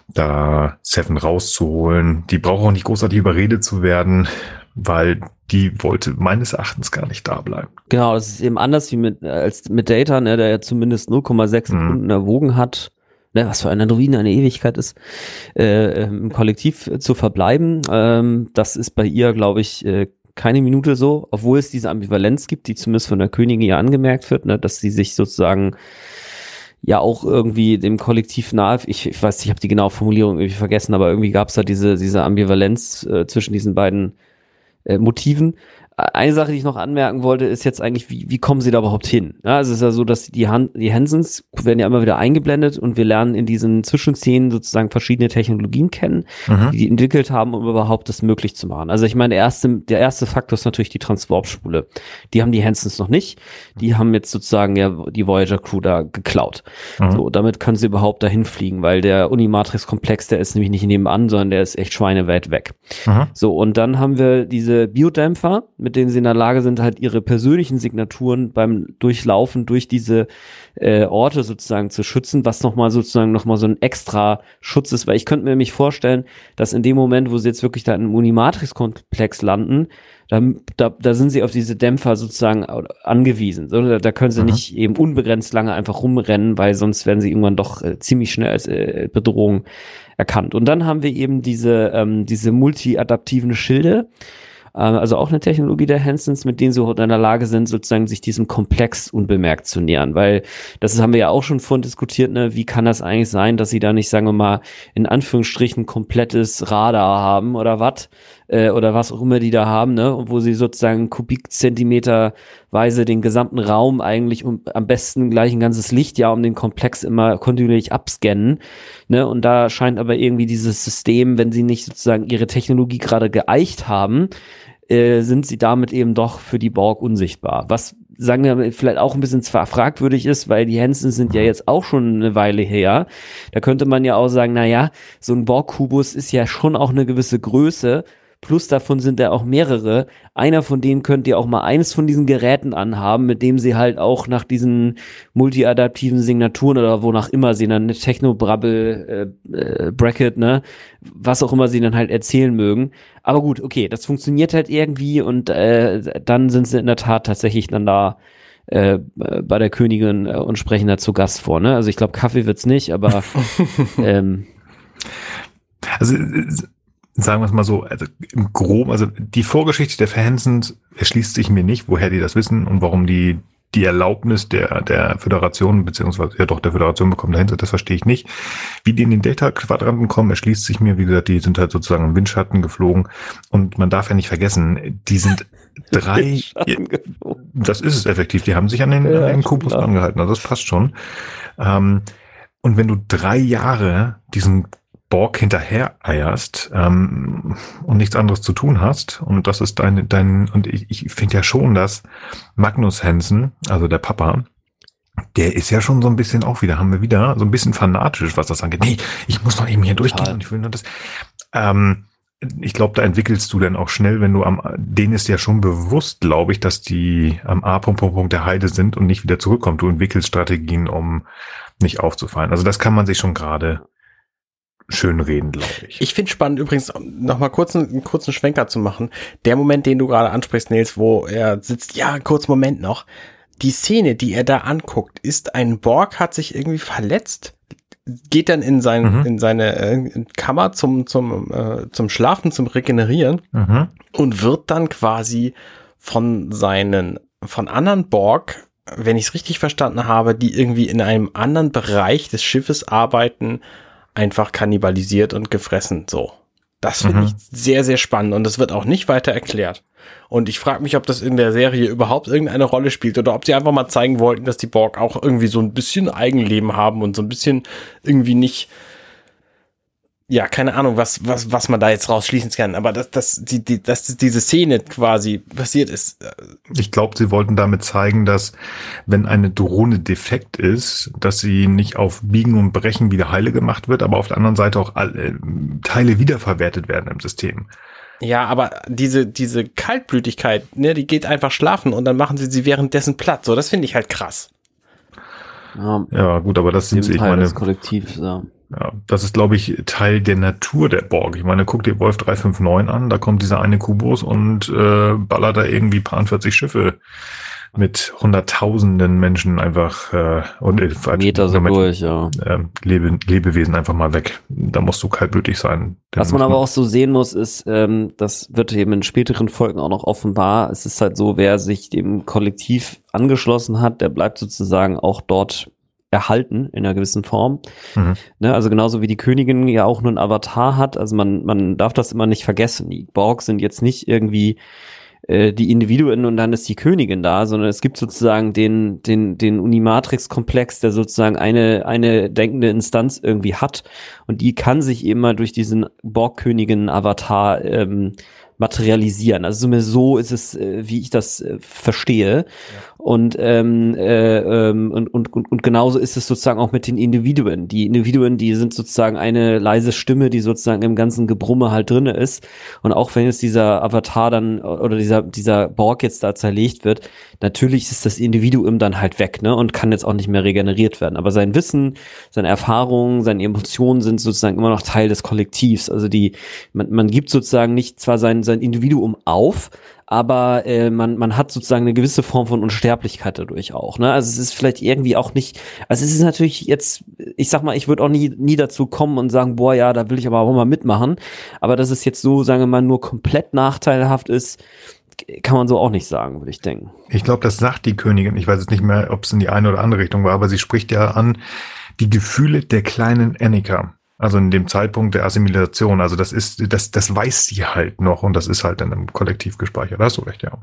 da Seven rauszuholen. Die braucht auch nicht großartig überredet zu werden, weil die wollte meines Erachtens gar nicht da bleiben. Genau, das ist eben anders wie mit, als mit Data, ne, der ja zumindest 0,6 mhm. Sekunden erwogen hat, ne, was für ein Androiden eine Ewigkeit ist, äh, im Kollektiv zu verbleiben. Ähm, das ist bei ihr, glaube ich, äh, keine Minute so, obwohl es diese Ambivalenz gibt, die zumindest von der Königin ja angemerkt wird, ne, dass sie sich sozusagen ja auch irgendwie dem Kollektiv nahe, ich, ich weiß, ich habe die genaue Formulierung irgendwie vergessen, aber irgendwie gab es da diese, diese Ambivalenz äh, zwischen diesen beiden äh, Motiven. Eine Sache, die ich noch anmerken wollte, ist jetzt eigentlich, wie, wie kommen sie da überhaupt hin? Ja, es ist ja so, dass die, Han die Hansens werden ja immer wieder eingeblendet und wir lernen in diesen Zwischenszenen sozusagen verschiedene Technologien kennen, mhm. die die entwickelt haben, um überhaupt das möglich zu machen. Also ich meine, der erste, der erste Faktor ist natürlich die Transwarp-Spule. Die haben die Hansens noch nicht. Die haben jetzt sozusagen ja die Voyager-Crew da geklaut. Mhm. So, damit können sie überhaupt dahin fliegen, weil der Unimatrix-Komplex, der ist nämlich nicht nebenan, sondern der ist echt schweineweit weg. Mhm. So, und dann haben wir diese Biodämpfer, mit mit denen sie in der Lage sind, halt ihre persönlichen Signaturen beim Durchlaufen durch diese äh, Orte sozusagen zu schützen, was nochmal sozusagen nochmal so ein extra Schutz ist, weil ich könnte mir nämlich vorstellen, dass in dem Moment, wo sie jetzt wirklich da im Unimatrix-Komplex landen, da, da, da sind sie auf diese Dämpfer sozusagen angewiesen. Da, da können sie mhm. nicht eben unbegrenzt lange einfach rumrennen, weil sonst werden sie irgendwann doch äh, ziemlich schnell als äh, Bedrohung erkannt. Und dann haben wir eben diese, ähm, diese multi-adaptiven Schilde, also auch eine Technologie der Hansons, mit denen sie in der Lage sind, sozusagen sich diesem Komplex unbemerkt zu nähern. Weil das haben wir ja auch schon vorhin diskutiert, ne? wie kann das eigentlich sein, dass sie da nicht, sagen wir mal, in Anführungsstrichen komplettes Radar haben oder was, äh, oder was auch immer die da haben, ne? Und wo sie sozusagen Kubikzentimeterweise den gesamten Raum eigentlich um, am besten gleich ein ganzes Lichtjahr um den Komplex immer kontinuierlich abscannen, ne? Und da scheint aber irgendwie dieses System, wenn sie nicht sozusagen ihre Technologie gerade geeicht haben, äh, sind sie damit eben doch für die Borg unsichtbar. Was sagen wir vielleicht auch ein bisschen zwar fragwürdig ist, weil die Hansen sind ja jetzt auch schon eine Weile her. Da könnte man ja auch sagen, na ja, so ein Borg-Kubus ist ja schon auch eine gewisse Größe Plus davon sind da auch mehrere. Einer von denen könnt ihr auch mal eines von diesen Geräten anhaben, mit dem sie halt auch nach diesen multiadaptiven Signaturen oder wonach immer sie dann eine Techno-Brabbel äh, äh, Bracket, ne, was auch immer sie dann halt erzählen mögen. Aber gut, okay, das funktioniert halt irgendwie und äh, dann sind sie in der Tat tatsächlich dann da äh, bei der Königin äh, und sprechen da zu Gast vor. Ne? Also ich glaube, Kaffee wird's nicht, aber (laughs) ähm, also sagen wir es mal so, also im Groben, also die Vorgeschichte der Fans erschließt sich mir nicht, woher die das wissen und warum die die Erlaubnis der, der Föderation, beziehungsweise ja doch der Föderation bekommen dahinter, das verstehe ich nicht. Wie die in den Delta-Quadranten kommen, erschließt sich mir, wie gesagt, die sind halt sozusagen im Windschatten geflogen. Und man darf ja nicht vergessen, die sind (laughs) drei, das ist es effektiv, die haben sich an den, ja, an den Kubus angehalten, also das passt schon. Ähm, und wenn du drei Jahre diesen Borg hinterher eierst ähm, und nichts anderes zu tun hast. Und das ist dein, dein, und ich, ich finde ja schon, dass Magnus Hansen, also der Papa, der ist ja schon so ein bisschen auch wieder, haben wir wieder, so ein bisschen fanatisch, was das angeht. Nee, ich muss noch eben hier durchgehen und ich will nur das. Ähm, ich glaube, da entwickelst du dann auch schnell, wenn du am, denen ist ja schon bewusst, glaube ich, dass die am A. Punkt, Punkt, Punkt der Heide sind und nicht wieder zurückkommen. Du entwickelst Strategien, um nicht aufzufallen. Also das kann man sich schon gerade schön reden, glaube ich. Ich finde spannend übrigens noch mal kurz einen, einen, kurzen Schwenker zu machen. Der Moment, den du gerade ansprichst, Nils, wo er sitzt, ja, kurz Moment noch. Die Szene, die er da anguckt, ist ein Borg hat sich irgendwie verletzt. geht dann in sein, Mhm. in seine äh, Kammer zum, zum, äh, zum Schlafen, zum Regenerieren Mhm. und wird dann quasi von seinen, von anderen Borg, wenn ich es richtig verstanden habe, die irgendwie in einem anderen Bereich des Schiffes arbeiten, einfach kannibalisiert und gefressen. So. Das finde Mhm. ich sehr, sehr spannend und das wird auch nicht weiter erklärt. Und ich frage mich, ob das in der Serie überhaupt irgendeine Rolle spielt oder ob sie einfach mal zeigen wollten, dass die Borg auch irgendwie so ein bisschen Eigenleben haben und so ein bisschen irgendwie nicht, ja, keine Ahnung, was, was, was man da jetzt rausschließen kann. Aber dass, dass, die, die, dass diese Szene quasi passiert ist, äh, Ich glaube, sie wollten damit zeigen, dass wenn eine Drohne defekt ist, dass sie nicht auf Biegen und Brechen wieder heile gemacht wird, aber auf der anderen Seite auch alle Teile wiederverwertet werden im System. Ja, aber diese, diese Kaltblütigkeit, ne, die geht einfach schlafen und dann machen sie sie währenddessen platt. So, das finde ich halt krass. Ja, Ja, gut, aber das sind sie. Ich meine, des Kollektivs, ja. Ja, das ist, glaube ich, Teil der Natur der Borg. Ich meine, guck dir Wolf 359 an, da kommt dieser eine Kubus und äh, ballert da irgendwie paar 40 Schiffe mit hunderttausenden Menschen einfach äh, und äh, Meter so Menschen, durch, ja. äh, Lebe, Lebewesen einfach mal weg. Da musst du kaltblütig sein. Was man aber auch so sehen muss, ist, ähm, das wird eben in späteren Folgen auch noch offenbar. Es ist halt so, wer sich dem Kollektiv angeschlossen hat, der bleibt sozusagen auch dort erhalten in einer gewissen Form. Mhm. Ne, also genauso wie die Königin ja auch nur ein Avatar hat. Also man, man darf das immer nicht vergessen. Die Borg sind jetzt nicht irgendwie äh, die Individuen und dann ist die Königin da, sondern es gibt sozusagen den, den, den Unimatrix-Komplex, der sozusagen eine, eine denkende Instanz irgendwie hat. Und die kann sich eben mal durch diesen Borg-Königin-Avatar ähm, materialisieren. Also so ist es, äh, wie ich das äh, verstehe. Und, ähm, äh, ähm, und, und, und, und genauso ist es sozusagen auch mit den Individuen. Die Individuen, die sind sozusagen eine leise Stimme, die sozusagen im ganzen Gebrumme halt drinne ist. Und auch wenn jetzt dieser Avatar dann oder dieser, dieser Borg jetzt da zerlegt wird, natürlich ist das Individuum dann halt weg, ne? Und kann jetzt auch nicht mehr regeneriert werden. Aber sein Wissen, seine Erfahrungen, seine Emotionen sind sozusagen immer noch Teil des Kollektivs. Also die, man, man gibt sozusagen nicht zwar sein, sein Individuum auf, aber äh, man, man hat sozusagen eine gewisse Form von Unsterblichkeit dadurch auch. Ne? Also es ist vielleicht irgendwie auch nicht, also es ist natürlich jetzt, ich sag mal, ich würde auch nie, nie dazu kommen und sagen, boah, ja, da will ich aber auch mal mitmachen. Aber dass es jetzt so, sagen wir mal, nur komplett nachteilhaft ist, kann man so auch nicht sagen, würde ich denken. Ich glaube, das sagt die Königin. Ich weiß jetzt nicht mehr, ob es in die eine oder andere Richtung war, aber sie spricht ja an die Gefühle der kleinen Annika. Also in dem Zeitpunkt der Assimilation. Also das ist, das, das weiß sie halt noch und das ist halt in einem Kollektiv gespeichert. Da hast du recht, ja.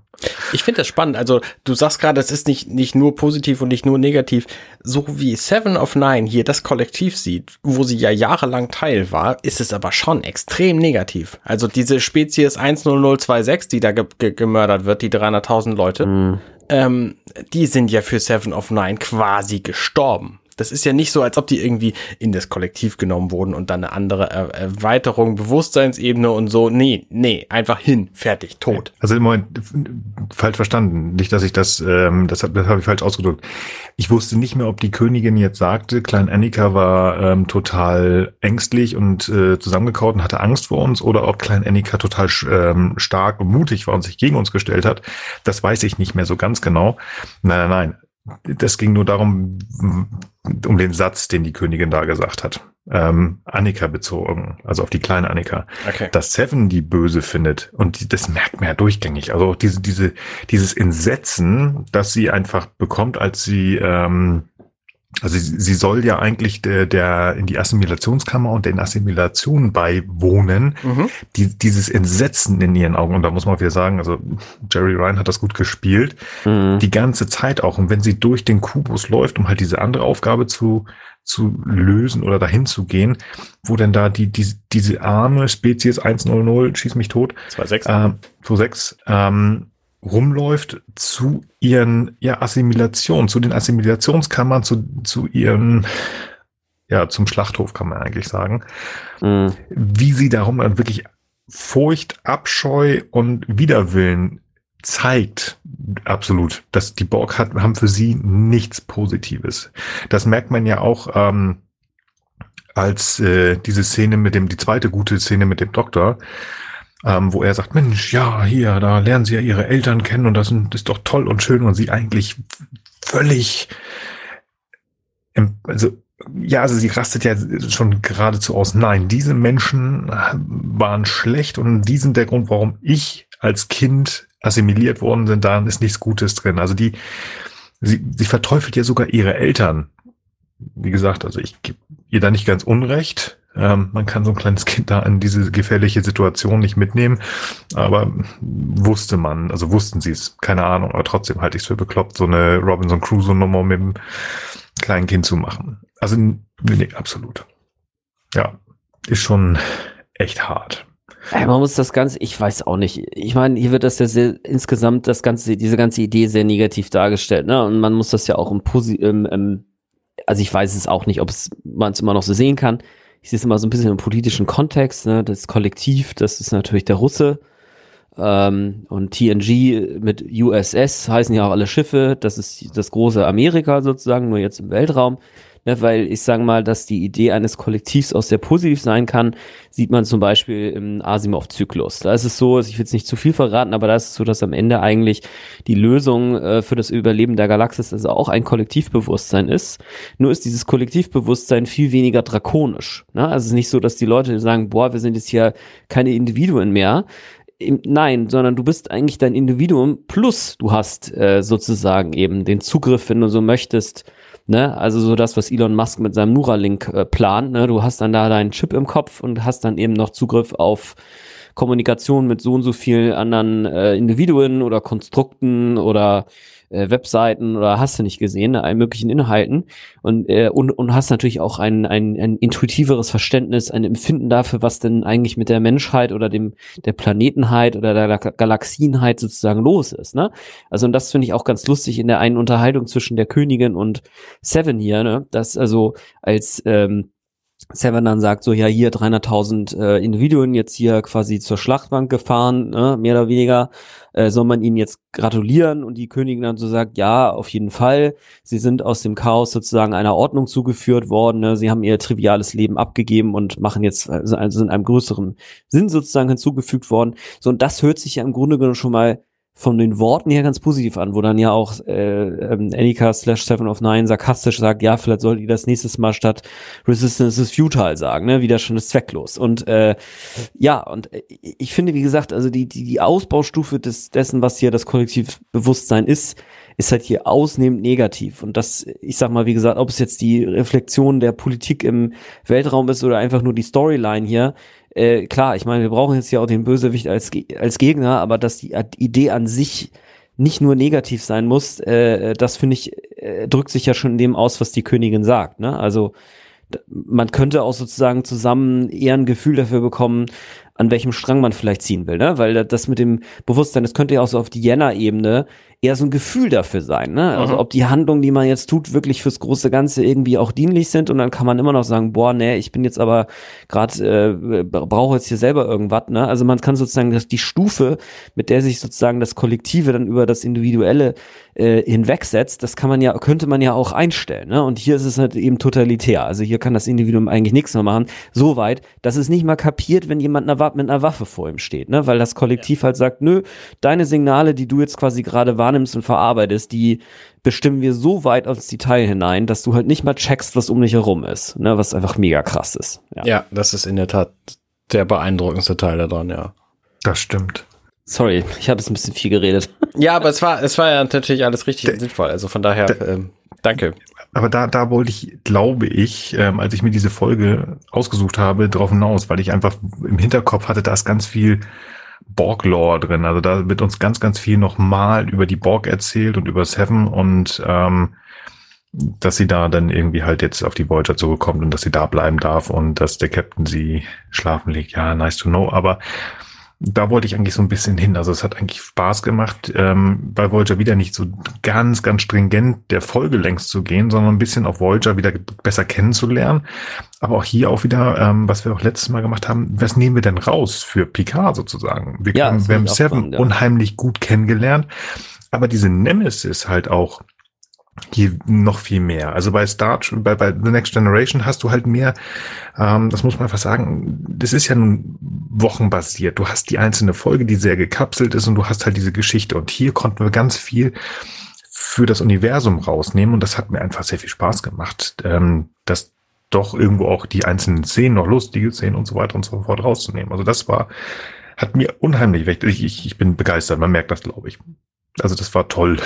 Ich finde das spannend. Also du sagst gerade, es ist nicht, nicht nur positiv und nicht nur negativ. So wie Seven of Nine hier das Kollektiv sieht, wo sie ja jahrelang Teil war, ist es aber schon extrem negativ. Also diese Spezies 10026, die da ge ge gemördert wird, die 300.000 Leute, Mhm. ähm, die sind ja für Seven of Nine quasi gestorben. Das ist ja nicht so, als ob die irgendwie in das Kollektiv genommen wurden und dann eine andere er Erweiterung, Bewusstseinsebene und so. Nee, nee, einfach hin, fertig, tot. Also im Moment falsch verstanden. Nicht, dass ich das, ähm, das, das habe ich falsch ausgedrückt. Ich wusste nicht mehr, ob die Königin jetzt sagte, Klein Annika war ähm, total ängstlich und äh, zusammengekaut und hatte Angst vor uns oder ob Klein Annika total ähm, stark und mutig war und sich gegen uns gestellt hat. Das weiß ich nicht mehr so ganz genau. Nein, nein, nein. Das ging nur darum, um den Satz, den die Königin da gesagt hat. Ähm, Annika bezogen, also auf die kleine Annika Okay. dass Seven die böse findet und die, das merkt man ja durchgängig. Also auch diese, diese, dieses Entsetzen, das sie einfach bekommt, als sie, ähm, also sie, sie soll ja eigentlich der, der in die Assimilationskammer und den Assimilationen beiwohnen. Mhm. Die, dieses Entsetzen in ihren Augen, und da muss man wieder sagen, also Jerry Ryan hat das gut gespielt, Mhm. die ganze Zeit auch. Und wenn sie durch den Kubus läuft, um halt diese andere Aufgabe zu, zu lösen oder dahin zu gehen, wo denn da die, die diese arme Spezies 100, schieß mich tot, 2,6. ähm, 26, ähm, rumläuft zu ihren ja, Assimilationen, zu den Assimilationskammern, zu, zu ihren, ja, zum Schlachthof kann man eigentlich sagen, Mhm. wie sie darum dann wirklich Furcht, Abscheu und Widerwillen zeigt, absolut, dass die Borg hat, haben für sie nichts Positives. Das merkt man ja auch, ähm, als äh, diese Szene mit dem, die zweite gute Szene mit dem Doktor, ähm, wo er sagt, Mensch, ja, hier, da lernen sie ja ihre Eltern kennen und das ist doch toll und schön und sie eigentlich völlig, also ja, also sie rastet ja schon geradezu aus. Nein, diese Menschen waren schlecht und die sind der Grund, warum ich als Kind assimiliert worden bin. Daran ist nichts Gutes drin. Also die, sie, sie verteufelt ja sogar ihre Eltern. Wie gesagt, also ich ihr da nicht ganz unrecht. Ähm, man kann so ein kleines Kind da in diese gefährliche Situation nicht mitnehmen. Aber wusste man, also wussten sie es, keine Ahnung, aber trotzdem halte ich es für bekloppt, so eine Robinson Crusoe-Nummer mit dem kleinen Kind zu machen. Also, nee, absolut. Ja, ist schon echt hart. Man muss das Ganze, ich weiß auch nicht. Ich meine, hier wird das ja sehr, insgesamt das ganze, diese ganze Idee sehr negativ dargestellt, ne? Und man muss das ja auch im, Posi im, im also ich weiß es auch nicht, ob man es immer noch so sehen kann. Ich sehe es immer so ein bisschen im politischen Kontext, ne? Das Kollektiv, das ist natürlich der Russe. Ähm, und TNG mit USS heißen ja auch alle Schiffe. Das ist das große Amerika sozusagen, nur jetzt im Weltraum. Ne, weil ich sage mal, dass die Idee eines Kollektivs auch sehr positiv sein kann, sieht man zum Beispiel im Asimov-Zyklus. Da ist es so, ich will jetzt nicht zu viel verraten, aber da ist es so, dass am Ende eigentlich die Lösung äh, für das Überleben der Galaxis also auch ein Kollektivbewusstsein ist. Nur ist dieses Kollektivbewusstsein viel weniger drakonisch. Ne? Also es ist nicht so, dass die Leute sagen, boah, wir sind jetzt hier keine Individuen mehr, Nein, sondern du bist eigentlich dein Individuum plus du hast äh, sozusagen eben den Zugriff, wenn du so möchtest, Ne? Also so das, was Elon Musk mit seinem Neuralink äh, plant. Ne? Du hast dann da deinen Chip im Kopf und hast dann eben noch Zugriff auf Kommunikation mit so und so vielen anderen äh, Individuen oder Konstrukten oder äh, Webseiten oder hast du nicht gesehen, ne, allen möglichen Inhalten und, äh, und, und hast natürlich auch ein, ein, ein intuitiveres Verständnis, ein Empfinden dafür, was denn eigentlich mit der Menschheit oder dem der Planetenheit oder der Galaxienheit sozusagen los ist. Ne? Also und das finde ich auch ganz lustig in der einen Unterhaltung zwischen der Königin und Seven hier, ne? dass also als ähm, Seven dann sagt so, ja, hier 300.000 äh, Individuen jetzt hier quasi zur Schlachtbank gefahren, ne, mehr oder weniger, äh, soll man ihnen jetzt gratulieren und die Königin dann so sagt, ja, auf jeden Fall, sie sind aus dem Chaos sozusagen einer Ordnung zugeführt worden, ne? sie haben ihr triviales Leben abgegeben und machen jetzt, also, also in einem größeren Sinn sozusagen hinzugefügt worden. So, und das hört sich ja im Grunde genommen schon mal von den Worten her ganz positiv an, wo dann ja auch äh, ähm, Annika slash Seven of Nine sarkastisch sagt, ja, vielleicht solltet ihr das nächstes Mal statt Resistance is futile sagen, ne? Wieder schon ist zwecklos. Und äh, ja, und äh, ich finde, wie gesagt, also die, die, die Ausbaustufe des, dessen, was hier das Kollektivbewusstsein ist, ist halt hier ausnehmend negativ. Und das, ich sag mal, wie gesagt, ob es jetzt die Reflexion der Politik im Weltraum ist oder einfach nur die Storyline hier, äh, klar, ich meine, wir brauchen jetzt ja auch den Bösewicht als, als Gegner, aber dass die Idee an sich nicht nur negativ sein muss, äh, das finde ich, äh, drückt sich ja schon in dem aus, was die Königin sagt. Ne? Also man könnte auch sozusagen zusammen eher ein Gefühl dafür bekommen, an welchem Strang man vielleicht ziehen will, ne? Weil das mit dem Bewusstsein, das könnte ja auch so auf die Jänner-Ebene eher so ein Gefühl dafür sein, ne? Also mhm. ob die Handlungen, die man jetzt tut, wirklich fürs große Ganze irgendwie auch dienlich sind und dann kann man immer noch sagen, boah, nee, ich bin jetzt aber gerade, äh, brauche jetzt hier selber irgendwas, ne? Also man kann sozusagen dass die Stufe, mit der sich sozusagen das Kollektive dann über das Individuelle äh, hinwegsetzt, das kann man ja, könnte man ja auch einstellen, ne? Und hier ist es halt eben totalitär. Also hier kann das Individuum eigentlich nichts mehr machen, so weit, dass es nicht mal kapiert, wenn jemand mit einer Waffe vor ihm steht, ne? Weil das Kollektiv ja. halt sagt, nö, deine Signale, die du jetzt quasi gerade wahrnimmst und verarbeitest, die bestimmen wir so weit aufs Detail hinein, dass du halt nicht mal checkst, was um dich herum ist, ne, was einfach mega krass ist. Ja, ja das ist in der Tat der beeindruckendste Teil daran, ja. Das stimmt. Sorry, ich habe jetzt ein bisschen viel geredet. Ja, aber es war, es war ja natürlich alles richtig und sinnvoll. Also von daher, ähm, danke. Aber da, da wollte ich, glaube ich, ähm, als ich mir diese Folge ausgesucht habe, drauf hinaus, weil ich einfach im Hinterkopf hatte, da ist ganz viel Borg-Lore drin. Also da wird uns ganz, ganz viel nochmal über die Borg erzählt und über Seven und ähm, dass sie da dann irgendwie halt jetzt auf die Voyager zurückkommt und dass sie da bleiben darf und dass der Captain sie schlafen legt. Ja, nice to know. Aber da wollte ich eigentlich so ein bisschen hin. Also es hat eigentlich Spaß gemacht, ähm, bei Voyager wieder nicht so ganz, ganz stringent der Folge längst zu gehen, sondern ein bisschen auf Voyager wieder besser kennenzulernen. Aber auch hier auch wieder, ähm, was wir auch letztes Mal gemacht haben, was nehmen wir denn raus für Picard sozusagen? Wir, ja, können, wir haben Seven spannend, ja. unheimlich gut kennengelernt, aber diese Nemesis halt auch hier noch viel mehr. Also bei Star bei, bei The Next Generation hast du halt mehr, ähm, das muss man einfach sagen, das ist ja nun wochenbasiert. Du hast die einzelne Folge, die sehr gekapselt ist und du hast halt diese Geschichte. Und hier konnten wir ganz viel für das Universum rausnehmen und das hat mir einfach sehr viel Spaß gemacht, ähm, dass doch irgendwo auch die einzelnen Szenen, noch lustige Szenen und so weiter und so fort rauszunehmen. Also das war, hat mir unheimlich. Ich, ich, ich bin begeistert, man merkt das, glaube ich. Also das war toll.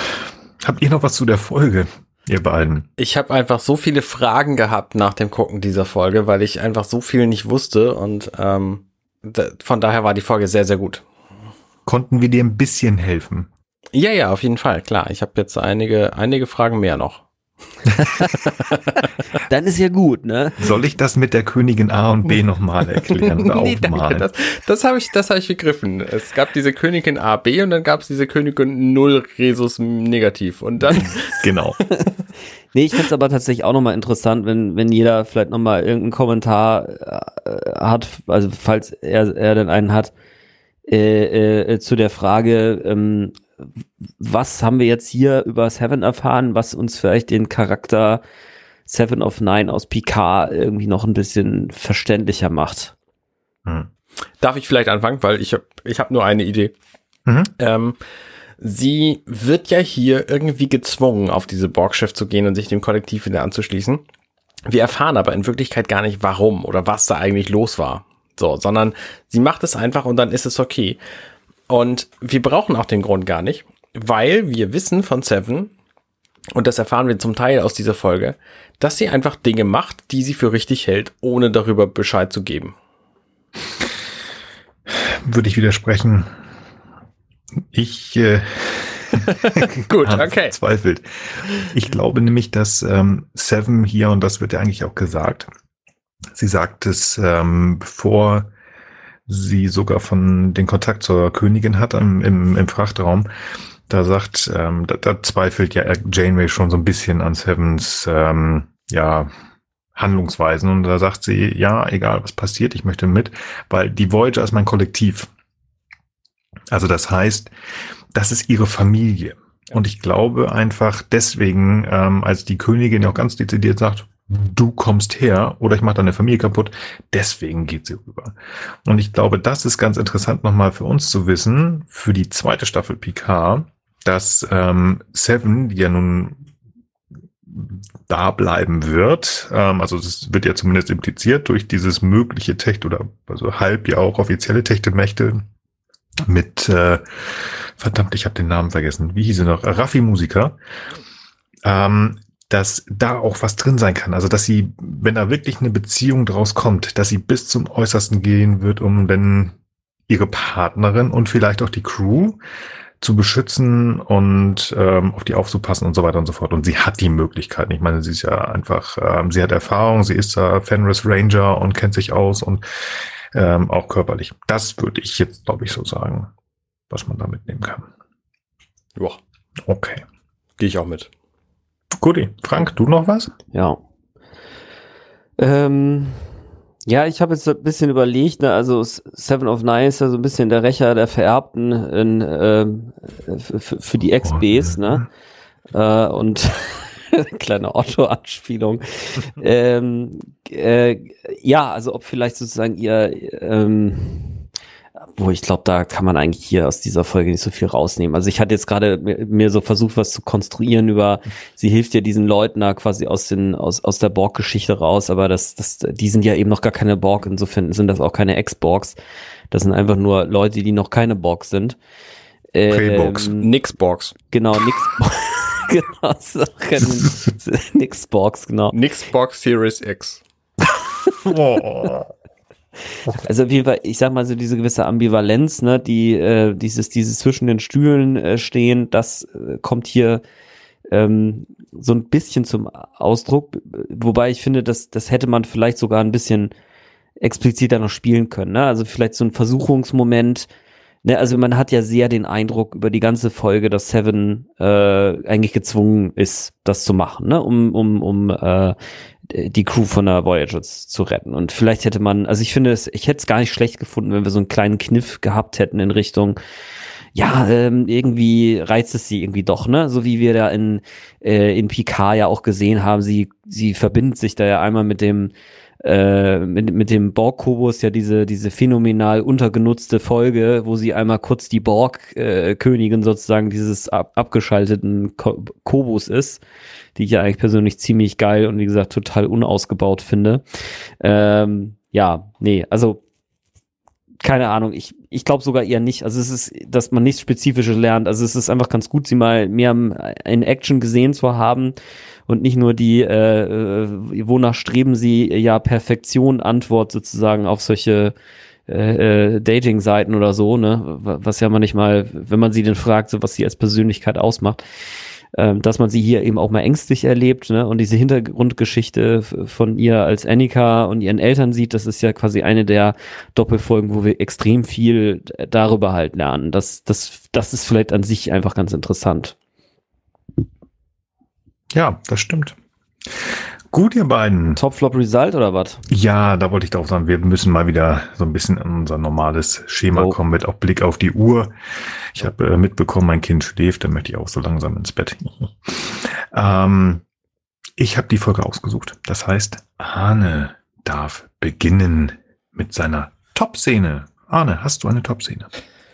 Habt ihr noch was zu der Folge, ihr beiden? Ich habe einfach so viele Fragen gehabt nach dem Gucken dieser Folge, weil ich einfach so viel nicht wusste und ähm, von daher war die Folge sehr, sehr gut. Konnten wir dir ein bisschen helfen? Ja, ja, auf jeden Fall, klar. Ich habe jetzt einige, einige Fragen mehr noch. (laughs) Dann ist ja gut, ne? Soll ich das mit der Königin A und B nochmal erklären (laughs) Nee, danke, das das habe ich, das hab ich begriffen. Es gab diese Königin A, B und dann gab es diese Königin Null Resus Negativ. Und dann, (laughs) genau. Nee, ich find's aber tatsächlich auch nochmal interessant, wenn, wenn jeder vielleicht nochmal irgendeinen Kommentar äh, hat, also falls er, er denn einen hat, äh, äh, zu der Frage, ähm, was haben wir jetzt hier über Seven erfahren, was uns vielleicht den Charakter Seven of Nine aus Picard irgendwie noch ein bisschen verständlicher macht. Hm. darf ich vielleicht anfangen, weil ich habe ich hab nur eine Idee. Mhm. Ähm, sie wird ja hier irgendwie gezwungen, auf diese Borgschiff zu gehen und sich dem Kollektiv wieder anzuschließen. Wir erfahren aber in Wirklichkeit gar nicht, warum oder was da eigentlich los war. So, sondern sie macht es einfach und dann ist es okay. Und wir brauchen auch den Grund gar nicht, weil wir wissen von Seven, und das erfahren wir zum Teil aus dieser Folge, dass sie einfach Dinge macht, die sie für richtig hält, ohne darüber Bescheid zu geben. Würde ich widersprechen. Ich äh, (laughs) Gut, (laughs) okay. verzweifelt. Ich glaube nämlich, dass ähm, Seven hier, und das wird ja eigentlich auch gesagt, sie sagt es, ähm, bevor sie sogar von den Kontakt zur Königin hat im, im, im Frachtraum, da sagt, ähm, da, da zweifelt ja Janeway schon so ein bisschen an Sevens ähm, ja, Handlungsweisen und da sagt sie, ja, egal was passiert, ich möchte mit, weil die Voyager ist mein Kollektiv. Also das heißt, das ist ihre Familie. Und ich glaube einfach deswegen, ähm, als die Königin ja auch ganz dezidiert sagt, du kommst her oder ich mache deine Familie kaputt, deswegen geht sie rüber. Und ich glaube, das ist ganz interessant nochmal für uns zu wissen, für die zweite Staffel Picard, dass ähm, Seven, die ja nun da bleiben wird, ähm, also das wird ja zumindest impliziert durch dieses mögliche Tech oder also halb ja auch offizielle Techtelmächte mit äh, verdammt, ich habe den Namen vergessen. Wie hieß sie noch? Raffi Musiker. Ähm, dass da auch was drin sein kann. Also, dass sie, wenn da wirklich eine Beziehung draus kommt, dass sie bis zum Äußersten gehen wird, um dann ihre Partnerin und vielleicht auch die Crew zu beschützen und ähm, auf die aufzupassen und so weiter und so fort. Und sie hat die Möglichkeiten. Ich meine, sie ist ja einfach, ähm, sie hat Erfahrung, sie ist da Fenris Ranger und kennt sich aus und ähm, auch körperlich. Das würde ich jetzt, glaube ich, so sagen, was man da mitnehmen kann. Ja, Okay. gehe ich auch mit. Guti, Frank, du noch was? Ja. Ähm, ja, ich habe jetzt ein bisschen überlegt, ne, also Seven of Nine ist ja so ein bisschen der Rächer der Vererbten in, ähm, für, für die Ex-Bs, ne? Äh, und (laughs) kleine Otto-Anspielung. (laughs) ähm, äh, ja, also ob vielleicht sozusagen ihr, ähm, wo ich glaube, da kann man eigentlich hier aus dieser Folge nicht so viel rausnehmen. Also ich hatte jetzt gerade mir, mir so versucht, was zu konstruieren über, sie hilft ja diesen Leuten da quasi aus den, aus, aus der Borg-Geschichte raus, aber das, das, die sind ja eben noch gar keine Borg, insofern sind das auch keine Ex-Borgs. Das sind einfach nur Leute, die noch keine Borg sind. Pre-Borgs. Ähm, Nix Box. Genau, nix. genau, so können- nix Borgs, genau. Nix Box (laughs) (laughs) Series X. (laughs) Oh. (laughs) Also auf jeden Fall, ich sag mal so diese gewisse Ambivalenz, ne, die äh, dieses dieses zwischen den Stühlen äh, stehen, das äh, kommt hier ähm, so ein bisschen zum Ausdruck, wobei ich finde, dass das hätte man vielleicht sogar ein bisschen expliziter noch spielen können, ne? Also vielleicht so ein Versuchungsmoment, ne, also man hat ja sehr den Eindruck über die ganze Folge, dass Seven äh, eigentlich gezwungen ist, das zu machen, ne, um um um äh, die Crew von der Voyager zu retten. Und vielleicht hätte man, also ich finde es, ich hätte es gar nicht schlecht gefunden, wenn wir so einen kleinen Kniff gehabt hätten in Richtung, ja, ähm, irgendwie reizt es sie irgendwie doch, ne? So wie wir da in, äh, in Picard ja auch gesehen haben, sie, sie verbindet sich da ja einmal mit dem, äh, mit, mit dem Borg-Kubus ja diese, diese phänomenal untergenutzte Folge, wo sie einmal kurz die Borg-Königin sozusagen dieses ab, abgeschalteten Ko Kobus ist, die ich ja eigentlich persönlich ziemlich geil und wie gesagt total unausgebaut finde. Ähm, ja, nee, also keine Ahnung, ich, ich glaube sogar eher nicht. Also es ist, dass man nichts Spezifisches lernt. Also es ist einfach ganz gut, sie mal mehr in Action gesehen zu haben und nicht nur die, äh, äh wonach streben sie ja Perfektion Antwort sozusagen auf solche äh, äh, Dating-Seiten oder so, ne? Was ja manchmal, wenn man sie denn fragt, so was sie als Persönlichkeit ausmacht ähm, dass man sie hier eben auch mal ängstlich erlebt ne? und diese Hintergrundgeschichte von ihr als Annika und ihren Eltern sieht, das ist ja quasi eine der Doppelfolgen, wo wir extrem viel darüber halt lernen. Das, das, das ist vielleicht an sich einfach ganz interessant. Ja, das stimmt. Gut, ihr beiden. Top Flop Result oder was? Ja, da wollte ich drauf sagen, wir müssen mal wieder so ein bisschen in unser normales Schema oh. kommen mit auch Blick auf die Uhr. Ich habe äh, mitbekommen, mein Kind schläft, dann möchte ich auch so langsam ins Bett. (laughs) ähm, ich habe die Folge ausgesucht. Das heißt, Arne darf beginnen mit seiner Top-Szene. Arne, hast du eine Top-Szene?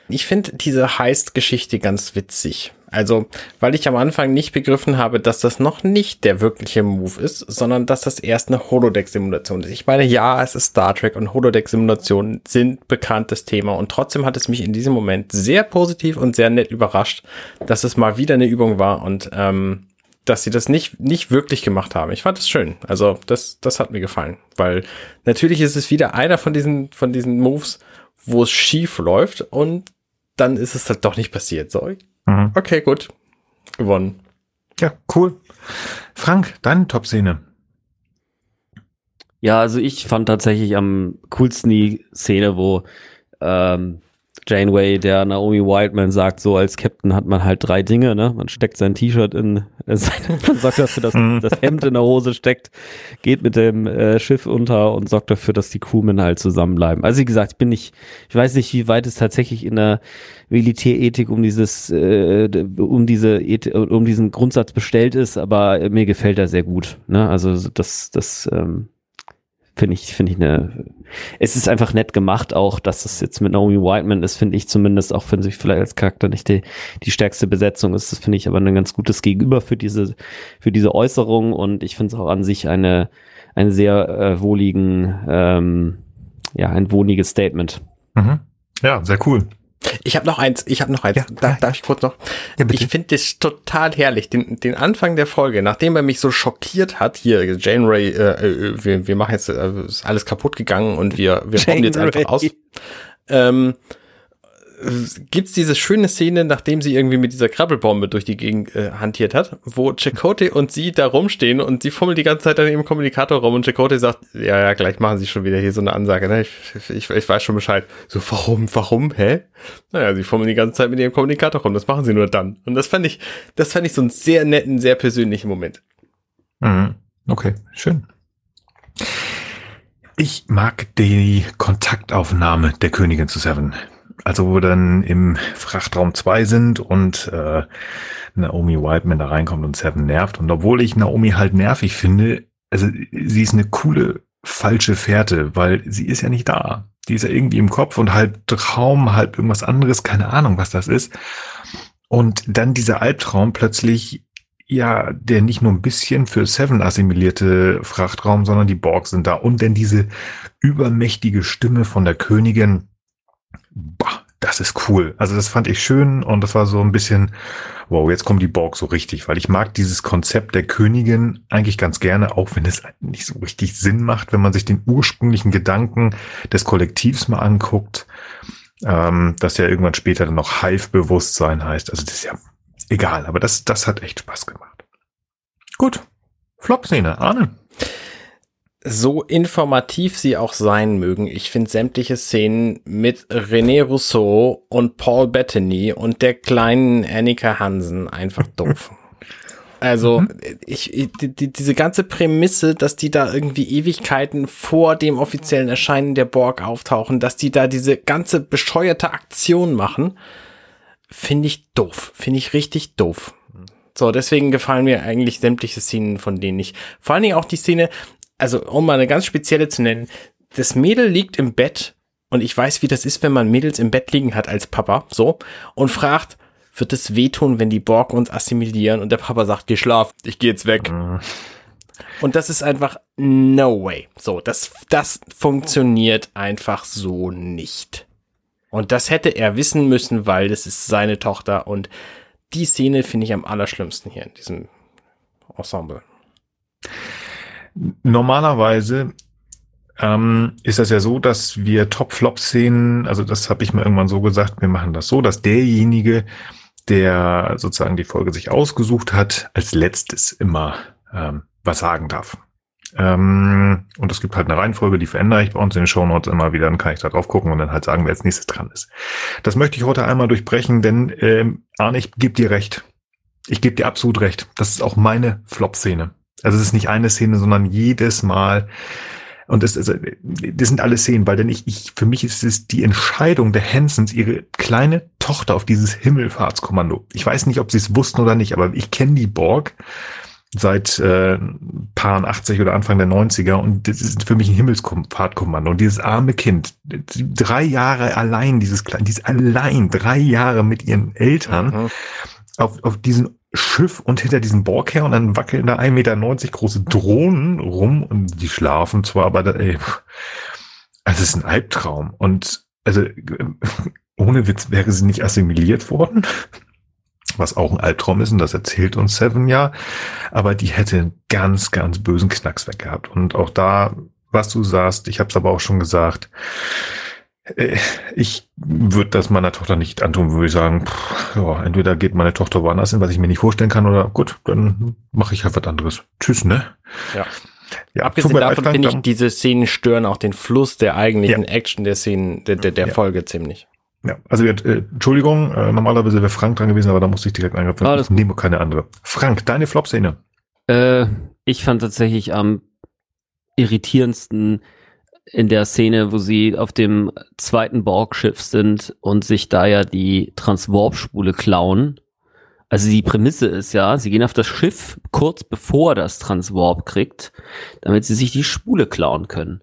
Ich finde diese Heist-Geschichte ganz witzig. Also, weil ich am Anfang nicht begriffen habe, dass das noch nicht der wirkliche Move ist, sondern dass das erst eine Holodeck-Simulation ist. Ich meine, ja, es ist Star Trek und Holodeck-Simulationen sind bekanntes Thema und trotzdem hat es mich in diesem Moment sehr positiv und sehr nett überrascht, dass es mal wieder eine Übung war und ähm, dass sie das nicht, nicht wirklich gemacht haben. Ich fand es schön. Also, das, das hat mir gefallen, weil natürlich ist es wieder einer von diesen, von diesen Moves, wo es schief läuft und dann ist es halt doch nicht passiert. So, Mhm. Okay, gut. Gewonnen. Ja, cool. Frank, deine Top-Szene. Ja, also ich fand tatsächlich am coolsten die Szene, wo ähm, Janeway, der Naomi Wildman sagt, so als Captain hat man halt drei Dinge, ne? Man steckt sein T-Shirt in, äh, (laughs) sein, man sorgt dafür, dass mhm. das Hemd in der Hose steckt, geht mit dem äh, Schiff unter und sorgt dafür, dass die Crewmen halt zusammenbleiben. Also wie gesagt, ich bin nicht, ich weiß nicht, wie weit es tatsächlich in der Militärethik um dieses, äh, um diese, um diesen Grundsatz bestellt ist, aber mir gefällt er sehr gut. Ne? Also das, das ähm, finde ich, finde ich eine, es ist einfach nett gemacht auch, dass das jetzt mit Naomi Whiteman ist, finde ich zumindest, auch wenn sie vielleicht als Charakter nicht die, die stärkste Besetzung ist, das finde ich aber ein ganz gutes Gegenüber für diese, für diese Äußerung und ich finde es auch an sich eine, eine sehr äh, wohligen, ähm, ja, ein wohliges Statement. Mhm. Ja, sehr cool. Ich habe noch eins, ich habe noch eins. Ja, da, darf ich kurz noch? Ja, ich finde das total herrlich, den, den Anfang der Folge, nachdem er mich so schockiert hat, hier, Jane Ray, äh, äh wir, wir machen jetzt, äh, ist alles kaputt gegangen und wir, wir kommen jetzt einfach aus. Ähm, gibt's diese schöne Szene, nachdem sie irgendwie mit dieser Krabbelbombe durch die Gegend äh, hantiert hat, wo Chakotay und sie da rumstehen und sie fummelt die ganze Zeit an ihrem Kommunikator rum und Chakotay sagt, ja, ja, gleich machen sie schon wieder hier so eine Ansage, ne? Ich, ich, ich weiß schon Bescheid. So, warum, warum, hä? Naja, sie fummeln die ganze Zeit mit ihrem Kommunikator rum, das machen sie nur dann. Und das fand ich, das fand ich so einen sehr netten, sehr persönlichen Moment. Mhm. Okay, schön. Ich mag die Kontaktaufnahme der Königin zu Seven also wo wir dann im Frachtraum 2 sind und äh, Naomi Whiteman da reinkommt und Seven nervt. Und obwohl ich Naomi halt nervig finde, also sie ist eine coole falsche Fährte, weil sie ist ja nicht da. Die ist ja irgendwie im Kopf und halb Traum, halb irgendwas anderes, keine Ahnung, was das ist. Und dann dieser Albtraum plötzlich, ja, der nicht nur ein bisschen für Seven assimilierte Frachtraum, sondern die Borg sind da. Und dann diese übermächtige Stimme von der Königin, bah, das ist cool. Also das fand ich schön und das war so ein bisschen, wow, jetzt kommt die Borg so richtig, weil ich mag dieses Konzept der Königin eigentlich ganz gerne, auch wenn es nicht so richtig Sinn macht, wenn man sich den ursprünglichen Gedanken des Kollektivs mal anguckt, ähm, dass ja irgendwann später dann noch Hive-Bewusstsein heißt. Also das ist ja egal, aber das, das hat echt Spaß gemacht. Gut. Flop-Szene, Arne so informativ sie auch sein mögen, ich finde sämtliche Szenen mit René Rousseau und Paul Bettany und der kleinen Annika Hansen einfach (laughs) doof. Also, mhm. ich, ich die, diese ganze Prämisse, dass die da irgendwie Ewigkeiten vor dem offiziellen Erscheinen der Borg auftauchen, dass die da diese ganze bescheuerte Aktion machen, finde ich doof. Finde ich richtig doof. So, deswegen gefallen mir eigentlich sämtliche Szenen von denen nicht. Vor allen Dingen auch die Szene, also um mal eine ganz spezielle zu nennen, das Mädel liegt im Bett und ich weiß, wie das ist, wenn man Mädels im Bett liegen hat als Papa, so, und fragt, wird es wehtun, wenn die Borg uns assimilieren? Und der Papa sagt, geh schlaf, ich gehe jetzt weg. Mhm. Und das ist einfach no way. So, das, das funktioniert einfach so nicht. Und das hätte er wissen müssen, weil das ist seine Tochter. Und die Szene finde ich am allerschlimmsten hier in diesem Ensemble. Normalerweise ähm, ist das ja so, dass wir Top-Flop-Szenen, also das habe ich mir irgendwann so gesagt, wir machen das so, dass derjenige, der sozusagen die Folge sich ausgesucht hat, als letztes immer ähm, was sagen darf. Ähm, und es gibt halt eine Reihenfolge, die verändere ich bei uns in den Show Notes immer wieder, dann kann ich da drauf gucken und dann halt sagen, wer als nächstes dran ist. Das möchte ich heute einmal durchbrechen, denn ähm, Arne, ich gebe dir recht. Ich gebe dir absolut recht. Das ist auch meine Flop-Szene. Also es ist nicht eine Szene, sondern jedes Mal. Und das, also, das sind alle Szenen, weil denn ich, ich, für mich ist es die Entscheidung der Hansons, ihre kleine Tochter auf dieses Himmelfahrtskommando. Ich weiß nicht, ob sie es wussten oder nicht, aber ich kenne die Borg seit äh, paar 80 oder Anfang der 90er und das ist für mich ein Himmelsfahrtkommando. Und dieses arme Kind, drei Jahre allein, dieses kleine, dieses allein drei Jahre mit ihren Eltern mhm. auf, auf diesem Schiff und hinter diesem Borg her und dann wackeln da 1,90 Meter große Drohnen rum und die schlafen zwar, aber da, ey, also es ist ein Albtraum. Und also ohne Witz wäre sie nicht assimiliert worden was auch ein Albtraum ist und das erzählt uns Seven ja, aber die hätte einen ganz, ganz bösen Knacks weg gehabt. Und auch da, was du sagst, ich habe es aber auch schon gesagt, äh, ich würde das meiner Tochter nicht antun, würde ich sagen, pff, ja, entweder geht meine Tochter woanders hin, was ich mir nicht vorstellen kann, oder gut, dann mache ich halt was anderes. Tschüss, ne? Ja. Ja, Abgesehen davon finde ich, diese Szenen stören auch den Fluss der eigentlichen ja. Action der Szenen, der, der, der ja. Folge ziemlich. Ja, also äh, Entschuldigung, äh, normalerweise wäre Frank dran gewesen, aber da musste ich direkt eingreifen. Ah, ich nehme keine andere. Frank, deine Flop-Szene. Äh, ich fand tatsächlich am irritierendsten in der Szene, wo sie auf dem zweiten Borg-Schiff sind und sich da ja die Transwarp-Spule klauen. Also die Prämisse ist ja, sie gehen auf das Schiff kurz bevor das Transwarp kriegt, damit sie sich die Spule klauen können.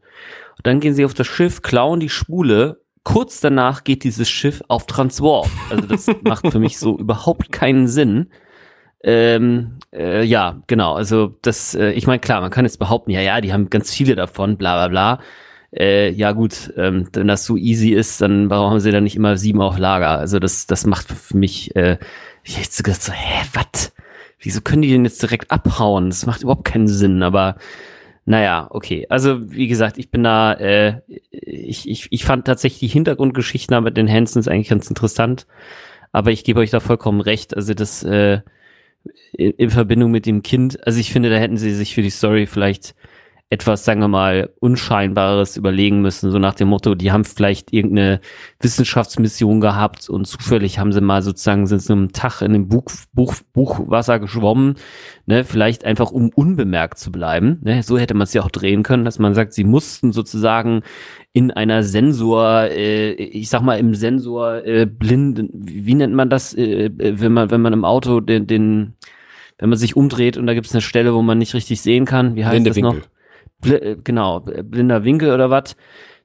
Und dann gehen sie auf das Schiff, klauen die Spule kurz danach geht dieses Schiff auf Transwarp. Also das (laughs) macht für mich so überhaupt keinen Sinn. Ähm, äh, ja, genau. Also das, äh, ich meine, klar, man kann jetzt behaupten, ja, ja, die haben ganz viele davon, bla bla bla. Äh, ja gut, ähm, wenn das so easy ist, dann warum haben sie dann nicht immer sieben auf Lager? Also das, das macht für mich, äh, ich hätte so gedacht, so, hä, was? Wieso können die denn jetzt direkt abhauen? Das macht überhaupt keinen Sinn, aber naja, okay. Also wie gesagt, ich bin da, äh, ich, ich, ich fand tatsächlich die Hintergrundgeschichten mit den Hansons eigentlich ganz interessant. Aber ich gebe euch da vollkommen recht. Also das äh, in, in Verbindung mit dem Kind, also ich finde, da hätten sie sich für die Story vielleicht etwas, sagen wir mal, Unscheinbares überlegen müssen, so nach dem Motto, die haben vielleicht irgendeine Wissenschaftsmission gehabt und zufällig haben sie mal sozusagen, sind sie einem Tag in dem Buch, Buch, Buchwasser geschwommen, ne, vielleicht einfach um unbemerkt zu bleiben, ne, so hätte man es ja auch drehen können, dass man sagt, sie mussten sozusagen in einer Sensor, äh, ich sag mal im Sensor äh, blind, wie nennt man das, äh, wenn man wenn man im Auto den, den wenn man sich umdreht und da gibt es eine Stelle, wo man nicht richtig sehen kann, wie heißt das noch? Bl äh, genau, blinder Winkel oder was,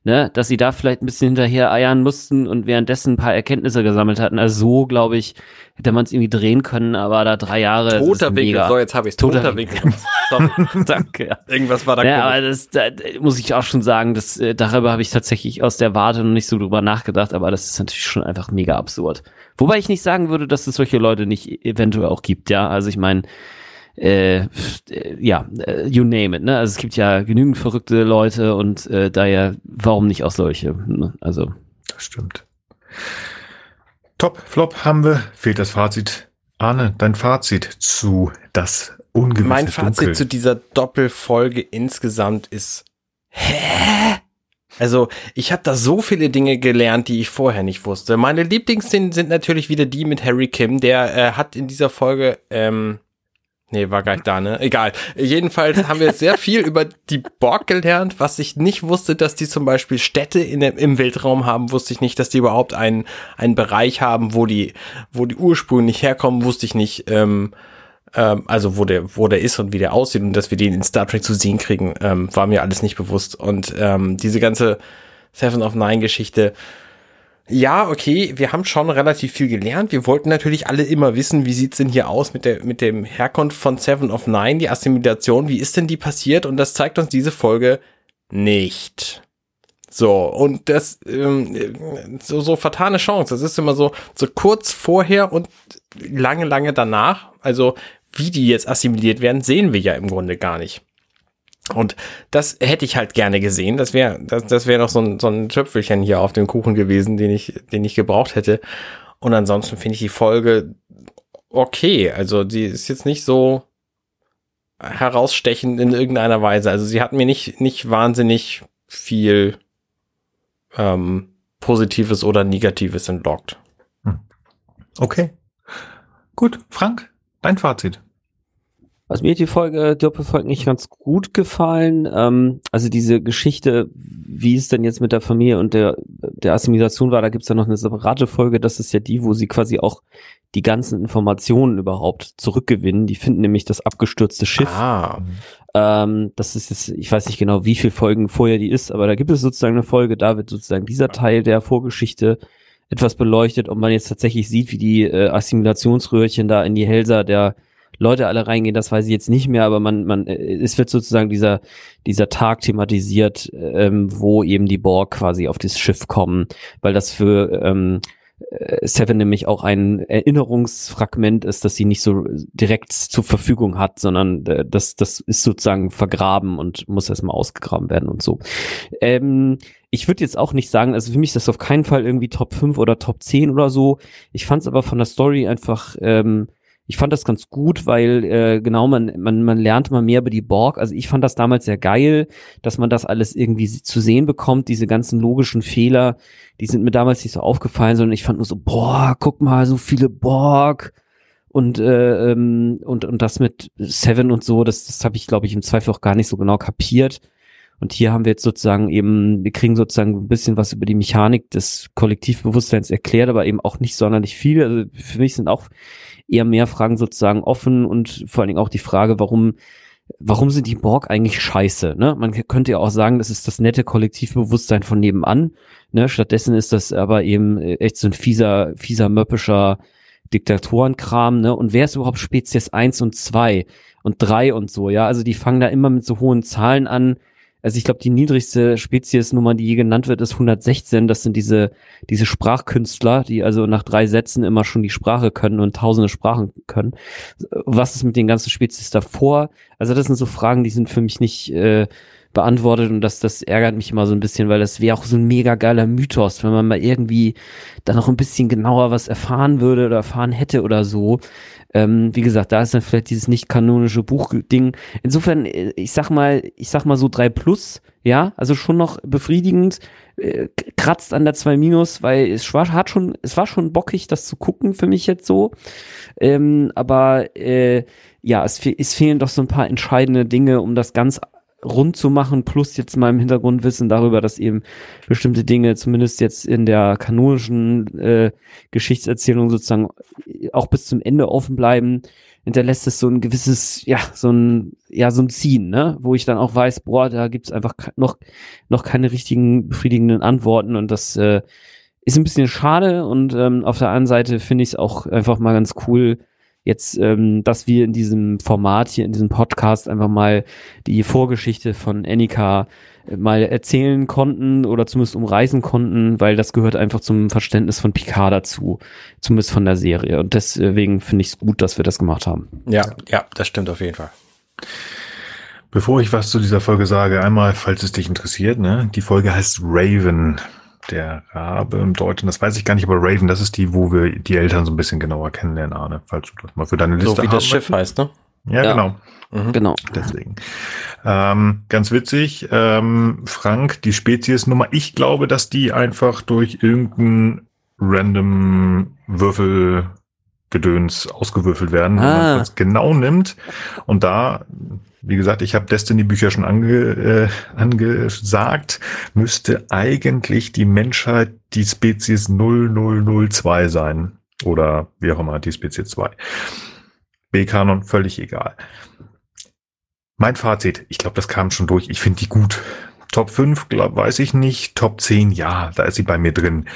ne, dass sie da vielleicht ein bisschen hinterher eiern mussten und währenddessen ein paar Erkenntnisse gesammelt hatten. Also so, glaube ich, hätte man es irgendwie drehen können, aber da drei Jahre. Toter Winkel, so jetzt habe ich Toter, Toter Winkel. (laughs) Danke. Ja. Irgendwas war da. Ja, aber das da, muss ich auch schon sagen, das, äh, darüber habe ich tatsächlich aus der Warte noch nicht so drüber nachgedacht, aber das ist natürlich schon einfach mega absurd. Wobei ich nicht sagen würde, dass es solche Leute nicht eventuell auch gibt, ja. Also ich meine, äh, ja, äh, you name it, ne? Also es gibt ja genügend verrückte Leute und äh, daher, warum nicht auch solche? Ne? Also. Das stimmt. Top, Flop haben wir. Fehlt das Fazit. Arne, dein Fazit zu das ungewisse Mein Fazit Dunkel. zu dieser Doppelfolge insgesamt ist, hä? Also, ich habe da so viele Dinge gelernt, die ich vorher nicht wusste. Meine Lieblingsszenen sind natürlich wieder die mit Harry Kim. Der äh, hat in dieser Folge ähm, Nee, war gar nicht da, ne? Egal. Jedenfalls haben wir sehr viel über die Borg gelernt. Was ich nicht wusste, dass die zum Beispiel Städte in im Weltraum haben, wusste ich nicht, dass die überhaupt einen, einen Bereich haben, wo die, wo die ursprünglich herkommen, wusste ich nicht. Ähm, ähm, also wo der, wo der ist und wie der aussieht und dass wir den in Star Trek zu sehen kriegen, ähm, war mir alles nicht bewusst. Und ähm, diese ganze Seven of Nine Geschichte, ja, okay, wir haben schon relativ viel gelernt. Wir wollten natürlich alle immer wissen, wie sieht's denn hier aus mit der mit dem Herkunft von Seven of Nine, die Assimilation, wie ist denn die passiert? Und das zeigt uns diese Folge nicht. So, und das, ähm, so, so vertane Chance. Das ist immer so, so kurz vorher und lange, lange danach. Also, wie die jetzt assimiliert werden, sehen wir ja im Grunde gar nicht. Und das hätte ich halt gerne gesehen. Das wäre, das, das wäre noch so ein, so ein Töpfelchen hier auf dem Kuchen gewesen, den ich, den ich gebraucht hätte. Und ansonsten finde ich die Folge okay. Also die ist jetzt nicht so herausstechend in irgendeiner Weise. Also sie hat mir nicht, nicht wahnsinnig viel ähm, Positives oder Negatives entlockt. Hm. Okay. Gut, Frank, dein Fazit. Was mir die Folge, Doppelfolge nicht ganz gut gefallen, ähm, also diese Geschichte, wie es denn jetzt mit der Familie und der, der Assimilation war, da gibt's ja noch eine separate Folge, das ist ja die, wo sie quasi auch die ganzen Informationen überhaupt zurückgewinnen. Die finden nämlich das abgestürzte Schiff. Ah. Ähm, das ist jetzt, ich weiß nicht genau, wie viele Folgen vorher die ist, aber da gibt es sozusagen eine Folge, da wird sozusagen dieser Teil der Vorgeschichte etwas beleuchtet und man jetzt tatsächlich sieht, wie die äh, Assimilationsröhrchen da in die Hälser der Leute alle reingehen, das weiß ich jetzt nicht mehr, aber man, man, äh, es wird sozusagen dieser, dieser Tag thematisiert, ähm, wo eben die Borg quasi auf das Schiff kommen, weil das für ähm, äh, Seven nämlich auch ein Erinnerungsfragment ist, dass sie nicht so direkt zur Verfügung hat, sondern äh, das, das ist sozusagen vergraben und muss erstmal ausgegraben werden und so. Ähm, ich würde jetzt auch nicht sagen, also für mich ist das auf keinen Fall irgendwie Top 5 oder Top 10 oder so. Ich fand es aber von der Story einfach ähm, ich fand das ganz gut, weil äh, genau man, man, man lernt mal mehr über die Borg. Also ich fand das damals sehr geil, dass man das alles irgendwie zu sehen bekommt, diese ganzen logischen Fehler, die sind mir damals nicht so aufgefallen, sondern ich fand nur so, boah, guck mal, so viele Borg und äh, ähm, und und das mit Seven und so, das das habe ich glaube ich im Zweifel auch gar nicht so genau kapiert. Und hier haben wir jetzt sozusagen eben, wir kriegen sozusagen ein bisschen was über die Mechanik des Kollektivbewusstseins erklärt, aber eben auch nicht sonderlich viel. Also für mich sind auch eher mehr Fragen sozusagen offen und vor allen Dingen auch die Frage, warum warum sind die Borg eigentlich scheiße? Ne? Man könnte ja auch sagen, das ist das nette Kollektivbewusstsein von nebenan. Ne? Stattdessen ist das aber eben echt so ein fieser, fieser, möppischer Diktatorenkram. Ne? Und wer ist überhaupt Spezies 1 und 2 und 3 und so? Ja, also die fangen da immer mit so hohen Zahlen an also ich glaube, die niedrigste Speziesnummer, die je genannt wird, ist 116. Das sind diese, diese Sprachkünstler, die also nach drei Sätzen immer schon die Sprache können und tausende Sprachen können. Was ist mit den ganzen Spezies davor? Also das sind so Fragen, die sind für mich nicht äh, beantwortet und das, das ärgert mich immer so ein bisschen, weil das wäre auch so ein mega geiler Mythos, wenn man mal irgendwie da noch ein bisschen genauer was erfahren würde oder erfahren hätte oder so. Ähm, wie gesagt, da ist dann vielleicht dieses nicht kanonische Buchding. Insofern, äh, ich sag mal, ich sag mal so drei plus, ja, also schon noch befriedigend, äh, kratzt an der zwei minus, weil es war, hat schon, es war schon bockig, das zu gucken für mich jetzt so. Ähm, aber äh, ja, es, es fehlen doch so ein paar entscheidende Dinge, um das ganz rund zu machen, plus jetzt meinem Hintergrundwissen darüber, dass eben bestimmte Dinge, zumindest jetzt in der kanonischen äh, Geschichtserzählung sozusagen auch bis zum Ende offen bleiben, hinterlässt es so ein gewisses, ja, so ein, ja, so ein Ziehen, ne, wo ich dann auch weiß, boah, da gibt's einfach noch, noch keine richtigen befriedigenden Antworten und das äh, ist ein bisschen schade und ähm, auf der anderen Seite finde ich es auch einfach mal ganz cool, jetzt, ähm, dass wir in diesem Format hier, in diesem Podcast einfach mal die Vorgeschichte von Annika äh, mal erzählen konnten oder zumindest umreißen konnten, weil das gehört einfach zum Verständnis von Picard dazu, zumindest von der Serie. Und deswegen finde ich es gut, dass wir das gemacht haben. Ja, ja, das stimmt auf jeden Fall. Bevor ich was zu dieser Folge sage, einmal, falls es dich interessiert, ne, die Folge heißt Raven der Rabe im Deutschen, das weiß ich gar nicht, aber Raven, das ist die, wo wir die Eltern so ein bisschen genauer kennenlernen, Arne, falls du das mal für deine Liste So wie das Schiff heißt, ne? Ja, ja. genau. Mhm. Genau. Deswegen. Ähm, ganz witzig, ähm, Frank, die Speziesnummer, ich glaube, dass die einfach durch irgendeinen random Würfel Gedöns ausgewürfelt werden, wenn Ah. man das genau nimmt. Und da, wie gesagt, ich habe Destiny-Bücher schon ange, äh, angesagt, müsste eigentlich die Menschheit die Spezies 0002 sein. Oder wie auch immer, die Spezies 2. B-Kanon, völlig egal. Mein Fazit, ich glaube, das kam schon durch. Ich finde die gut. Top 5, glaub, weiß ich nicht. Top 10, ja, da ist sie bei mir drin.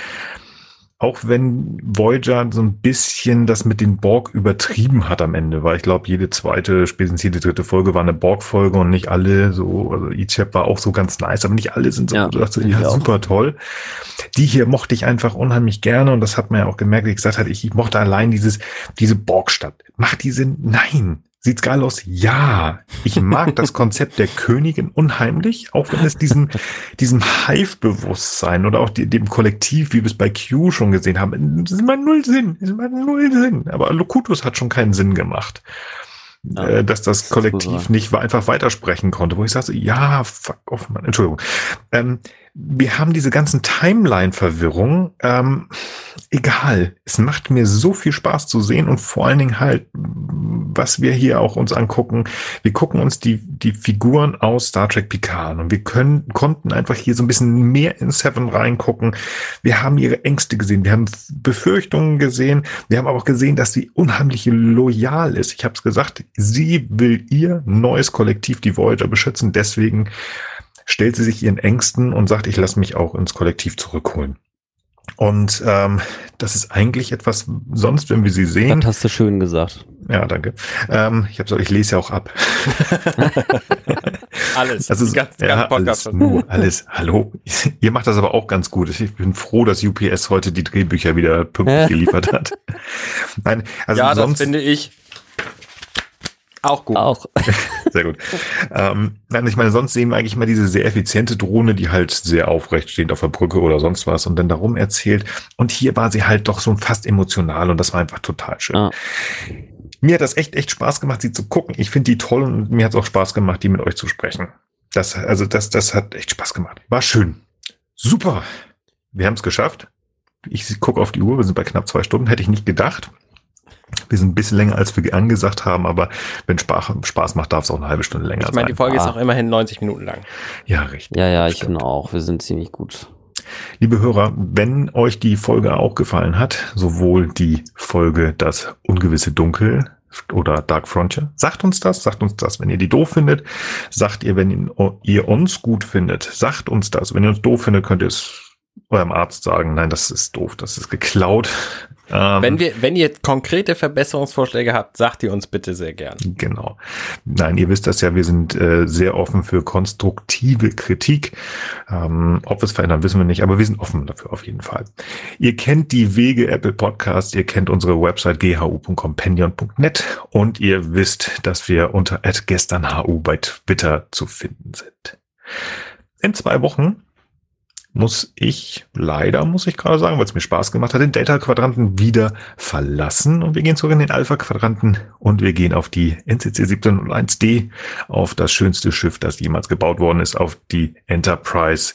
Auch wenn Voyager so ein bisschen das mit den Borg übertrieben hat am Ende, weil ich glaube, jede zweite, spätestens jede dritte Folge war eine Borg-Folge und nicht alle so, also Ichab war auch so ganz nice, aber nicht alle sind so, Ja, ich ja, auch. super toll. Die hier mochte ich einfach unheimlich gerne und das hat man ja auch gemerkt, wie ich gesagt hatte, ich, ich mochte allein dieses, diese Borgstadt. Macht die Sinn? Nein. Sieht's geil aus? Ja. Ich mag das Konzept der Königin unheimlich, auch wenn es diesen, (laughs) diesem Hive-Bewusstsein oder auch die, dem Kollektiv, wie wir es bei Q schon gesehen haben, das ist mal null Sinn. Das ist mal null Sinn. Aber Locutus hat schon keinen Sinn gemacht. Ja, äh, dass das das Kollektiv nicht einfach weitersprechen konnte, wo ich sage, so, ja, fuck off, Mann, Entschuldigung. Ähm, wir haben diese ganzen Timeline-Verwirrungen. Ähm, egal, es macht mir so viel Spaß zu sehen und vor allen Dingen halt, was wir hier auch uns angucken. Wir gucken uns die, die Figuren aus Star Trek Picard und wir können, konnten einfach hier so ein bisschen mehr in Seven reingucken. Wir haben ihre Ängste gesehen, wir haben Befürchtungen gesehen, wir haben aber auch gesehen, dass sie unheimlich loyal ist. Ich habe es gesagt, sie will ihr neues Kollektiv, die Voyager, beschützen. Deswegen stellt sie sich ihren Ängsten und sagt, ich lasse mich auch ins Kollektiv zurückholen. Und ähm, das ist eigentlich etwas, sonst, wenn wir sie sehen. Das hast du schön gesagt. Ja, danke. Ähm, ich, hab so, ich lese ja auch ab. (laughs) Alles. Also, die ganze, ja, Podcast alles, nur alles. Hallo. Ihr macht das aber auch ganz gut. Ich bin froh, dass UPS heute die Drehbücher wieder pünktlich geliefert hat. (laughs) Nein, also ja, das sonst, finde ich auch gut. Auch. (laughs) Sehr gut. Ähm, nein, ich meine, sonst sehen wir eigentlich mal diese sehr effiziente Drohne, die halt sehr aufrecht steht auf der Brücke oder sonst was und dann darum erzählt. Und hier war sie halt doch so fast emotional und das war einfach total schön. Ja. Mir hat das echt, echt Spaß gemacht, sie zu gucken. Ich finde die toll und mir hat es auch Spaß gemacht, die mit euch zu sprechen. Das, also das, das hat echt Spaß gemacht. War schön. Super. Wir haben es geschafft. Ich gucke auf die Uhr, wir sind bei knapp zwei Stunden, hätte ich nicht gedacht. Wir sind ein bisschen länger, als wir angesagt haben, aber wenn Spaß, Spaß macht, darf es auch eine halbe Stunde länger Ich meine, die sein. Folge ist Ah. auch immerhin 90 Minuten lang. Ja, richtig. Ja, ja, ich Stimmt. finde auch. Wir sind ziemlich gut. Liebe Hörer, wenn euch die Folge auch gefallen hat, sowohl die Folge Das ungewisse Dunkel oder Dark Frontier, sagt uns das, sagt uns das. Wenn ihr die doof findet, sagt ihr, wenn ihr uns gut findet, sagt uns das. Wenn ihr uns doof findet, könnt ihr es eurem Arzt sagen, nein, das ist doof, das ist geklaut. Ähm, Wenn wir, wenn ihr konkrete Verbesserungsvorschläge habt, sagt ihr uns bitte sehr gern. Genau. Nein, ihr wisst das ja, wir sind äh, sehr offen für konstruktive Kritik. Ähm, ob wir es verändern, wissen wir nicht, aber wir sind offen dafür auf jeden Fall. Ihr kennt die Wege Apple Podcast, ihr kennt unsere Website ghu.companion.net und ihr wisst, dass wir unter gesternhu bei Twitter zu finden sind. In zwei Wochen muss ich, leider muss ich gerade sagen, weil es mir Spaß gemacht hat, den Delta-Quadranten wieder verlassen und wir gehen zurück in den Alpha-Quadranten und wir gehen auf die NCC 1701D, auf das schönste Schiff, das jemals gebaut worden ist, auf die Enterprise.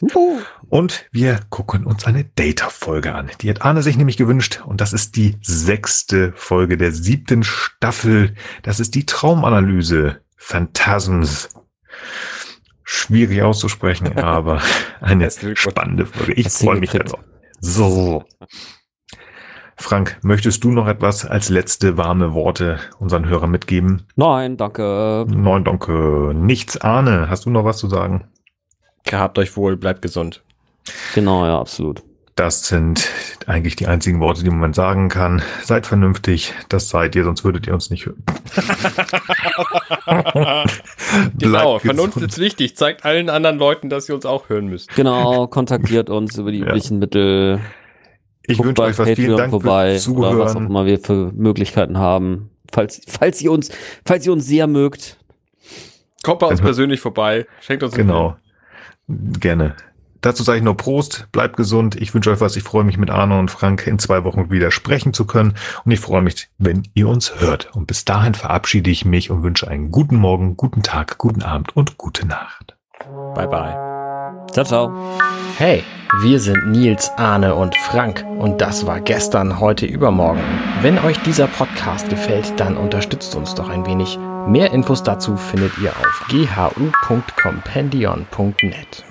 Und wir gucken uns eine Data-Folge an. Die hat Arne sich nämlich gewünscht und das ist die sechste Folge der siebten Staffel. Das ist die Traumanalyse Phantasms. Schwierig auszusprechen, (laughs) aber eine spannende Folge. Ich freue mich darauf. So. Frank, möchtest du noch etwas als letzte warme Worte unseren Hörern mitgeben? Nein, danke. Nein, danke. Nichts, Arne. Hast du noch was zu sagen? Gehabt euch wohl, bleibt gesund. Genau, ja, absolut. Das sind eigentlich die einzigen Worte, die man sagen kann. Seid vernünftig, das seid ihr, sonst würdet ihr uns nicht hören. (laughs) Genau, Vernunft ist wichtig. Zeigt allen anderen Leuten, dass sie uns auch hören müssen. Genau, kontaktiert uns über die Ja. üblichen Mittel. Ich Guckt wünsche euch was. Vielen Patreon Dank vorbei fürs oder was auch Zuhören. immer wir für Möglichkeiten haben. Falls, falls ihr uns, falls ihr uns sehr mögt. Kommt bei uns persönlich vorbei. Schenkt uns einen Genau. Gerne. Dazu sage ich nur Prost, bleibt gesund. Ich wünsche euch was. Ich freue mich mit Arne und Frank in zwei Wochen wieder sprechen zu können. Und ich freue mich, wenn ihr uns hört. Und bis dahin verabschiede ich mich und wünsche einen guten Morgen, guten Tag, guten Abend und gute Nacht. Bye bye. Ciao, ciao. Hey, Wir sind Nils, Arne und Frank und das war gestern, heute, übermorgen. Wenn euch dieser Podcast gefällt, dann unterstützt uns doch ein wenig. Mehr Infos dazu findet ihr auf ghu.compendion.net.